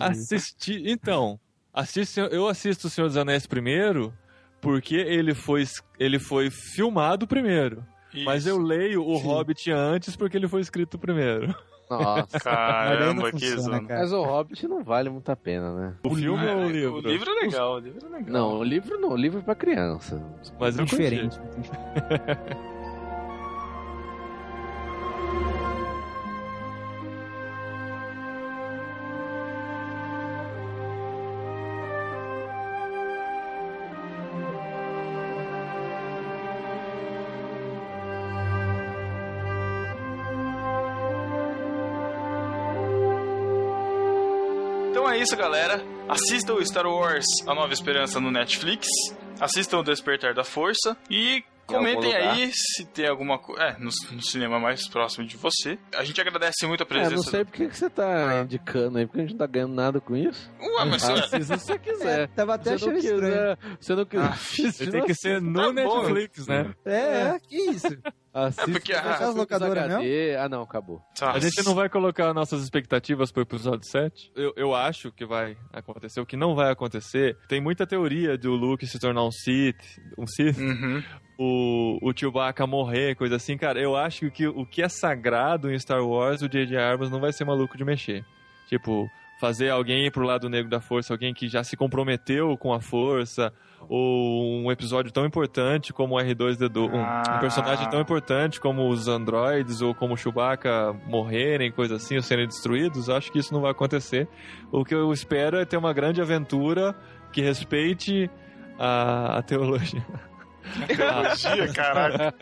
Assistir. Então, assiste, eu assisto O Senhor dos Anéis primeiro, porque ele foi, ele foi filmado primeiro. Mas eu leio o Sim. Hobbit antes porque ele foi escrito primeiro. Nossa. Caramba, que zona. cara. Mas o Hobbit não vale muito a pena, né? O filme ou o O livro? livro é legal, o livro é legal. Não, o livro não, o livro é pra criança. Mas curti. Diferente. isso, galera. Assistam o Star Wars A Nova Esperança no Netflix. Assistam o Despertar da Força. E comentem aí se tem alguma coisa. É, no, no cinema mais próximo de você. A gente agradece muito a É, presença. não sei por que você tá indicando aí, porque a gente não tá ganhando nada com isso. Ué, mas Assista se você quiser. Tava até achando estranho. quiser, se não quiser Ah, Tem que ser no Tá bom. Netflix, né? É, é, que isso? Assista porque se a- as locadoras HD. Ah, não, acabou. Tá. A gente não vai colocar nossas expectativas pro episódio 7. Eu, eu acho que vai acontecer. O que não vai acontecer, tem muita teoria do Luke se tornar um Sith, um Sith, Uhum. o, o Chewbacca morrer, coisa assim. Cara, eu acho que o que é sagrado em Star Wars, o J.J. Abrams não vai ser maluco de mexer. Tipo, fazer alguém ir pro lado negro da força, alguém que já se comprometeu com a força, ou um episódio tão importante como o R2D2, um, Ah. um personagem tão importante como os androides ou como o Chewbacca morrerem, coisa assim, ou serem destruídos, acho que isso não vai acontecer. O que eu espero é ter uma grande aventura que respeite a, a teologia. Caraca.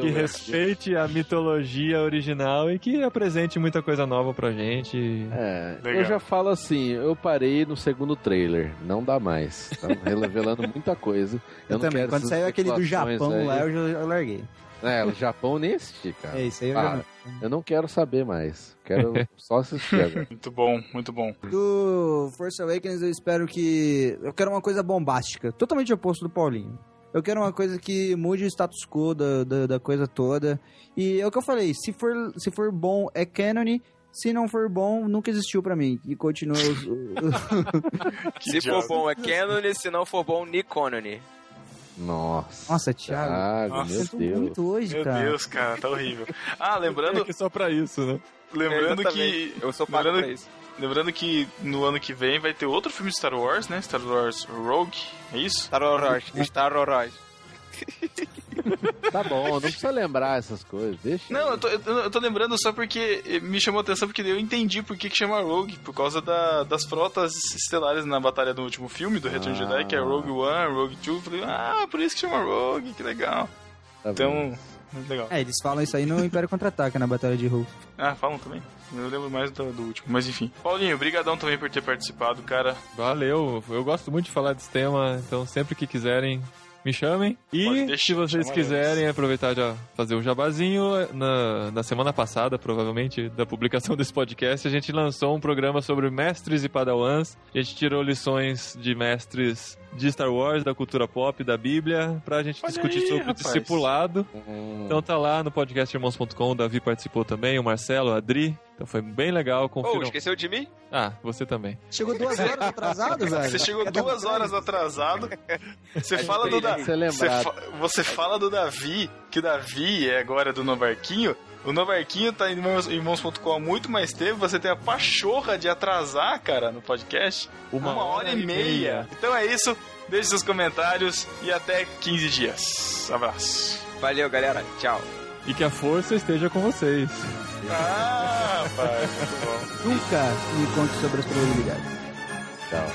que respeite a mitologia original e que apresente muita coisa nova pra gente. É, Legal. eu já falo assim, eu parei no segundo trailer, não dá mais. Tá revelando muita coisa. Eu, Eu, não também. quero Quando saiu aquele do Japão aí. lá, eu, já, eu larguei. É, o Japão nem assisti, cara. É isso aí. Eu Ah, já não- eu não quero saber mais. Quero só assistir agora. Muito bom, muito bom. Do Force Awakens eu espero que. Eu quero uma coisa bombástica. Totalmente oposto do Paulinho. Eu quero uma coisa que mude o status quo da, da, da coisa toda. E é o que eu falei: se for, se for bom, é canon. Se não for bom, nunca existiu pra mim. E continua. os- Que Se for bom é canon, se não for bom, Nikonone. Nossa. Nossa, Thiago. Thiago, Nossa. meu Deus. muito hoje, Meu cara. Deus, cara, tá horrível. Ah, lembrando, É só pra isso, né? lembrando que. Exatamente. Eu sou pago lembrando- pra isso. Lembrando que no ano que vem vai ter outro filme de Star Wars, né? Star Wars Rogue, é isso? Star Wars, Star Wars. Tá bom, não precisa lembrar essas coisas. Deixa. Não, eu tô, eu, tô- lembrando só porque me chamou a atenção, porque eu entendi por que, que chama Rogue, por causa da- das frotas estelares na batalha do último filme, do Return of the Jedi, que é Rogue One, Rogue Two. Falei, ah, por isso que chama Rogue, que legal. Tá. Então, muito legal. É, eles falam isso aí no Império Contra-Ataca, na Batalha de Hulk. Ah, falam também. Eu lembro mais do, do último, mas enfim. Paulinho, brigadão também por ter participado, cara. Valeu, eu gosto muito de falar desse tema, então sempre que quiserem, me chamem. E deixar, se vocês quiserem aproveitar de fazer o jabazinho, na, na semana passada, provavelmente, da publicação desse podcast, a gente lançou um programa sobre mestres e padawans. A gente tirou lições de mestres de Star Wars, da cultura pop, da Bíblia, pra gente Olha discutir aí, sobre o rapaz. discipulado. Hum, Então tá lá no podcastirmãos.com, o Davi participou também, o Marcelo, a Adri. Então foi bem legal, Oh, confiram. esqueceu de mim? ah, você também. Chegou duas horas atrasado, velho. Você chegou duas horas atrás. Você fala do Davi. Você, fa- você fala do Davi, que o Davi é agora do Novarquinho. O Novarquinho tá em irmãos- irmãos.com há muito mais tempo. Você tem a pachorra de atrasar, cara, no podcast. Uma, hora, e meia. Então é isso. Deixe seus comentários e até 15 dias. Abraço. Valeu, galera. Tchau. E que a força esteja com vocês. Ah, rapaz, muito bom. Nunca me conte sobre as probabilidades. Tchau.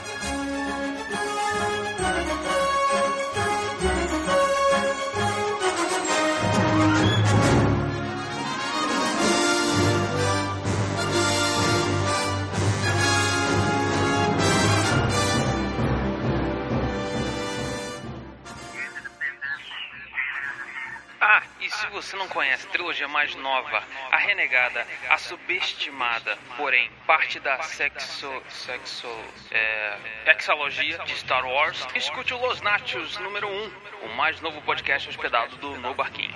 E se você não conhece a trilogia mais nova, a renegada, a subestimada, porém parte da sexo. sexo. é. exalogia de Star Wars, escute o Los Nachos número 1, o mais novo podcast hospedado do No Barquinho.